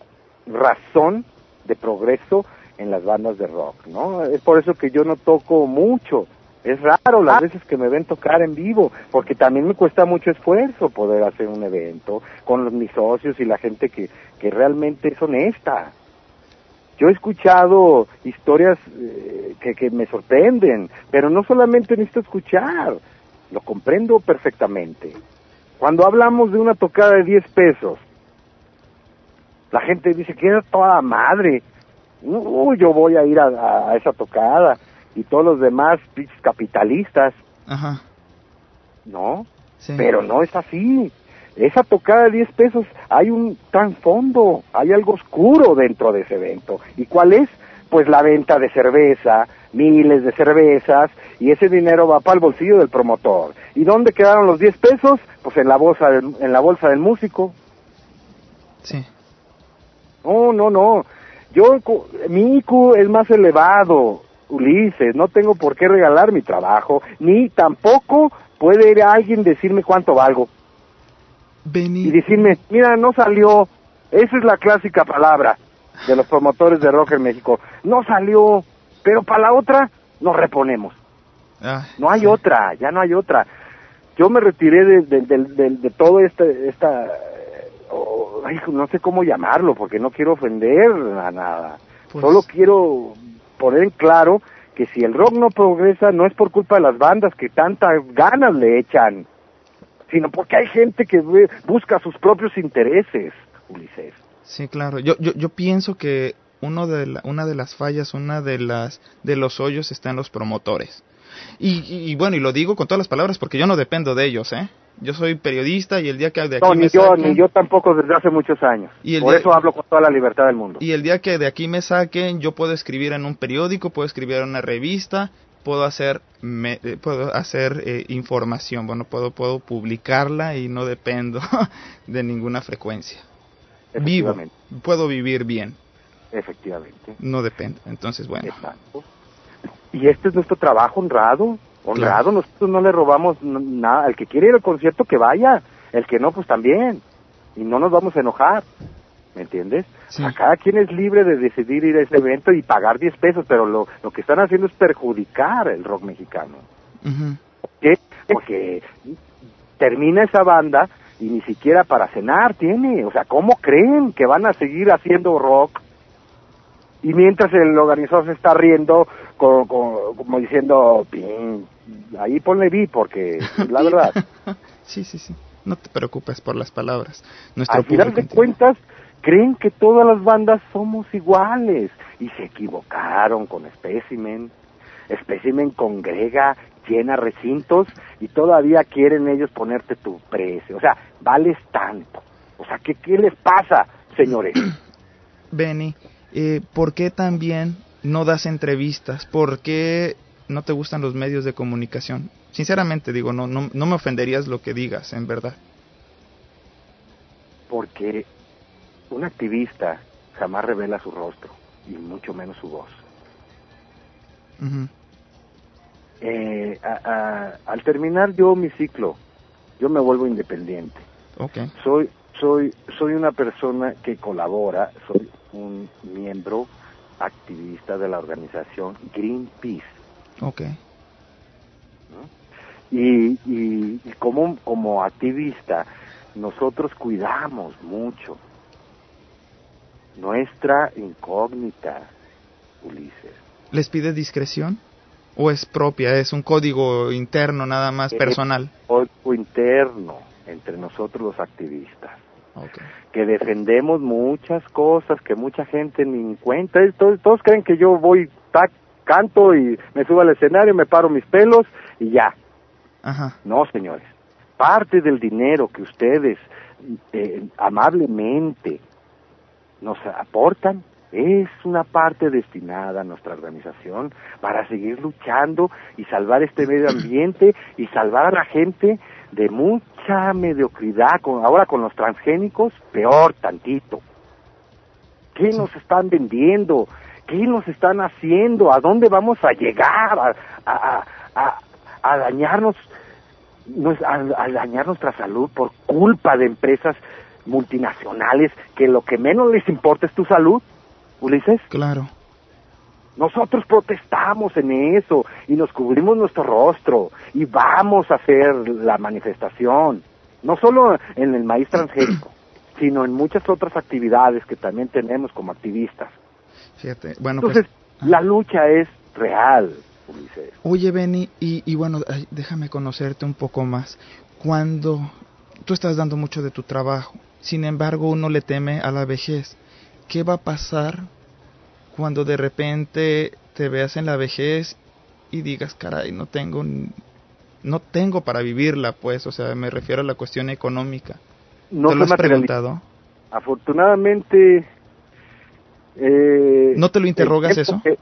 razón de progreso en las bandas de rock, ¿no? Es por eso que yo no toco mucho. Es raro las veces que me ven tocar en vivo, porque también me cuesta mucho esfuerzo poder hacer un evento con mis socios y la gente que, que realmente es honesta. Yo he escuchado historias eh, que, que me sorprenden, pero no solamente necesito escuchar, lo comprendo perfectamente. Cuando hablamos de una tocada de 10 pesos, la gente dice que era toda madre. Uy, yo voy a ir a, esa tocada. Y todos los demás, capitalistas, Ajá. ¿no? Sí. Pero no es así. Esa tocada de 10 pesos, hay un trasfondo, hay algo oscuro dentro de ese evento. ¿Y cuál es? Pues la venta de cerveza, miles de cervezas, y ese dinero va para el bolsillo del promotor. ¿Y dónde quedaron los 10 pesos? Pues en la bolsa del, en la bolsa del músico. Sí. No, no, no. Yo, mi IQ es más elevado, Ulises. No tengo por qué regalar mi trabajo, ni tampoco puede ir alguien decirme cuánto valgo. Y decirme, mira, no salió. Esa es la clásica palabra de los promotores de rock en México. No salió, pero para la otra nos reponemos. Ah, No hay otra, ya no hay otra. Yo me retiré de, de, de, de- de todo este, esta, oh, ay, no sé cómo llamarlo, porque no quiero ofender a nada. Pues- Solo quiero poner en claro que si el rock no progresa no es por culpa de las bandas que tantas ganas le echan, sino porque hay gente que busca sus propios intereses, Ulises. Sí, claro. Yo, yo, yo pienso que uno de la- una de las fallas, una de las de los hoyos está en los promotores. Y, y- y bueno, y lo digo con todas las palabras porque yo no dependo de ellos, ¿eh? Yo soy periodista y el día que de aquí No, me ni yo, saquen- ni yo tampoco desde hace muchos años. Y Por día- eso hablo con toda la libertad del mundo. Y el día que de aquí me saquen, yo puedo escribir en un periódico, puedo escribir en una revista, puedo hacer me- eh, puedo hacer eh, información, bueno, puedo puedo publicarla y no dependo de ninguna frecuencia. Vivo, puedo vivir bien, Efectivamente. no dependo. Entonces, bueno. Y este es nuestro trabajo honrado, honrado, nosotros no le robamos nada, el que quiere ir al concierto que vaya, el que no pues también, y no nos vamos a enojar, ¿me entiendes? A cada quien es libre de decidir ir a ese evento y pagar 10 pesos, pero lo, lo que están haciendo es perjudicar el rock mexicano. ¿Por qué? Porque termina esa banda y ni siquiera para cenar tiene, o sea, ¿cómo creen que van a seguir haciendo rock? Y mientras el organizador se está riendo, co- co- como diciendo, "Pin, ahí ponle vi, porque la verdad. Sí, sí, sí. No te preocupes por las palabras. Nuestro Al final de cuentas, creen que todas las bandas somos iguales y se equivocaron con Specimen. Specimen congrega, llena recintos y todavía quieren ellos ponerte tu precio. O sea, vales tanto. O sea, ¿qué, qué les pasa, señores? Benny, eh, ¿por qué también no das entrevistas? ¿Por qué no te gustan los medios de comunicación? Sinceramente digo, no, no, no me ofenderías lo que digas, en verdad. Porque un activista jamás revela su rostro y mucho menos su voz. Eh, a- a- al terminar yo mi ciclo, yo me vuelvo independiente. Soy, soy, soy una persona que colabora, soy un miembro activista de la organización Greenpeace. Ok. Y, y, y como, como activista, nosotros cuidamos mucho nuestra incógnita, Ulises. ¿Les pide discreción? ¿O es propia? ¿Es un código interno nada más Es personal? Código interno entre nosotros los activistas. Que defendemos muchas cosas que mucha gente ni en cuenta. Todos, todos creen que yo voy, tac, canto y me subo al escenario, me paro mis pelos y ya. Ajá. No, señores. Parte del dinero que ustedes eh, amablemente nos aportan, es una parte destinada a nuestra organización para seguir luchando y salvar este medio ambiente y salvar a la gente de mucha mediocridad. Con, ahora con los transgénicos, peor tantito. ¿Qué nos están vendiendo? ¿Qué nos están haciendo? ¿A dónde vamos a llegar? A, a, a, a dañarnos a, a dañar nuestra salud por culpa de empresas multinacionales que lo que menos les importa es tu salud, Ulises. Claro. Nosotros protestamos en eso y nos cubrimos nuestro rostro y vamos a hacer la manifestación, no solo en el maíz transgénico, sino en muchas otras actividades que también tenemos como activistas. Fíjate, bueno, Entonces, pues, la lucha es real, Ulises. Oye, Benny, y, y bueno, déjame conocerte un poco más. Cuando tú estás dando mucho de tu trabajo, sin embargo uno le teme a la vejez. ¿Qué va a pasar cuando de repente te veas en la vejez y digas, caray, no tengo, no tengo para vivirla, pues, o sea, me refiero a la cuestión económica. No ¿Te lo has preguntado? Afortunadamente... Eh, ¿No te lo interrogas eh, eso? eh,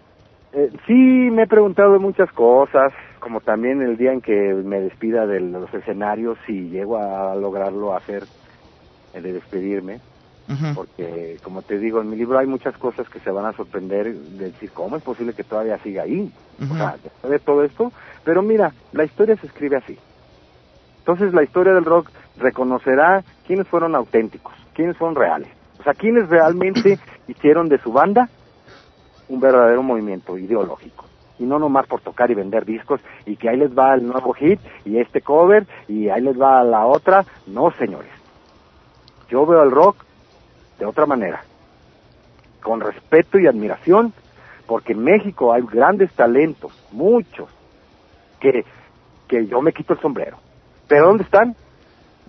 eh, sí, me he preguntado muchas cosas, como también el día en que me despida de los escenarios, si llego a lograrlo hacer, eh, de despedirme, Porque como te digo, en mi libro hay muchas cosas que se van a sorprender de decir, ¿cómo es posible que todavía siga ahí? Ujú. O sea, después de todo esto, pero mira, la historia se escribe así. Entonces la historia del rock reconocerá quiénes fueron auténticos, quiénes fueron reales. O sea, quiénes realmente hicieron de su banda un verdadero movimiento ideológico. Y no nomás por tocar y vender discos y que ahí les va el nuevo hit y este cover y ahí les va la otra. No, señores. Yo veo el rock de otra manera. Con respeto y admiración, porque en México hay grandes talentos, muchos, que, que yo me quito el sombrero. ¿Pero dónde están?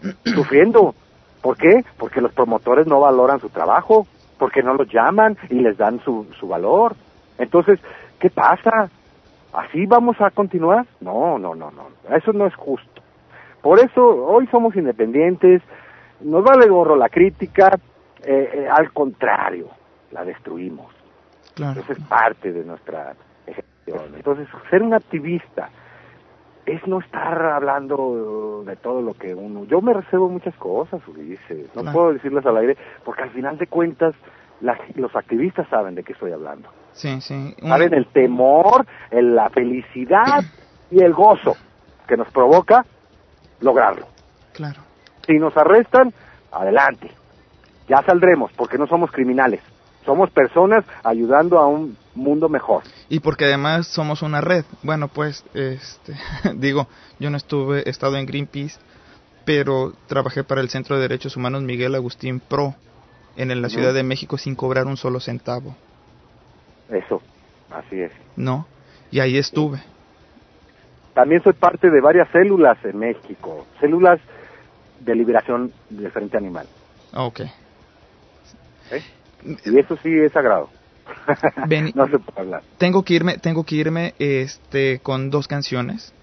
Sufriendo. ¿Por qué? Porque los promotores no valoran su trabajo, porque no los llaman y les dan su, su valor. Entonces, ¿qué pasa? ¿Así vamos a continuar? No, no, no, no. Eso no es justo. Por eso hoy somos independientes, nos vale gorro la crítica, eh, eh, al contrario, la destruimos. Claro. Eso es parte de nuestra ejecución. Entonces, ser un activista es no estar hablando de todo lo que uno... Yo me reservo muchas cosas, Ulises. No Claro. puedo decirlas al aire porque al final de cuentas la- los activistas saben de qué estoy hablando. Sí, sí. Un- Saben el temor, el- la felicidad y el gozo que nos provoca lograrlo. Claro. Si nos arrestan, adelante. Ya saldremos porque no somos criminales. Somos personas ayudando a un mundo mejor. Y porque además somos una red. Bueno, pues, este, digo, yo no estuve, he estado en Greenpeace, pero trabajé para el Centro de Derechos Humanos Miguel Agustín Pro en la. Ciudad de México sin cobrar un solo centavo, Eso, así es. ¿no? Y ahí estuve. También soy parte de varias células en México, células de liberación del frente animal. Ok. ¿Eh? Y eso sí es sagrado. No se puede hablar. Tengo que irme, tengo que irme, este, con dos canciones.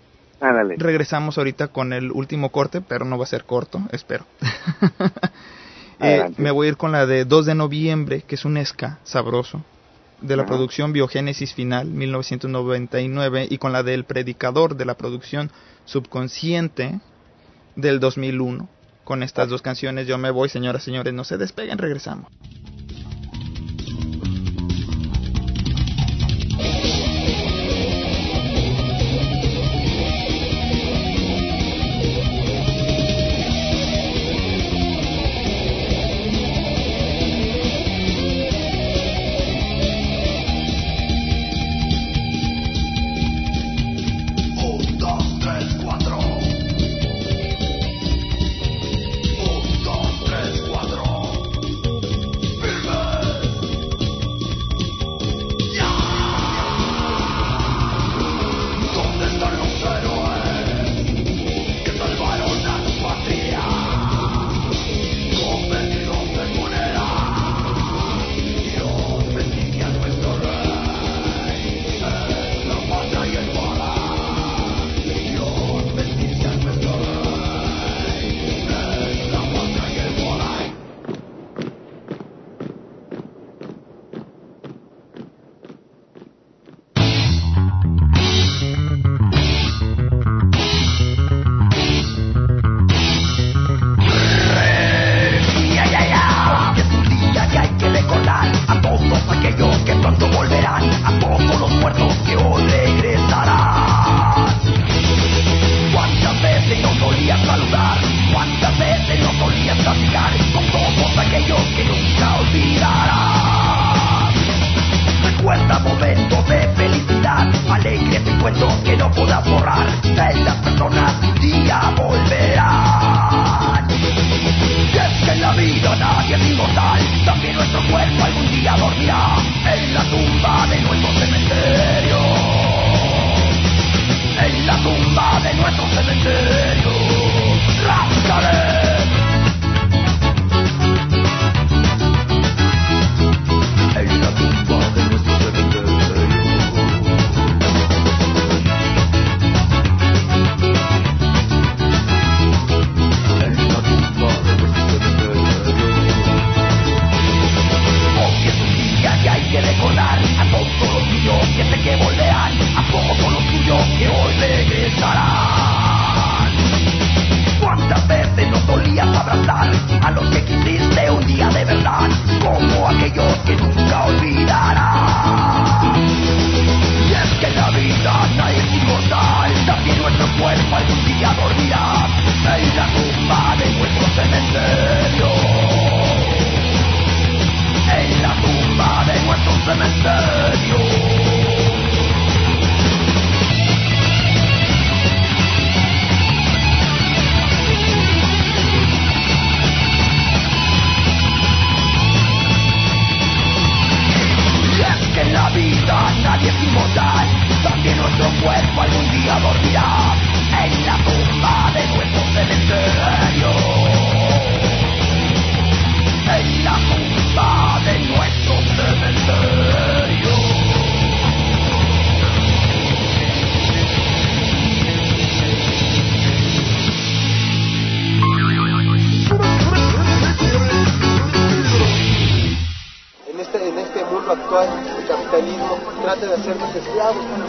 Ándale. Regresamos ahorita con el último corte, pero no va a ser corto, espero. Eh, me voy a ir con la de 2 de noviembre, que es un ska sabroso, de la Ajá. producción Biogénesis Final, 1999, y con la del Predicador, de la producción Subconsciente, del 2001. Con estas dos canciones yo me voy, señoras señores, no se despeguen, regresamos.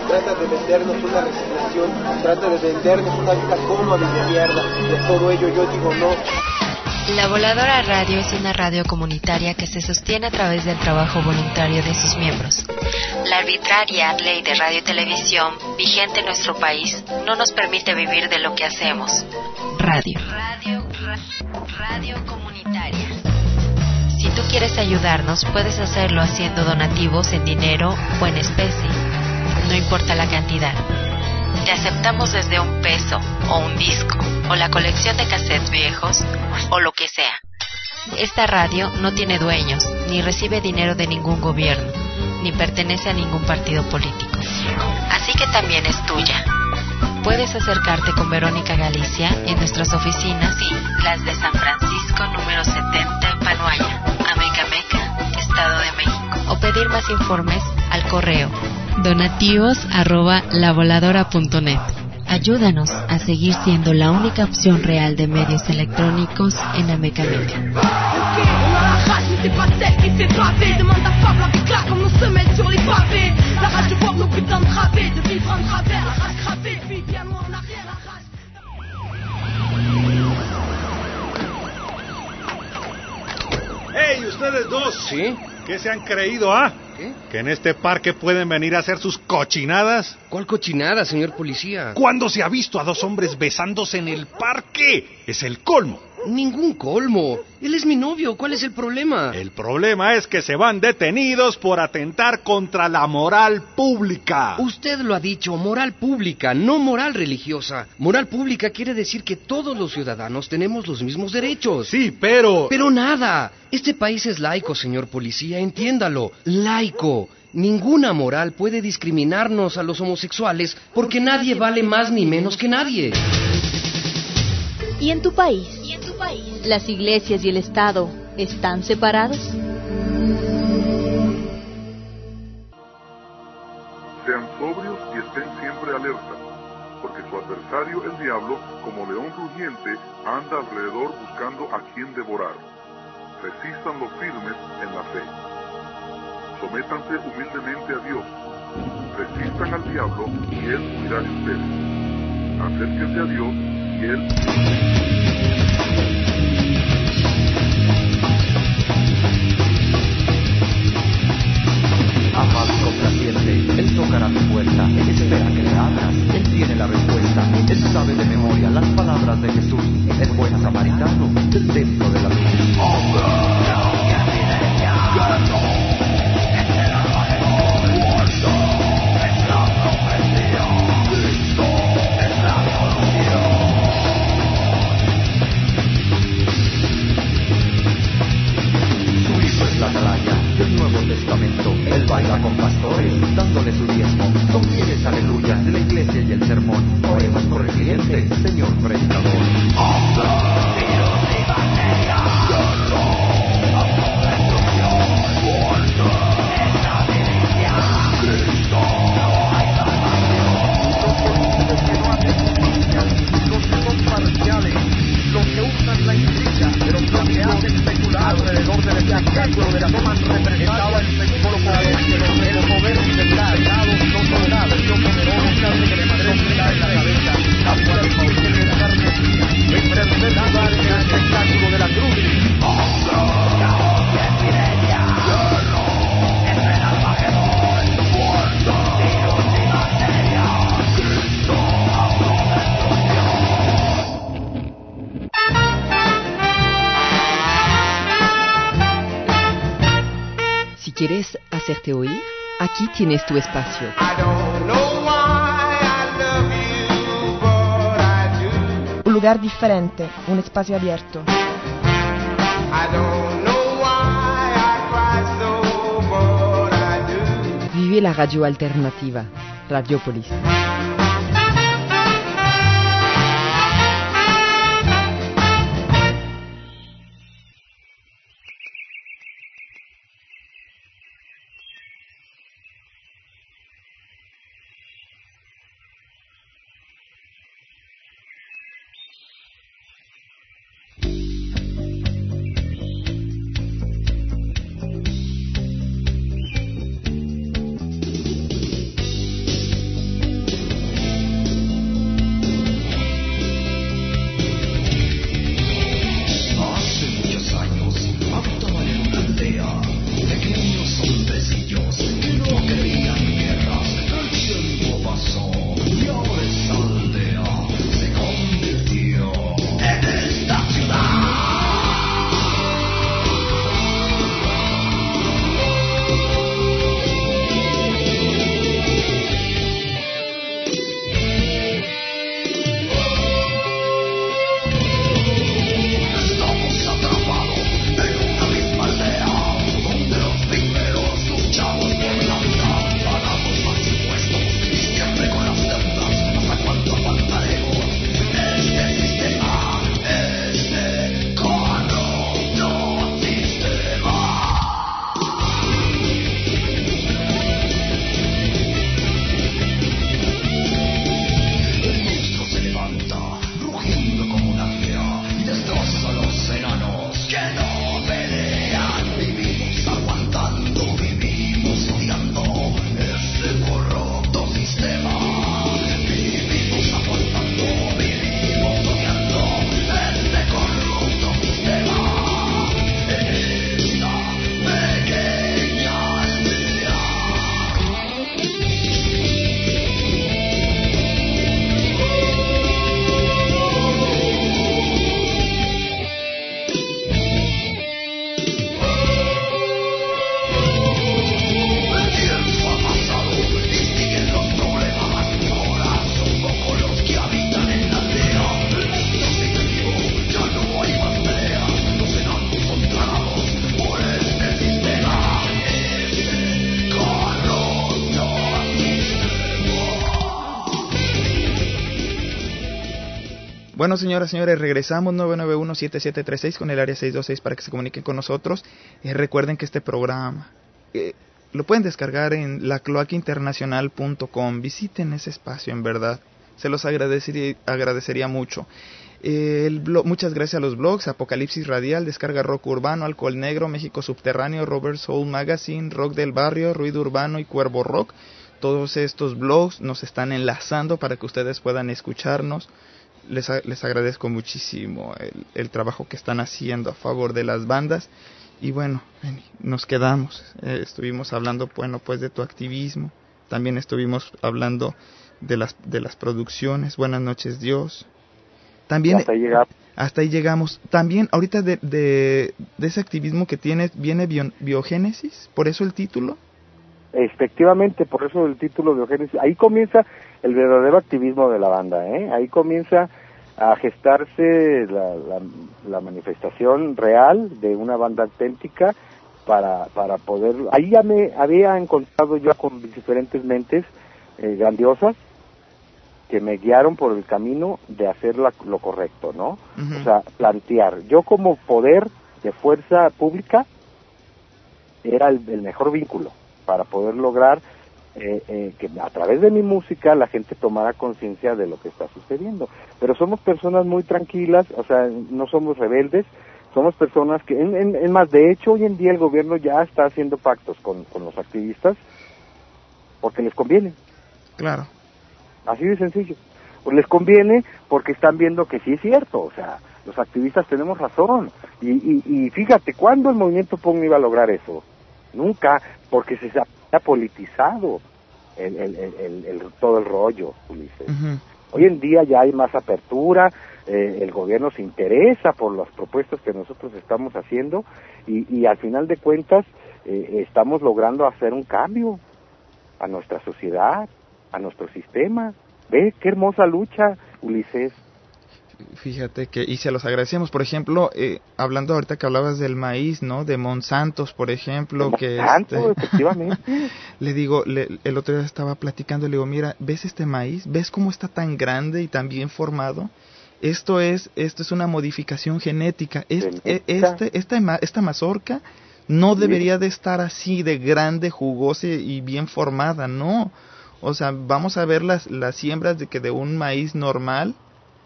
Trata de vendernos una resignación, trata de vendernos una vida cómoda y de mierda. Y a todo ello yo digo no. La Voladora Radio es una radio comunitaria que se sostiene a través del trabajo voluntario de sus miembros. La arbitraria ley de radio y televisión vigente en nuestro país no nos permite vivir de lo que hacemos. Radio. Radio, radio comunitaria. Si tú quieres ayudarnos, puedes hacerlo haciendo donativos en dinero o en especie. No importa la cantidad. Te aceptamos desde un peso o un disco o la colección de cassettes viejos o lo que sea. Esta radio no tiene dueños, ni recibe dinero de ningún gobierno, ni pertenece a ningún partido político. Así que también es tuya. Puedes acercarte con Verónica Galicia en nuestras oficinas y las de San Francisco número 70 en Panuaya, Amecameca, Estado de México. O pedir más informes al correo donativos arroba lavoladora.net. Ayúdanos a seguir siendo la única opción real de medios electrónicos en Amecameca. On a la rage, mais c'est pas celle qui fait baver. Demande à Fable avec là comme nos semelles sur les pavés. La rage de voir nos putains de travées, de vivre en travers, la rage cravée, puis bien loin en arrière, la rage. ¡Hey, ustedes dos! ¿Sí? ¿Qué se han creído, ah? ¿Que en este parque pueden venir a hacer sus cochinadas? ¿Cuál cochinada, señor policía? ¿Cuándo se ha visto a dos hombres besándose en el parque? Es el colmo. Ningún colmo. Él es mi novio. ¿Cuál es el problema? El problema es que se van detenidos por atentar contra la moral pública. Usted lo ha dicho, moral pública, no moral religiosa. Moral pública quiere decir que todos los ciudadanos tenemos los mismos derechos. Sí, pero... Pero nada. Este país es laico, señor policía, entiéndalo. Laico. Ninguna moral puede discriminarnos a los homosexuales porque nadie vale más ni menos que nadie. ¿Y en tu país? ¿Las iglesias y el Estado están separados? Sean sobrios y estén siempre alerta, porque su adversario el diablo, como león rugiente, anda alrededor buscando a quien devorar. Resistan los firmes en la fe. Sométanse humildemente a Dios. Resistan al diablo y él huirá de ustedes. Acérquense a Dios y él amado y complaciente, Él tocará tu puerta, él espera que le abras, Él tiene la respuesta, Él sabe de memoria las palabras de Jesús, el buen samaritano del templo de la vida. cruz. la atalaya del Nuevo Testamento. Él baila con pastores, dándole su diezmo. Son aleluya, de la iglesia y el sermón. Oremos por el cliente, Señor predicador. alrededor del espectáculo de la toma represada el sector poder, el poder central, dado no soldado, yo poderoso, ¿Quieres hacerte oír? Aquí tienes tu espacio. Un lugar diferente, un espacio abierto. Vive la radio alternativa, Radiopolis. Bueno, señoras señores, regresamos 991-7736 con el área 626 para que se comuniquen con nosotros. Eh, recuerden que este programa eh, lo pueden descargar en lacloaquinternacional.com. Visiten ese espacio, en verdad. Se los agradecería, agradecería mucho. Eh, muchas gracias a los blogs Apocalipsis Radial, Descarga Rock Urbano, Alcohol Negro, México Subterráneo, Robert Soul Magazine, Rock del Barrio, Ruido Urbano y Cuervo Rock. Todos estos blogs nos están enlazando para que ustedes puedan escucharnos. Les, les agradezco muchísimo el, el trabajo que están haciendo a favor de las bandas. Y bueno, nos quedamos. Eh, estuvimos hablando, bueno, pues de tu activismo. También estuvimos hablando de las, de las producciones. Buenas noches, Dios. También Hasta ahí llegamos. hasta ahí llegamos. También ahorita de, de, de ese activismo que tienes viene bio- biogénesis, por eso el título. Efectivamente, por eso el título de Ogénesis. Ahí comienza el verdadero activismo de la banda, ¿eh? Ahí comienza a gestarse la, la, la manifestación real de una banda auténtica para, para poder... Ahí ya me había encontrado yo con diferentes mentes eh, grandiosas que me guiaron por el camino de hacer la- lo correcto, ¿no? O sea, plantear. Yo como poder de fuerza pública era el, el mejor vínculo para poder lograr eh, eh, que a través de mi música la gente tomara conciencia de lo que está sucediendo. Pero somos personas muy tranquilas, o sea, no somos rebeldes, somos personas que, en, en- en más, de hecho, hoy en día el gobierno ya está haciendo pactos con, con los activistas porque les conviene. Claro. Así de sencillo. Pues les conviene porque están viendo que sí es cierto, o sea, los activistas tenemos razón. Y, y, y fíjate, ¿cuándo el movimiento PON iba a lograr eso? Nunca, porque se ha politizado el, el, el, el- todo el rollo, Ulises. Hoy en día ya hay más apertura, eh, el gobierno se interesa por las propuestas que nosotros estamos haciendo y, y al final de cuentas eh, estamos logrando hacer un cambio a nuestra sociedad, a nuestro sistema. Ve qué hermosa lucha, Ulises. Fíjate que, y se los agradecemos, por ejemplo, eh, hablando ahorita que hablabas del maíz, ¿no? De Monsantos, por ejemplo, que Monsanto, este, efectivamente. le digo, le- el otro día estaba platicando, le digo, mira, ¿ves este maíz? ¿Ves cómo está tan grande y tan bien formado? Esto es, esto es una modificación genética. Es- e- Genética. este, esta, esta mazorca no debería de estar así de grande, jugosa y bien formada, no. O sea, vamos a ver las, las siembras de que de un maíz normal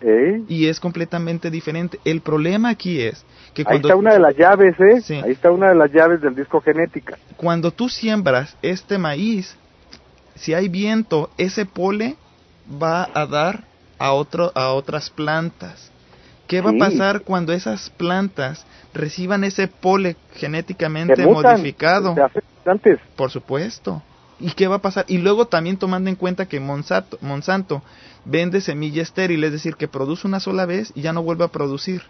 ¿Eh? y es completamente diferente. El problema aquí es que Ahí cuando, está una de las llaves, ¿eh? Sí. Ahí está una de las llaves del disco genética. cuando tú siembras este maíz, si hay viento, ese pole va a dar a, otro, a otras plantas. ¿Qué va Sí. a pasar cuando esas plantas reciban ese pole genéticamente Se mutan, modificado? se. Por supuesto. ¿Y qué va a pasar? Y luego también tomando en cuenta que Monsanto, Monsanto vende semilla estéril, es decir, que produce una sola vez y ya no vuelve a producir.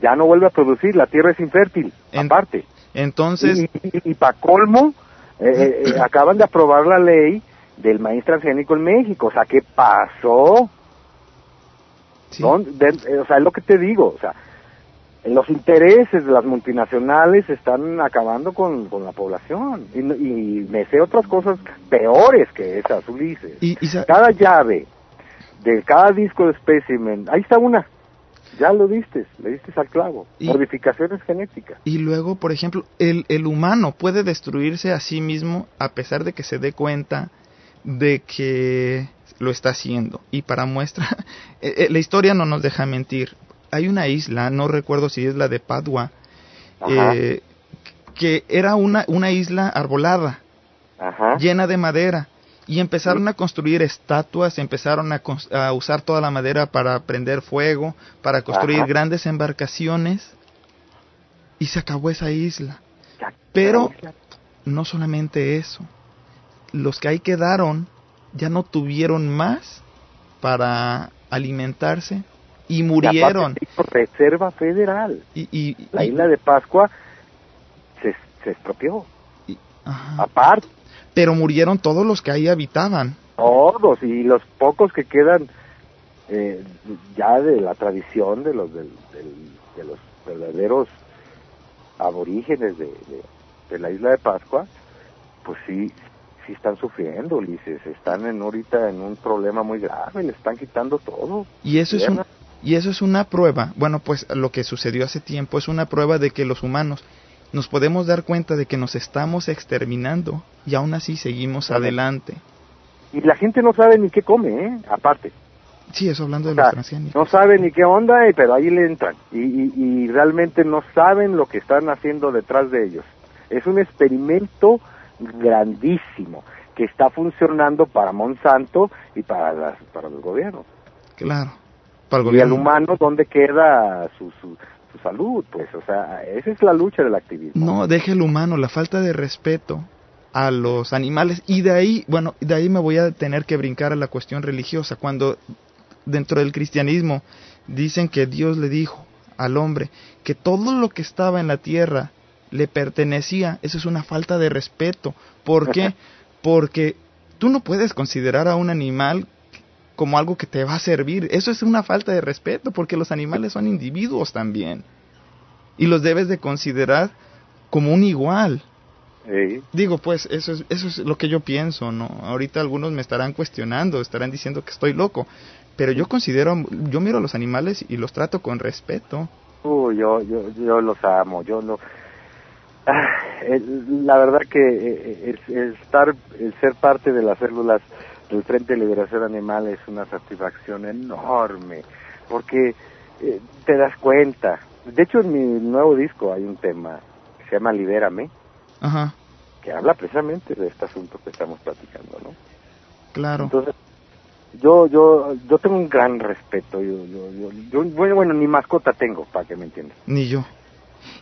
Ya no vuelve a producir, la tierra es infértil, aparte. Entonces, Y, para colmo, eh, eh, eh, acaban de aprobar la ley del maíz transgénico en México. O sea, ¿qué pasó? ¿Dónde- de- eh, o sea, es lo que te digo. O sea, los intereses de las multinacionales están acabando con, con la población. Y, y me sé otras cosas peores que esas, Ulises. y, y Cada llave de cada disco de specimen, ahí está una. Ya lo diste, le diste al clavo. Modificaciones genéticas. Y luego, por ejemplo, el, el humano puede destruirse a sí mismo a pesar de que se dé cuenta de que lo está haciendo. Y para muestra, eh, eh, la historia no nos deja mentir. Hay una isla, no recuerdo si es la de Padua, eh, que era una, una isla arbolada, Ajá. llena de madera. Y empezaron a construir estatuas, empezaron a, usar toda la madera para prender fuego, para construir Ajá. grandes embarcaciones. Y se acabó esa isla. Pero no solamente eso. Los que ahí quedaron ya no tuvieron más para alimentarse y murieron. dijo Reserva Federal. Y, y- La isla de Pascua se, se estropeó. ajá. Aparte, Pero murieron todos los que ahí habitaban. todos y los pocos que quedan eh, ya de la tradición de los del- del- de los verdaderos aborígenes de, de- de la isla de Pascua, pues sí, sí están sufriendo, Ulises, están en ahorita en un problema muy grave, le están quitando todo. Y eso es un-. Y eso es una prueba. Bueno, pues lo que sucedió hace tiempo es una prueba de que los humanos nos podemos dar cuenta de que nos estamos exterminando y aún así seguimos adelante. Y la gente no sabe ni qué come, ¿eh? aparte. Sí, eso hablando de O sea, los transgénicos. no saben ni qué onda, eh, pero ahí le entran. Y, y- y realmente no saben lo que están haciendo detrás de ellos. Es un experimento grandísimo que está funcionando para Monsanto y para, las, para los gobiernos. Claro. Y gobierno. humano, ¿dónde queda su, su, su salud? Pues, o sea, esa es la lucha del activismo. No, deja el humano, la falta de respeto a los animales. Y de ahí, bueno, de ahí me voy a tener que brincar a la cuestión religiosa. Cuando dentro del cristianismo dicen que Dios le dijo al hombre que todo lo que estaba en la tierra le pertenecía, eso es una falta de respeto. ¿Por qué? Porque tú no puedes considerar a un animal como algo que te va a servir. Eso es una falta de respeto porque los animales son individuos también. Y los debes de considerar como un igual. Sí. Digo, pues eso es, eso es lo que yo pienso, ¿no? Ahorita algunos me estarán cuestionando, estarán diciendo que estoy loco, pero yo considero, yo miro a los animales y los trato con respeto. Uh, yo, yo, yo los amo, yo lo... Ah, el- la verdad que eh, el, el estar, el ser parte de las células del Frente de Liberación Animal es una satisfacción enorme, porque eh, te das cuenta. De hecho, en mi nuevo disco hay un tema que se llama Libérame, Ajá, que habla precisamente de este asunto que estamos platicando, ¿no? claro. Entonces, yo, yo, yo tengo un gran respeto. Yo, yo, yo, yo- bueno, bueno, ni mascota tengo, para que me entiendas. Ni yo.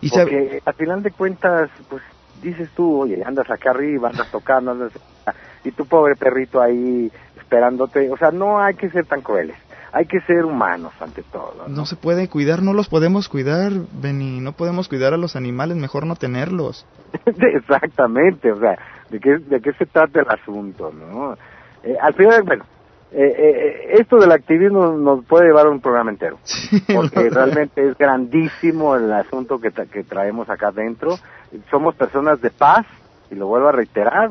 Y sabe- Porque al final de cuentas, pues dices tú, oye, andas acá arriba, andas tocando, andas... Y tu pobre perrito ahí esperándote. O sea, no hay que ser tan crueles. hay que ser humanos ante todo. ¿no? No se puede cuidar, no los podemos cuidar, Benny. No podemos cuidar a los animales, mejor no tenerlos. Exactamente, o sea, ¿de qué, de qué se trata el asunto, no? Eh, al final, bueno, eh, eh, esto del activismo nos puede llevar a un programa entero, porque realmente es grandísimo el asunto que, tra- que traemos acá adentro. Somos personas de paz, y lo vuelvo a reiterar,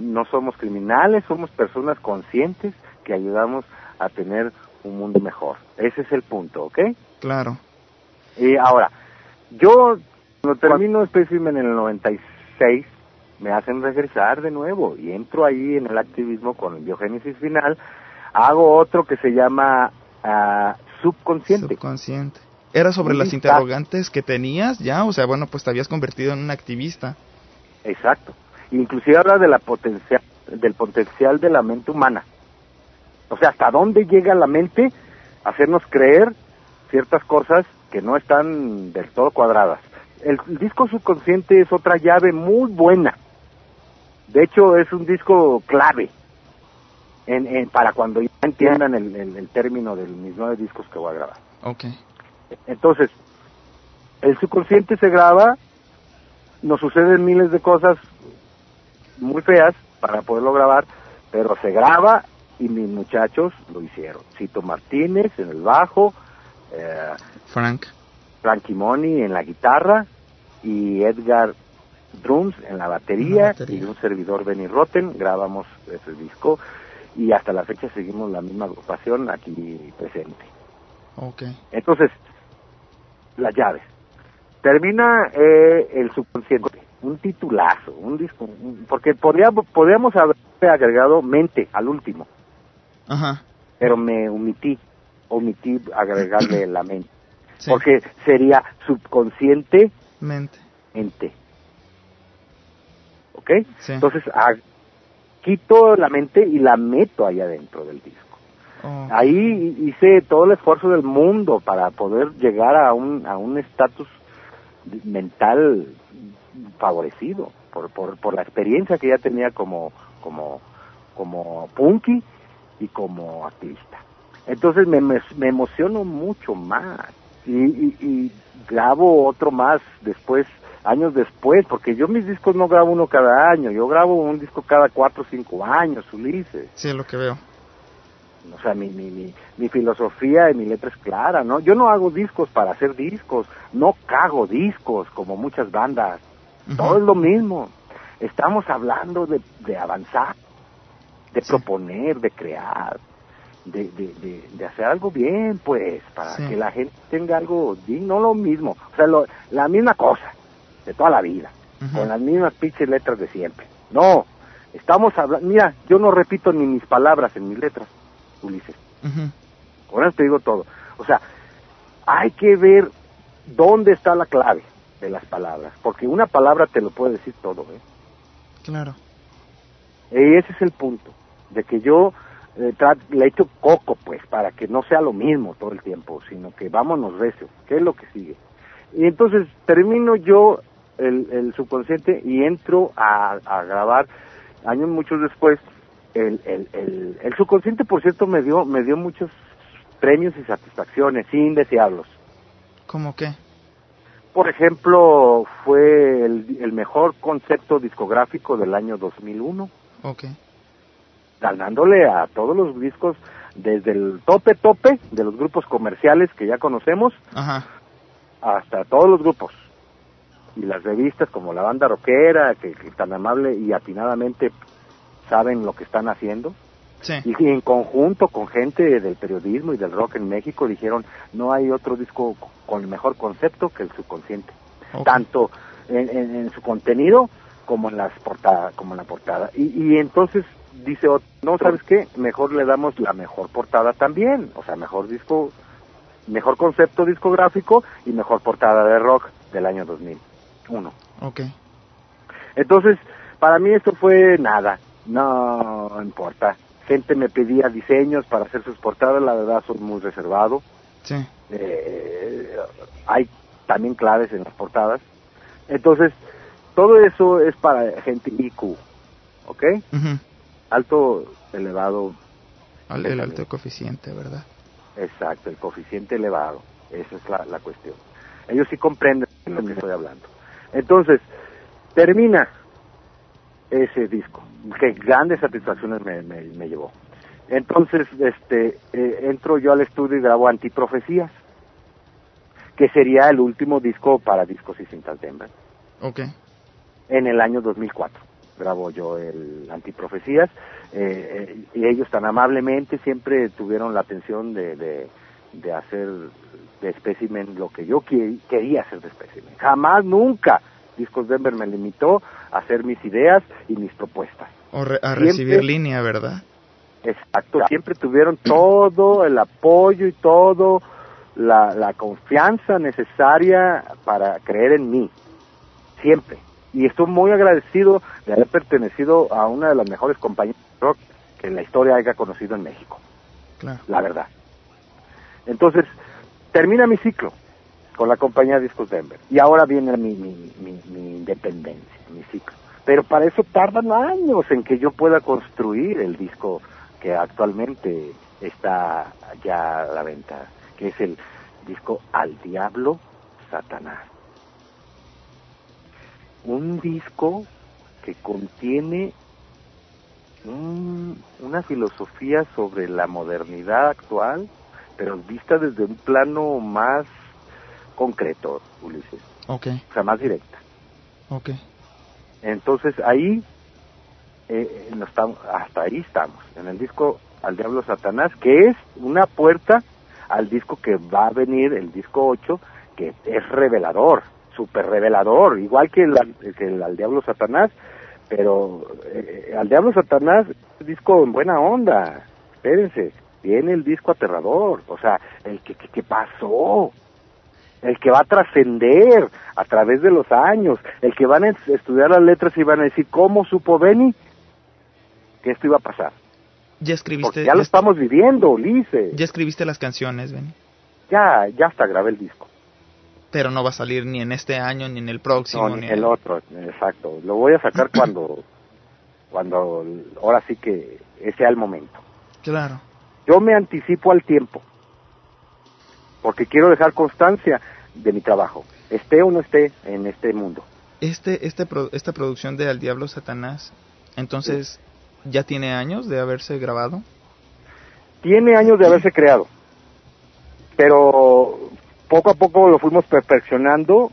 no somos criminales, somos personas conscientes que ayudamos a tener un mundo mejor. Ese es el punto, ¿ok? Claro. Y ahora, yo cuando termino espécimen en el 96, me hacen regresar de nuevo y entro ahí en el activismo con el biogénesis final. Hago otro que se llama ah, subconsciente. Subconsciente. ¿Era sobre las interrogantes que tenías ya? O sea, bueno, pues te habías convertido en un activista. Exacto. Inclusive habla de la potencial, del potencial de la mente humana. O sea, hasta dónde llega la mente a hacernos creer ciertas cosas que no están del todo cuadradas. El, el disco subconsciente es otra llave muy buena. De hecho, es un disco clave en, en- para cuando ya entiendan el, el- el término de mis nueve discos que voy a grabar. Ok. Entonces, el subconsciente se graba, nos suceden miles de cosas muy feas para poderlo grabar, pero se graba y mis muchachos lo hicieron. Cito Martínez en el bajo, eh, Frank. Frankie Moni en la guitarra y Edgar Drums en la batería, En la batería. y un servidor Benny Rotten, grabamos ese disco y hasta la fecha seguimos la misma agrupación aquí presente. Ok. Entonces, las llaves. Termina eh, el subconsciente, un titulazo, un disco, un- porque podríamos, podríamos haber agregado mente al último, Ajá. pero me omití, omití agregarle la mente, Sí. porque sería subconsciente Mente. mente. ¿Ok? Sí. Entonces, ah, quito la mente y la meto ahí adentro del disco. Oh, Ahí hice todo el esfuerzo del mundo para poder llegar a un a un estatus mental favorecido por, por por la experiencia que ya tenía como como como punky y como activista. Entonces me, me, me emociono mucho más y, y, y grabo otro más después, años después, porque yo mis discos no grabo uno cada año, yo grabo un disco cada cuatro o cinco años, Ulises. Sí, es lo que veo. O sea, mi, mi, mi, mi filosofía y mi letra es clara, ¿no? Yo no hago discos para hacer discos, no cago discos como muchas bandas. Todo es lo mismo. Estamos hablando de, de avanzar, de proponer, de crear, de, de, de, de hacer algo bien, pues, para Sí. que la gente tenga algo digno, no lo mismo. O sea, lo- la misma cosa, de toda la vida, con las mismas pinches letras de siempre. No, estamos hablando, mira, yo no repito ni mis palabras en mis letras, Ulises. Con eso te digo todo. O sea, hay que ver dónde está la clave de las palabras, porque una palabra te lo puede decir todo, ¿eh? Claro. Y ese es el punto, de que yo eh, le echo coco, pues, para que no sea lo mismo todo el tiempo, sino que vámonos recio, ¿qué es lo que sigue? Y entonces termino yo el, el subconsciente y entro a, a grabar años muchos después. El, el, el, el subconsciente, por cierto, me dio, me dio muchos premios y satisfacciones, sin desearlos. ¿Cómo qué? Por ejemplo, fue el, el mejor concepto discográfico del año 2001 Ok. ganándole a todos los discos desde el tope tope de los grupos comerciales que ya conocemos Ajá. hasta todos los grupos y las revistas como la banda rockera que, que tan amable y atinadamente saben lo que están haciendo Sí. y, en conjunto con gente del periodismo y del rock en México dijeron no hay otro disco co- con el mejor concepto que el subconsciente. Tanto en, en- en su contenido como en las portadas como en la portada. Y, y entonces dice otro, no sabes qué mejor le damos la mejor portada también. O sea mejor disco mejor concepto discográfico y mejor portada de rock del año 2001 Ok. entonces, para mí esto fue nada, no importa. Gente me pedía diseños para hacer sus portadas, la verdad soy muy reservado. Sí. Eh, hay también claves en las portadas. Entonces, todo eso es para gente IQ, ¿ok? Alto, elevado. Al- El alto coeficiente, ¿verdad? Exacto, el coeficiente elevado. Esa es la, la cuestión. Ellos sí comprenden de lo que estoy hablando. Entonces, termina ese disco. Que grandes satisfacciones me, me, me llevó. Entonces, este, eh, entro yo al estudio y grabo Antiprofecías, que sería el último disco para discos y cintas Denver. Ok. En el año 2004 grabo yo el Antiprofecías eh, eh, y ellos tan amablemente siempre tuvieron la atención de, de, de hacer de espécimen lo que yo que- quería hacer de espécimen. Jamás, nunca Discos Denver me limitó a hacer mis ideas y mis propuestas. O re- a Siempre- recibir línea, ¿verdad? Exacto, siempre tuvieron todo el apoyo y todo la, la confianza necesaria para creer en mí, siempre. Y estoy muy agradecido de haber pertenecido a una de las mejores compañías de rock que la historia haya conocido en México, Claro. la verdad. Entonces, termina mi ciclo con la compañía Discos Denver. Y ahora viene mi, mi, mi, mi independencia, mi ciclo. Pero para eso tardan años en que yo pueda construir el disco que actualmente está ya a la venta, que es el disco Al Diablo Satanás. Un disco que contiene un- una filosofía sobre la modernidad actual, pero vista desde un plano más concreto, Ulises, Ok, o sea, más directa. ok. Entonces ahí, eh, eh, no estamos, hasta ahí estamos, en el disco Al Diablo Satanás, que es una puerta al disco que va a venir, el disco 8, que es revelador, súper revelador, igual que el, que el Al Diablo Satanás, pero eh, Al Diablo Satanás disco en buena onda, espérense, viene el disco aterrador, o sea, el que, que, que pasó, el que va a trascender a través de los años, el que van a es- estudiar las letras y van a decir, ¿cómo supo Benny que esto iba a pasar? Ya escribiste, Porque ya lo estamos viviendo, Ulises. ya escribiste las canciones, Benny. Ya, ya hasta grabé el disco. Pero no va a salir ni en este año, ni en el próximo, No, ni el otro, exacto. Lo voy a sacar cuando, cuando, ahora sí que sea el momento. Claro. Yo me anticipo al tiempo, porque quiero dejar constancia de mi trabajo, esté o no esté en este mundo. Este, este, esta producción de Al Diablo Satanás, entonces, ¿ya tiene años de haberse grabado? Tiene años de haberse creado, pero poco a poco lo fuimos perfeccionando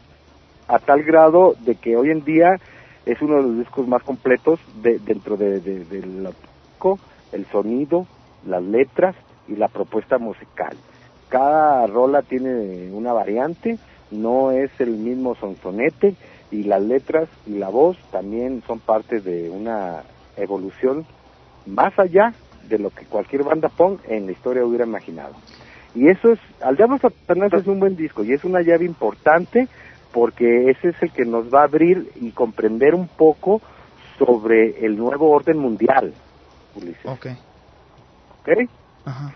a tal grado de que hoy en día es uno de los discos más completos de, dentro de, de, del disco, el sonido, las letras y la propuesta musical. Cada rola tiene una variante, no es el mismo sonsonete y las letras y la voz también son parte de una evolución más allá de lo que cualquier banda punk en la historia hubiera imaginado. Y eso es, Al Diablo Satanás es un buen disco y es una llave importante porque ese es el que nos va a abrir y comprender un poco sobre el nuevo orden mundial, Ulises. Ok. ¿Ok? Ajá.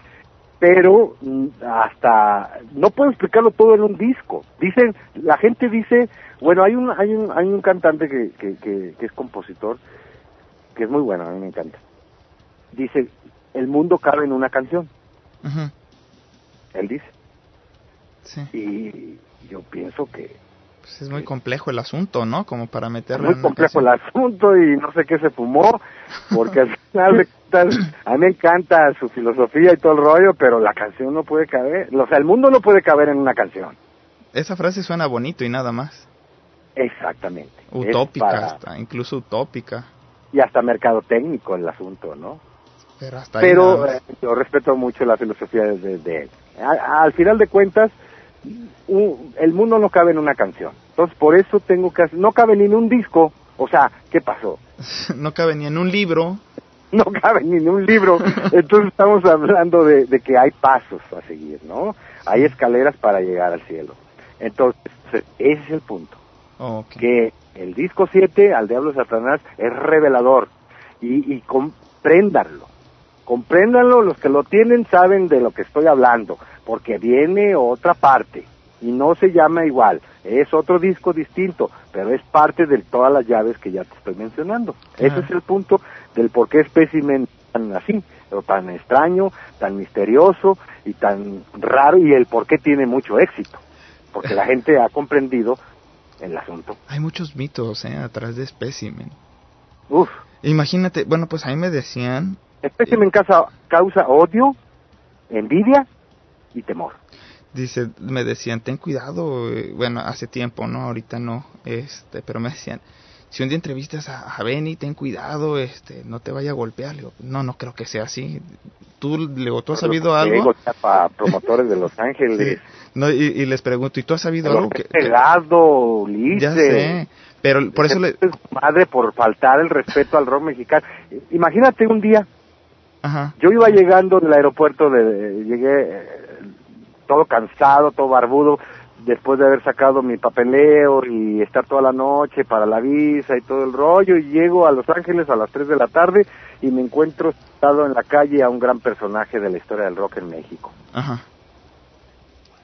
Pero mm, hasta no puedo explicarlo todo en un disco. Dicen, la gente dice, bueno, hay un hay un hay un cantante que, que, que, que es compositor que es muy bueno, a mí me encanta. Dice, el mundo cabe en una canción. Ujú. Él dice. Sí. Y yo pienso que Pues es muy complejo el asunto, ¿no? Como para es meterlo muy en una complejo el asunto y no sé qué se fumó, porque al final de a mí me encanta su filosofía y todo el rollo, pero la canción no puede caber, o sea, el mundo no puede caber en una canción. Esa frase suena bonito y nada más. Exactamente. Utópica, para- hasta, incluso utópica. y hasta mercadotecnico el asunto, ¿no? Pero hasta eh, yo respeto mucho la filosofía de, él. A- al final de cuentas, un- el mundo no cabe en una canción. Entonces, por eso tengo que no cabe ni en un disco. O sea, ¿qué pasó? no cabe ni en un libro. No cabe ni en un libro. Entonces estamos hablando de, de que hay pasos a seguir, ¿no? Hay escaleras para llegar al cielo. Entonces, ese es el punto. Que el disco 7, Al Diablo Satanás, es revelador. Y, y compréndanlo. Compréndanlo, los que lo tienen saben de lo que estoy hablando, porque viene otra parte y no se llama igual. Es otro disco distinto, pero es parte de todas las llaves que ya te estoy mencionando. Ese es el punto del por qué Specimen tan así, tan extraño, tan misterioso y tan raro y el por qué tiene mucho éxito, porque la gente ha comprendido el asunto. Hay muchos mitos ¿eh? atrás de Specimen. Uf, Imagínate, bueno, pues ahí me decían, Specimen causa, causa odio, envidia y temor. Dice, me decían, ten cuidado, eh, bueno, hace tiempo, ¿no? Ahorita no, este, pero me decían, si un día entrevistas a, a Benny, ten cuidado, este, no te vaya a golpear. Le digo, no, no creo que sea así. ¿Tú, le digo, ¿tú has sabido algo? Digo, para promotores de Los Ángeles. No, y, y les pregunto, ¿y tú has sabido Pero algo? Que, pegado, Ulises. ya sé, pero por eso le... Madre por faltar el respeto al rock mexicano. Imagínate un día, Ajá, yo iba llegando del aeropuerto, de, llegué todo cansado, todo barbudo, después de haber sacado mi papeleo y estar toda la noche para la visa y todo el rollo, y llego a Los Ángeles a las 3 de la tarde y me encuentro sentado en la calle a un gran personaje de la historia del rock en México. ajá.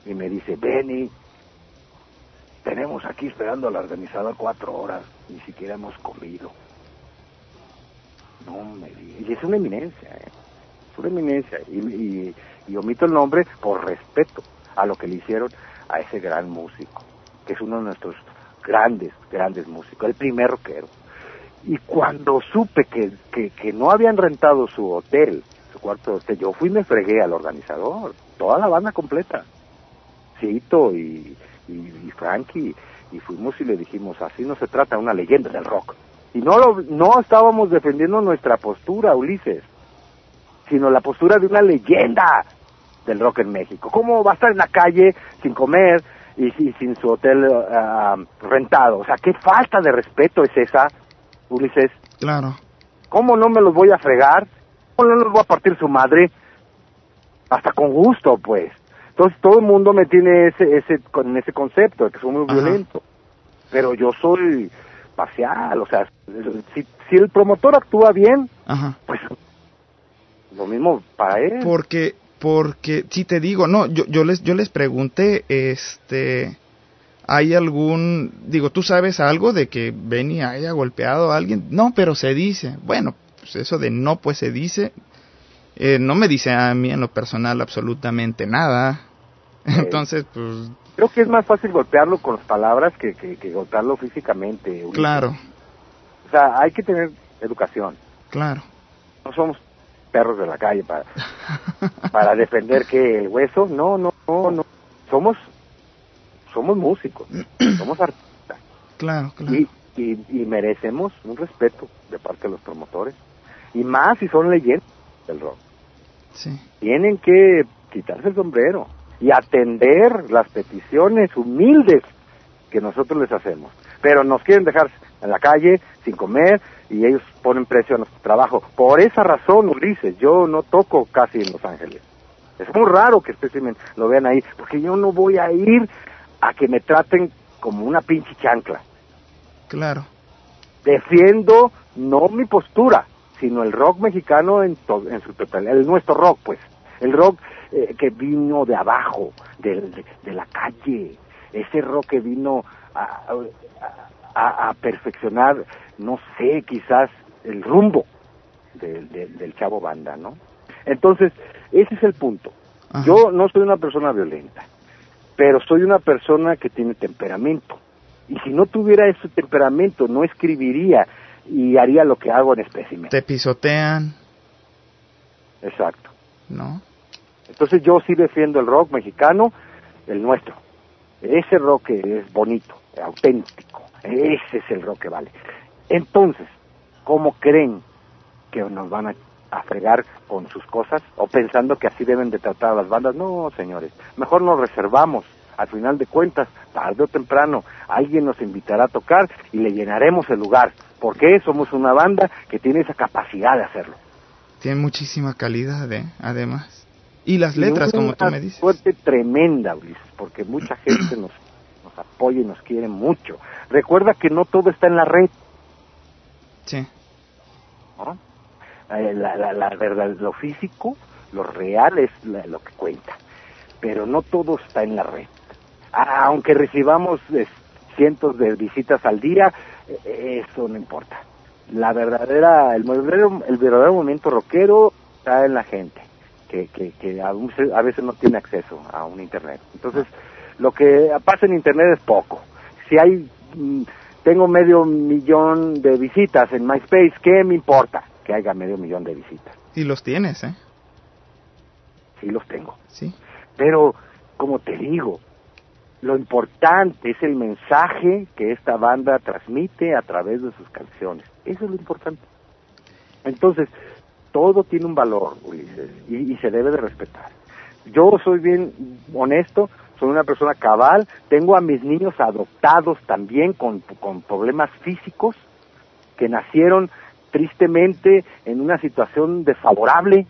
Y me dice, Benny, tenemos aquí esperando al organizador cuatro horas, ni siquiera hemos comido. No me digas. Y es una eminencia, ¿eh? es una eminencia. Y, y, y omito el nombre por respeto a lo que le hicieron a ese gran músico, que es uno de nuestros grandes, grandes músicos, el primer rockero. Y cuando supe que, que, que no habían rentado su hotel, su cuarto de hotel, yo fui y me fregué al organizador, toda la banda completa. Cito y, y, y Frankie, y fuimos y le dijimos, así no se trata una leyenda del rock. Y no, lo, no estábamos defendiendo nuestra postura, Ulises, sino la postura de una leyenda del rock en México. ¿Cómo va a estar en la calle sin comer y, y sin su hotel ah, rentado? O sea, ¿qué falta de respeto es esa, Ulises? Claro. ¿Cómo no me los voy a fregar? ¿Cómo no los voy a partir su madre? Hasta con gusto, pues. Entonces todo el mundo me tiene ese, ese, con ese concepto de que soy muy violento. Pero yo soy parcial, o sea, si, si el promotor actúa bien, Ajá. pues lo mismo para él. Porque, porque, si te digo, no, yo, yo les, yo les pregunté, este, ¿hay algún, digo, tú sabes algo de que Benny haya golpeado a alguien? No, pero se dice. Bueno, pues eso de no, pues se dice. Eh, no me dice a mí en lo personal absolutamente nada. Entonces, pues, Creo que es más fácil golpearlo con las palabras que, que, que golpearlo físicamente. Claro, O sea, hay que tener educación. claro. No somos perros de la calle para, para defender que el hueso. No, no, no, no. Somos, somos músicos, somos artistas. Claro, claro. Y, y, y merecemos un respeto de parte de los promotores. Y más si son leyendas del rock. Sí. Tienen que quitarse el sombrero y atender las peticiones humildes que nosotros les hacemos. Pero nos quieren dejar en la calle sin comer y ellos ponen precio a nuestro trabajo. Por esa razón, Ulises, yo no toco casi en Los Ángeles. Es muy raro que Specimen lo vean ahí, porque yo no voy a ir a que me traten como una pinche chancla. Claro. Defiendo no mi postura, sino el rock mexicano en, to- en su totalidad, el nuestro rock, pues. El rock eh, que vino de abajo, de, de la calle, ese rock que vino a, a- a perfeccionar, no sé, quizás el rumbo del- chavo banda, ¿no? Entonces, ese es el punto. Yo no soy una persona violenta, pero soy una persona que tiene temperamento. Y si no tuviera ese temperamento, no escribiría y haría lo que hago en espécimen. Te pisotean, Exacto. ¿no? Entonces yo sí defiendo el rock mexicano, el nuestro. Ese rock que es bonito, auténtico. Ese es el rock que vale. Entonces, ¿cómo creen que nos van a, a fregar con sus cosas? ¿O pensando que así deben de tratar a las bandas? No, señores. Mejor nos reservamos. Al final de cuentas, tarde o temprano, alguien nos invitará a tocar y le llenaremos el lugar. porque Somos una banda que tiene esa capacidad de hacerlo. Tiene muchísima calidad, ¿eh? Además. Y las Y letras, como tú me dices. suerte tremenda, Ulises, porque mucha gente nos, nos apoya y nos quiere mucho. Recuerda que no todo está en la red, Sí. ¿no? Eh, La, la, la verdad, lo físico, lo real es la- lo que cuenta, pero no todo está en la red. Aunque recibamos cientos de visitas al día, eh, eso no importa. La verdadera, el verdadero, el verdadero momento rockero está en la gente, que, que, que a, un- a veces no tiene acceso a un Internet. Entonces, lo que pasa en Internet es poco. Si hay, mm, tengo medio millón de visitas en MySpace, ¿qué me importa que haya medio millón de visitas? Y los tienes, ¿eh? Sí los tengo. Sí. Pero, como te digo, lo importante es el mensaje que esta banda transmite a través de sus canciones. Eso es lo importante. Entonces, todo tiene un valor, Ulises, y, y se debe de respetar. Yo soy bien honesto, soy una persona cabal, tengo a mis niños adoptados también con, con problemas físicos que nacieron tristemente en una situación desfavorable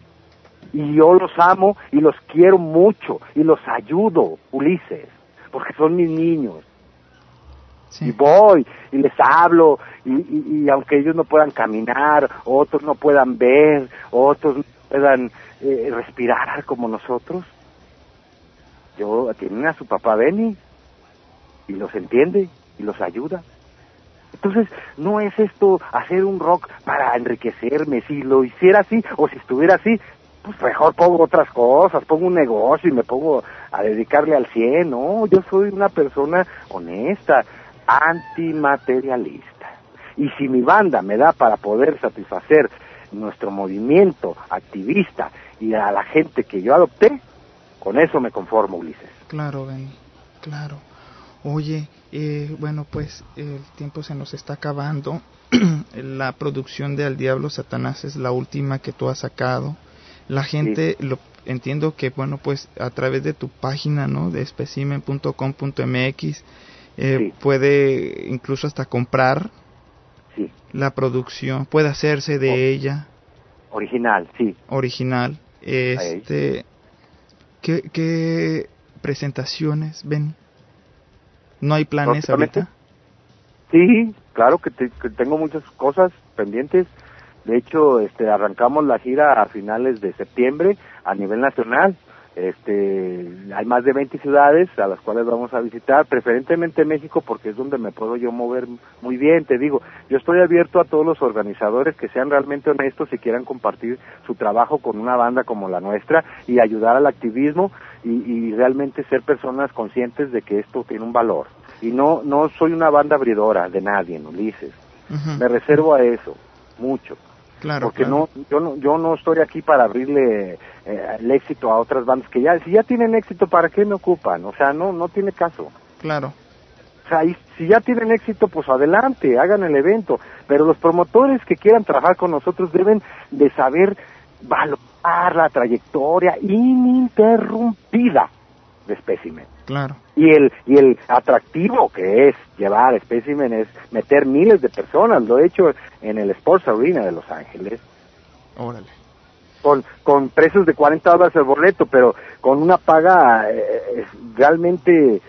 y yo los amo y los quiero mucho y los ayudo, Ulises, porque son mis niños. Y voy y les hablo y, y- y aunque ellos no puedan caminar, otros no puedan ver, otros no puedan eh, respirar como nosotros, yo tienen a su papá Benny y los entiende y los ayuda. Entonces, no es esto hacer un rock para enriquecerme. Si lo hiciera así o si estuviera así, pues mejor pongo otras cosas, pongo un negocio y me pongo a dedicarle al 100. No, yo soy una persona honesta, antimaterialista. Y si mi banda me da para poder satisfacer nuestro movimiento activista y a la gente que yo adopté, con eso me conformo, Ulises. Claro, Benny, claro. Oye, eh, bueno, pues el tiempo se nos está acabando. la producción de Al Diablo Satanás es la última que tú has sacado. La gente, lo entiendo que, bueno, pues a través de tu página, ¿no? De specimen.com.mx, eh, puede incluso hasta comprar Sí. la producción, puede hacerse de ella Original, sí. original. Este, ¿qué, qué presentaciones ven? ¿No hay planes ahorita? Sí, claro que, te- que tengo muchas cosas pendientes. De hecho, este, arrancamos la gira a finales de septiembre a nivel nacional. Este, hay más de 20 ciudades a las cuales vamos a visitar, preferentemente México porque es donde me puedo yo mover muy bien. Te digo, yo estoy abierto a todos los organizadores que sean realmente honestos y quieran compartir su trabajo con una banda como la nuestra y ayudar al activismo y, y realmente ser personas conscientes de que esto tiene un valor. Y no, no soy una banda abridora de nadie, Ulises. Ujú. Me reservo a eso, mucho. Claro, porque claro. no yo no yo no estoy aquí para abrirle eh, el éxito a otras bandas que ya si ya tienen éxito para qué me ocupan o sea no no tiene caso Claro. o sea y si ya tienen éxito pues adelante hagan el evento pero los promotores que quieran trabajar con nosotros deben de saber valorar la trayectoria ininterrumpida de Specimen Claro. y el y el atractivo que es llevar Specimen es meter miles de personas lo he hecho en el Sports Arena de Los Ángeles Órale. con, con precios de 40 dólares el boleto, pero con una paga eh, realmente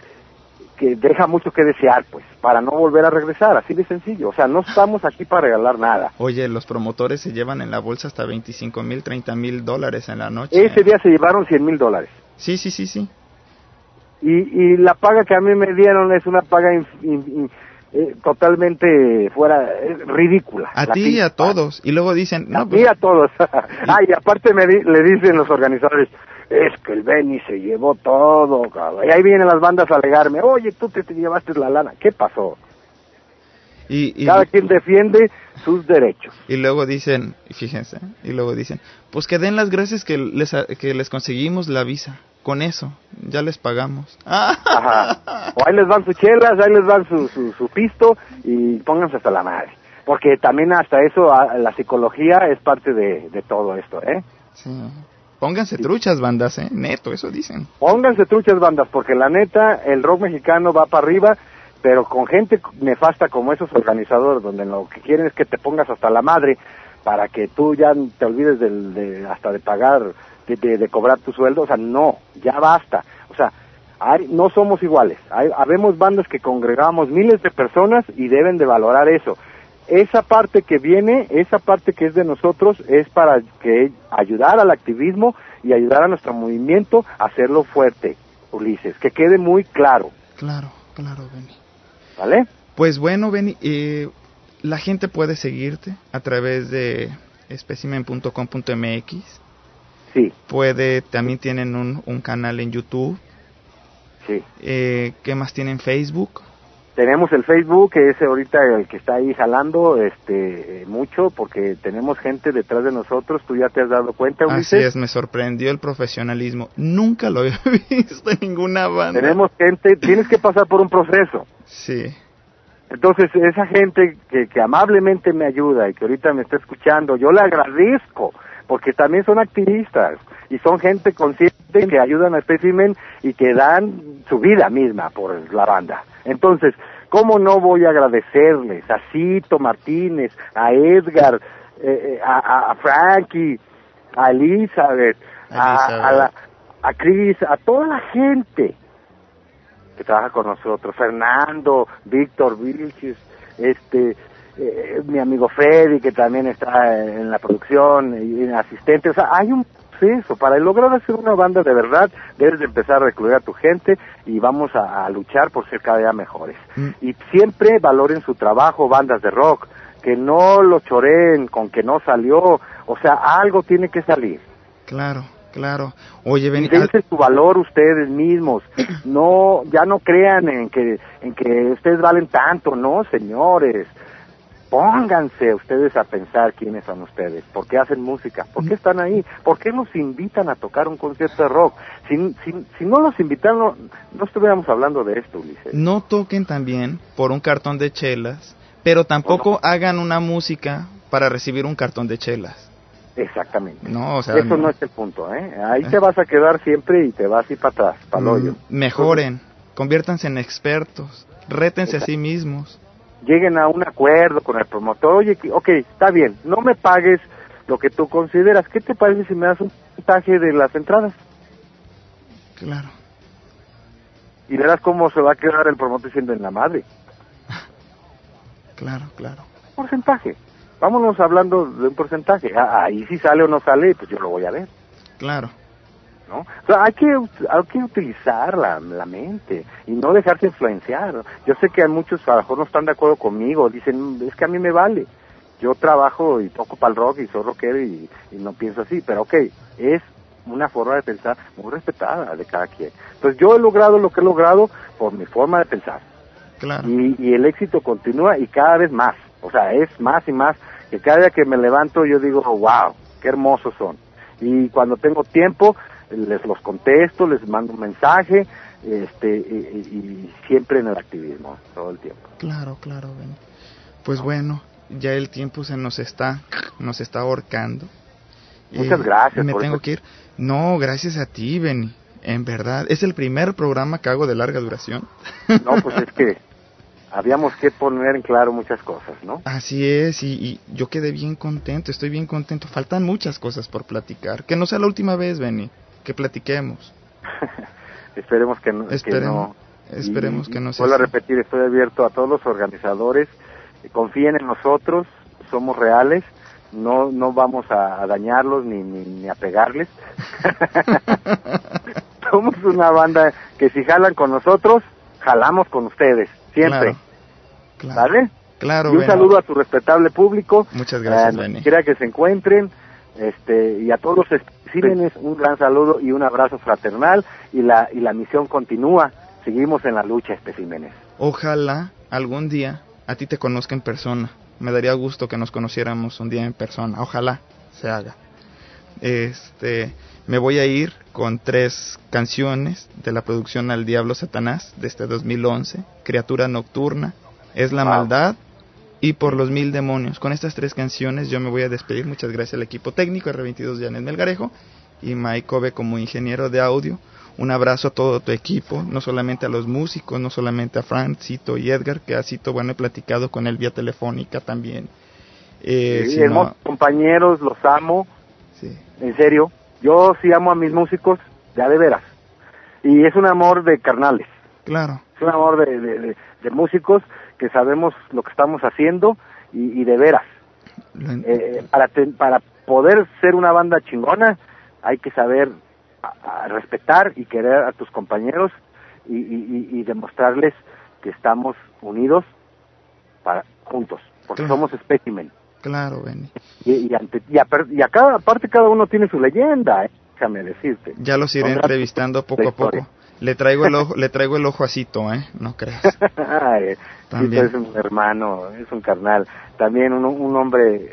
que deja mucho que desear, pues, para no volver a regresar, así de sencillo. O sea, no estamos aquí para regalar nada. Oye, los promotores se llevan en la bolsa hasta 25 mil, 30 mil dólares en la noche. Ese día se llevaron 100 mil dólares. Sí, sí, sí, sí. Y, y la paga que a mí me dieron es una paga in- in- in- eh, totalmente fuera, eh, ridícula. A ti y a todos. Y luego dicen, no, mí a todos. Ay, y aparte me di- le dicen los organizadores, es que el Benny se llevó todo, cabrón. Y ahí vienen las bandas a alegarme, oye, tú te, te llevaste la lana. ¿Qué pasó? y, y, Cada quien defiende sus derechos. y luego dicen, fíjense, y luego dicen, pues que den las gracias que les, que les conseguimos la visa. Con eso, ya les pagamos. Ajá. O ahí les van sus chelas, ahí les van su, su, su pisto y pónganse hasta la madre. Porque también hasta eso, a- la psicología es parte de, de todo esto, ¿eh? Sí. Pónganse truchas, bandas, ¿eh? Neto, eso dicen. Pónganse truchas bandas, porque la neta, el rock mexicano va para arriba, pero con gente nefasta como esos organizadores, donde lo que quieren es que te pongas hasta la madre para que tú ya te olvides del, de, hasta de pagar, de, de- de cobrar tu sueldo, o sea, no, ya basta. O sea, hay, no somos iguales. Hay, habemos bandas que congregamos miles de personas y deben de valorar eso. Esa parte que viene, esa parte que es de nosotros, es para que ayudar al activismo y ayudar a nuestro movimiento a hacerlo fuerte, Ulises, que quede muy claro, Claro, claro, Benny. ¿vale? Pues bueno, Benny, eh, la gente puede seguirte a través de specimen.com.mx. Sí. Puede, también tienen un, un canal en YouTube. Sí. Eh, ¿Qué más tienen? Facebook. Tenemos el Facebook, que es ahorita el que está ahí jalando este eh, mucho, porque tenemos gente detrás de nosotros. ¿Tú ya te has dado cuenta, Ulises? Así es, me sorprendió el profesionalismo. Nunca lo había visto en ninguna banda. Tenemos gente, tienes que pasar por un proceso. Sí. Entonces, esa gente que, que amablemente me ayuda y que ahorita me está escuchando, yo le agradezco, porque también son activistas y son gente consciente que ayudan a Specimen y que dan su vida misma por la banda. Entonces, ¿cómo no voy a agradecerles a Cito Martínez, a Edgar, eh, eh, a, a- a Frankie, a Elizabeth, a, a, la- a Chris, a toda la gente que trabaja con nosotros, Fernando, Víctor Vilchis, este, eh, mi amigo Freddy, que también está en la producción, y en asistente, o sea, hay un proceso, para lograr hacer una banda de verdad, debes de empezar a recluir a tu gente y vamos a, a luchar por ser cada día mejores. Y siempre valoren su trabajo, bandas de rock, que no lo choreen con que no salió, o sea, algo tiene que salir. Claro, claro. Oye, ven, dense su valor ustedes mismos. No, ya no crean en que, en que ustedes valen tanto, no, señores. Pónganse ustedes a pensar quiénes son ustedes, por qué hacen música, por qué están ahí, por qué nos invitan a tocar un concierto de rock. Si, si, si no los invitan, no, no estuviéramos hablando de esto, Ulises. no toquen también por un cartón de chelas, pero tampoco hagan una música para recibir un cartón de chelas. Exactamente. No, o sea, Eso no es el punto, ¿eh? Ahí te vas a quedar siempre y te vas a ir para atrás, para el hoyo. Mm, mejoren, conviértanse en expertos, rétense a sí mismos. Lleguen a un acuerdo con el promotor, oye, ok, está bien, no me pagues lo que tú consideras, ¿qué te parece si me das un porcentaje de las entradas? Claro. Y verás cómo se va a quedar el promotor siendo en la madre. Claro, claro. Porcentaje. Vámonos hablando de un porcentaje. Ah, ahí si sale o no sale, pues yo lo voy a ver, Claro. ¿No? O sea, hay que, hay que utilizar la, la mente y no dejarse influenciar. Yo sé que hay muchos a lo mejor no están de acuerdo conmigo, dicen, es que a mí me vale. Yo trabajo y toco para el rock y soy rockero y, y no pienso así, pero ok, es una forma de pensar muy respetada de cada quien. Entonces yo he logrado lo que he logrado por mi forma de pensar. Claro. Y, y el éxito continúa y cada vez más. O sea, es más y más que cada día que me levanto yo digo, wow, qué hermosos son. Y cuando tengo tiempo, les los contesto, les mando un mensaje, este, y, siempre en el activismo, todo el tiempo. Claro, claro, Benny. Pues bueno, ya el tiempo se nos está, nos está ahorcando. Muchas gracias Me por tengo eso. que ir. No, gracias a ti, Benny. En verdad, es el primer programa que hago de larga duración. No, pues es que habíamos que poner en claro muchas cosas, ¿no? Así es, y, y yo quedé bien contento, estoy bien contento. Faltan muchas cosas por platicar. Que no sea la última vez, Benny, que platiquemos. Esperemos que no. que Esperemos, no. esperemos Y- que no sea Vuelvo a así. repetir, estoy abierto a todos los organizadores. eh, Confíen en nosotros, somos reales. No, no vamos a, a dañarlos ni, ni, ni a pegarles. somos una banda que si jalan con nosotros, jalamos con ustedes, siempre. Claro, ¿Vale? Claro, y un saludo a tu respetable público. Muchas gracias, eh, Benny. Quiera que se encuentren. Este, y a todos los un gran saludo y un abrazo fraternal. Y la, y la misión continúa. Seguimos en la lucha, especímenes. Ojalá algún día a ti te conozca en persona. Me daría gusto que nos conociéramos un día en persona. Ojalá se haga. Este, me voy a ir con tres canciones de la producción Al Diablo Satanás de este 2011, Criatura Nocturna, Es la Wow. Maldad y Por los Mil Demonios. Con estas tres canciones yo me voy a despedir. Muchas gracias al equipo técnico R22 Janet Melgarejo y Mike Kobe como ingeniero de audio. Un abrazo a todo tu equipo, no solamente a los músicos, no solamente a Frank, Cito y Edgar, que a Cito, bueno, he platicado con él vía telefónica también. Eh, Sí, sino- hermosos compañeros, los amo. Sí. En serio. Yo sí amo a mis músicos, ya de veras. Y es un amor de carnales. Claro, amor de, de- de- músicos que sabemos lo que estamos haciendo y, y de veras. Eh, para, te- para poder ser una banda chingona hay que saber a- a respetar y querer a tus compañeros y, y- y- y demostrarles que estamos unidos para juntos, porque Claro. somos espécimen. Claro, Benny. Y, y, ante, y, a, y a cada parte cada uno tiene su leyenda, ¿eh? déjame decirte. Ya los iré Son entrevistando poco a poco. Le traigo el ojo, le traigo el ojo a Cito, ¿eh? No creas. Ay, También. Es un hermano, es un carnal. También un, un hombre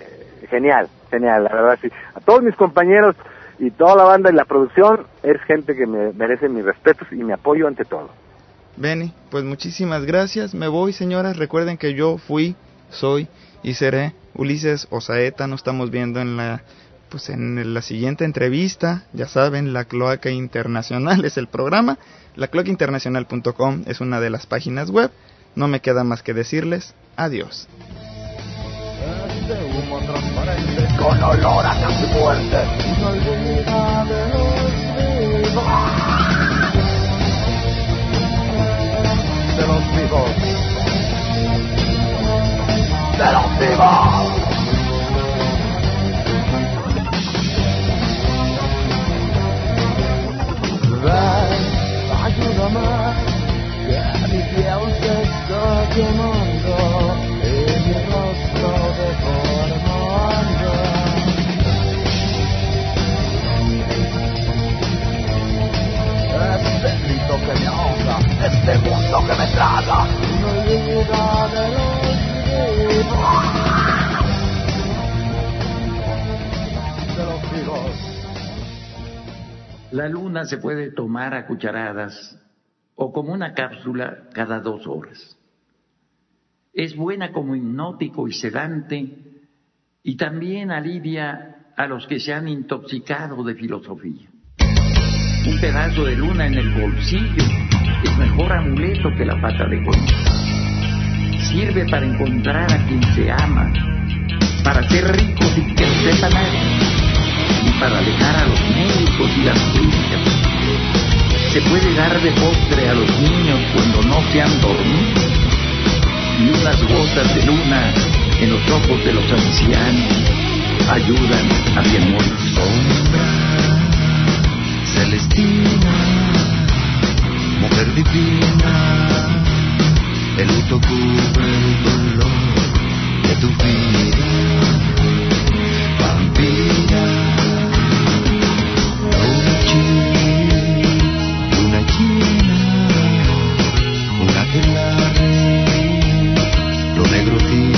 genial, genial, la verdad sí. A todos mis compañeros y toda la banda y la producción es gente que me merece mis respetos y mi apoyo ante todo. Benny, pues muchísimas gracias. Me voy, señoras. Recuerden que yo fui, soy y seré Ulises Osaeta. Nos estamos viendo en la pues en la siguiente entrevista. Ya saben, La Cloaca Internacional es el programa. Lacloacainternacional.com es una de las páginas web. No me queda más que decirles adiós. Ven, ayúdame, que mi piel se está quemando y mi rostro deformando. Este grito que me ahoga, este mundo que me traga. Una vida de los vivos. La luna se puede tomar a cucharadas o como una cápsula cada dos horas. Es buena como hipnótico y sedante y también alivia a los que se han intoxicado de filosofía. Un pedazo de luna en el bolsillo es mejor amuleto que la pata de coño. Sirve para encontrar a quien se ama, para ser rico sin que sepa nadie y para alejar a los médicos y las clínicas. Se puede dar de postre a los niños cuando no se han dormido y unas gotas de luna en los ojos de los ancianos ayudan a quien muere. Celestina, mujer divina, el luto cubre el dolor de tu vida, vampira, negro tiene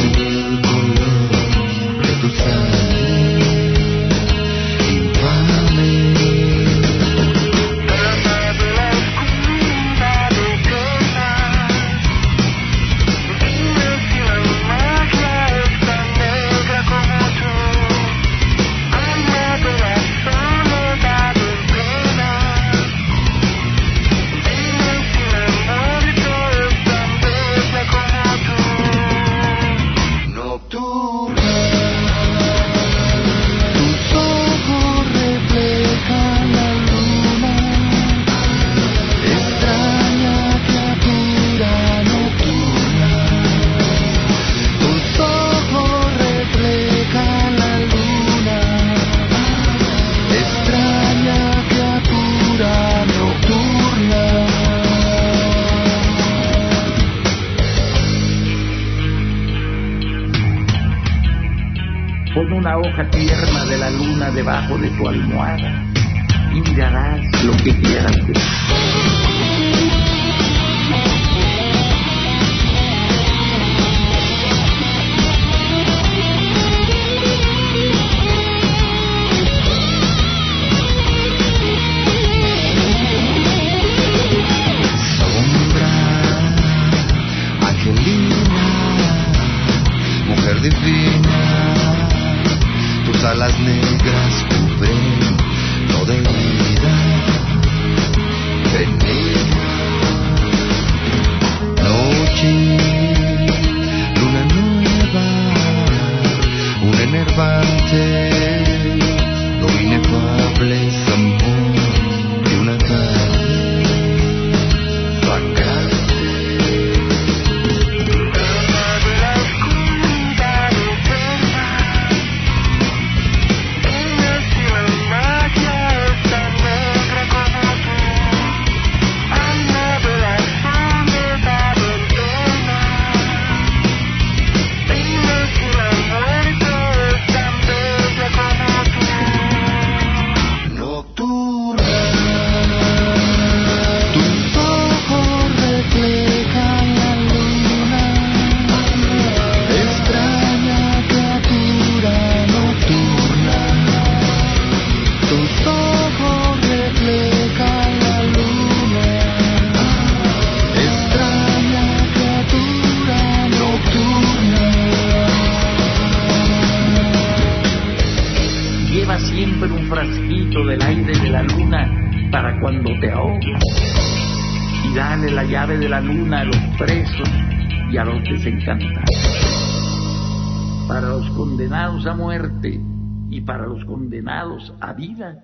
a vida,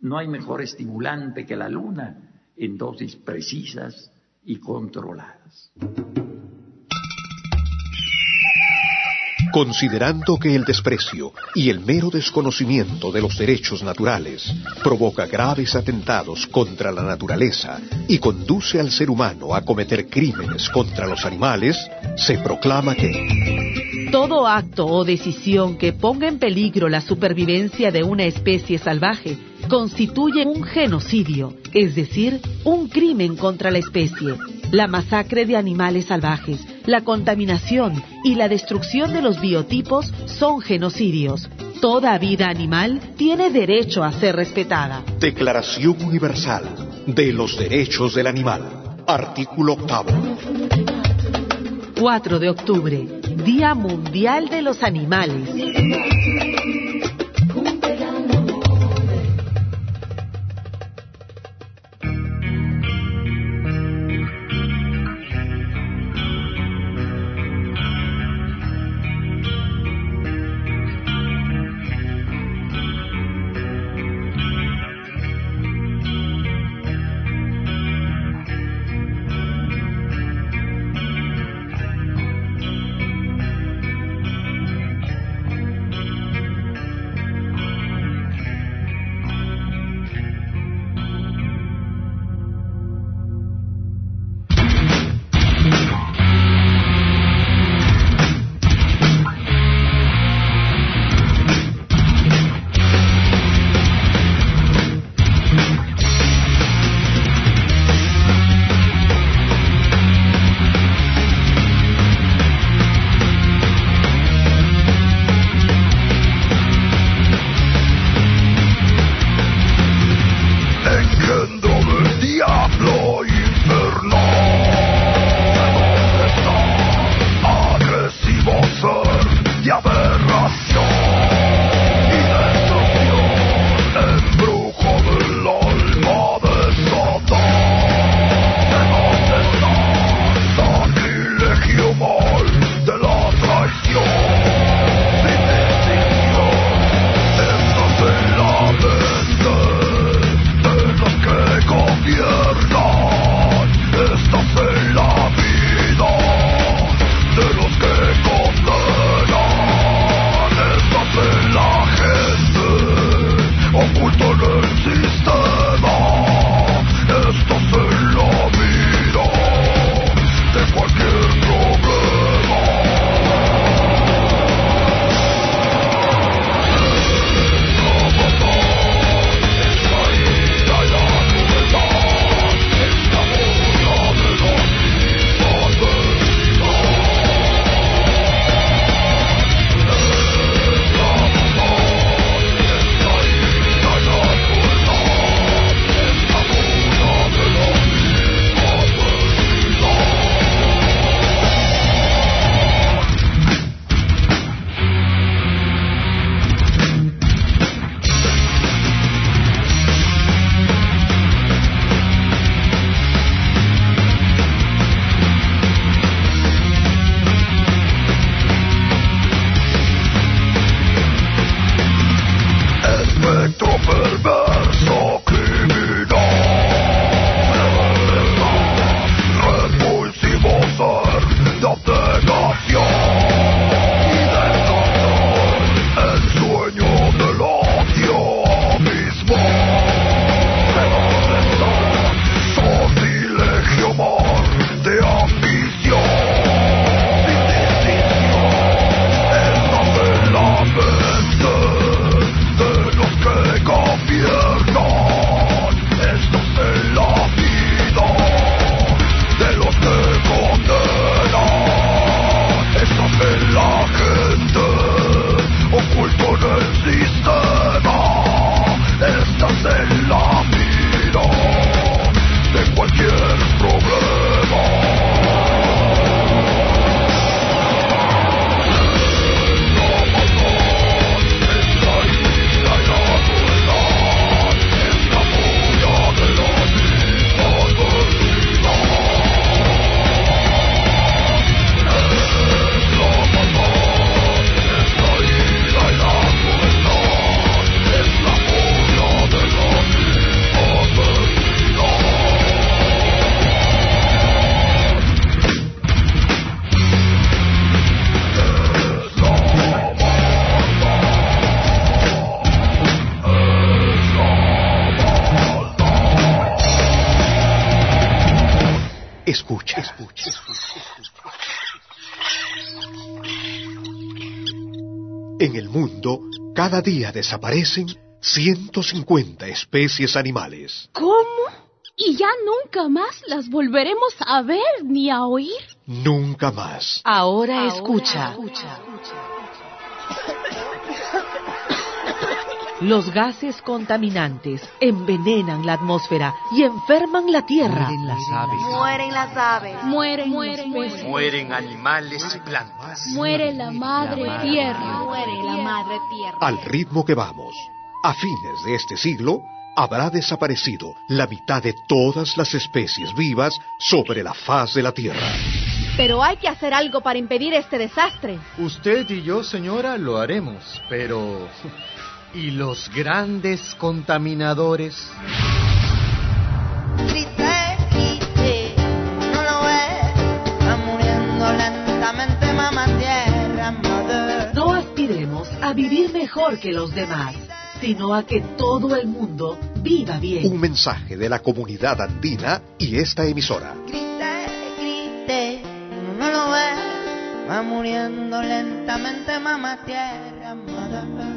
no hay mejor estimulante que la luna en dosis precisas y controladas. Considerando que el desprecio y el mero desconocimiento de los derechos naturales provoca graves atentados contra la naturaleza y conduce al ser humano a cometer crímenes contra los animales, se proclama que todo acto o decisión que ponga en peligro la supervivencia de una especie salvaje constituye un genocidio, es decir, un crimen contra la especie. La masacre de animales salvajes, la contaminación y la destrucción de los biotipos son genocidios. Toda vida animal tiene derecho a ser respetada. Declaración Universal de los Derechos del Animal. Artículo octavo. 4 de octubre, Día Mundial de los Animales. Cada día desaparecen 150 especies animales. ¿Cómo? ¿Y ya nunca más las volveremos a ver ni a oír? Nunca más. Ahora, escucha. Los gases contaminantes envenenan la atmósfera y enferman la tierra. Mueren las aves. Mueren las aves. Mueren, mueren, mueren. Mueren animales y plantas. Muere la madre tierra. Muere la madre tierra. Al ritmo que vamos, a fines de este siglo, habrá desaparecido la mitad de todas las especies vivas sobre la faz de la Tierra. Pero hay que hacer algo para impedir este desastre. Usted y yo, señora, lo haremos, pero... ¿Y los grandes contaminadores? No lo ves, va muriendo lentamente mamá tierra, mother. No aspiremos a vivir mejor que los demás, sino a que todo el mundo viva bien. Un mensaje de la comunidad andina y esta emisora. Grite, grite, no lo ves, va muriendo lentamente mamá tierra, mother.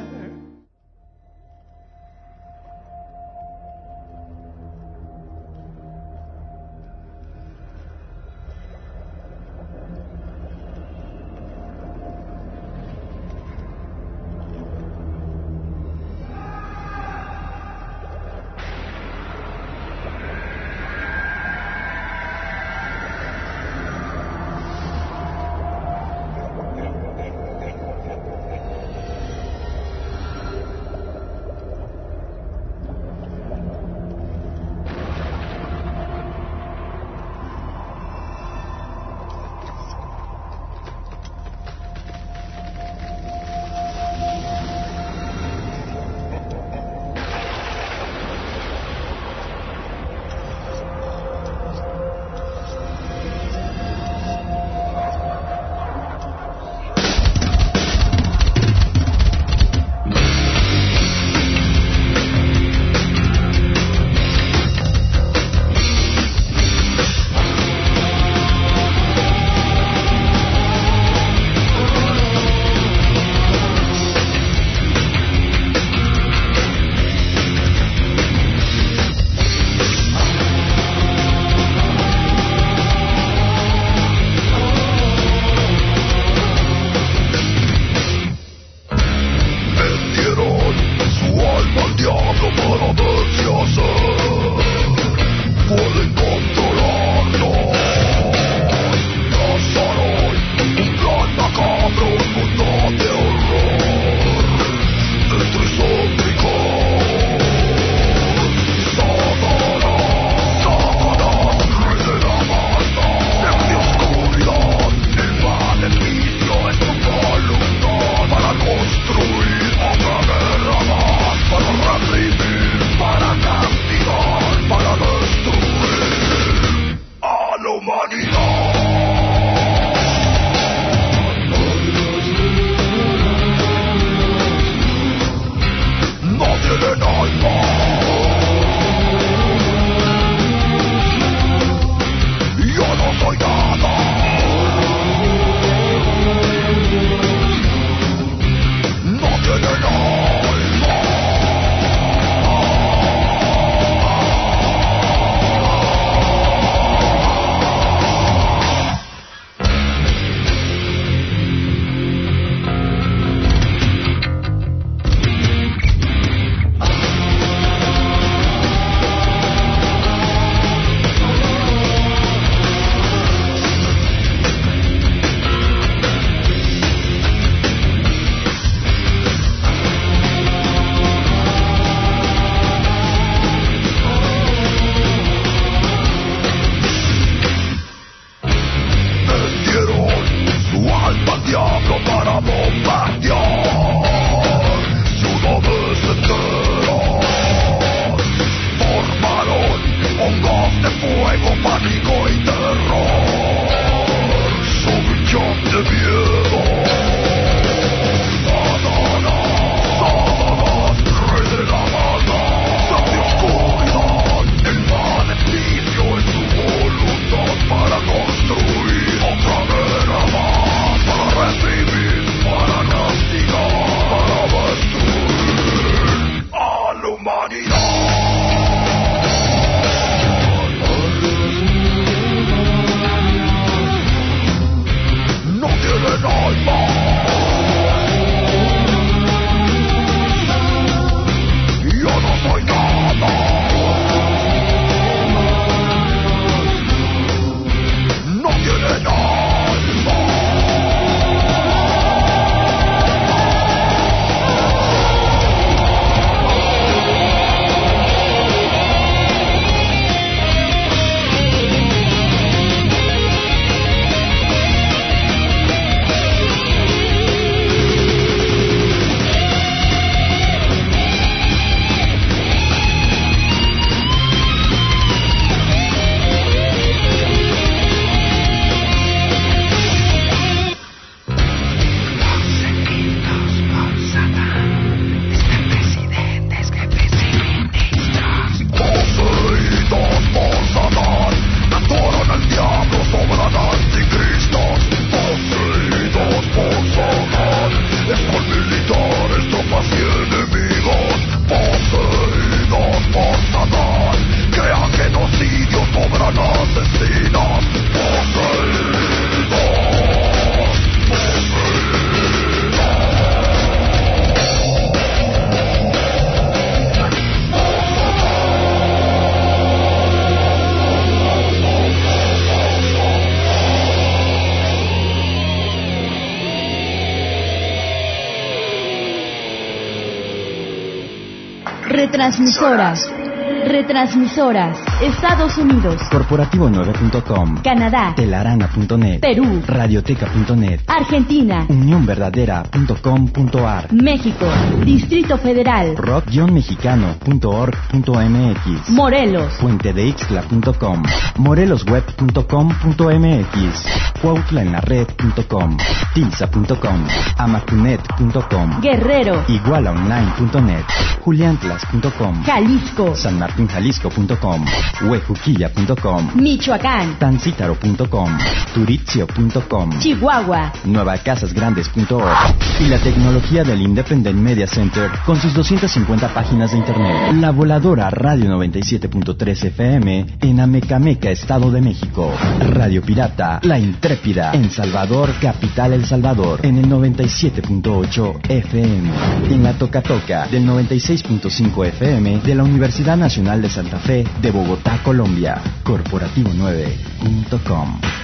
Transmisoras. Retransmisoras. Estados Unidos. Corporativo9.com. Canadá. Telarana.net. Perú. Radioteca.net. Argentina. Unionverdadera.com.ar. México. Distrito Federal. rock-mexicano.org.mx. Morelos. puentedeixtla.com. morelosweb.com.mx. cuautlaenlared.com. tilsa.com. amacunet.com. Guerrero. igualaonline.net. juliantlas.com. Jalisco. sanmartinjalisco.com. huejuquilla.com. Michoacán. tancítaro.com. turitzio.com. Chihuahua. nuevacasasgrandes.org y la tecnología del Independent Media Center con sus 250 páginas de internet. La voladora Radio 97.3 FM en Amecameca, Estado de México. Radio Pirata, La Intrépida en Salvador, Capital El Salvador en el 97.8 FM. En la Toca Toca del 96.5 FM de la Universidad Nacional de Santa Fe de Bogotá, Colombia. Corporativo9.com.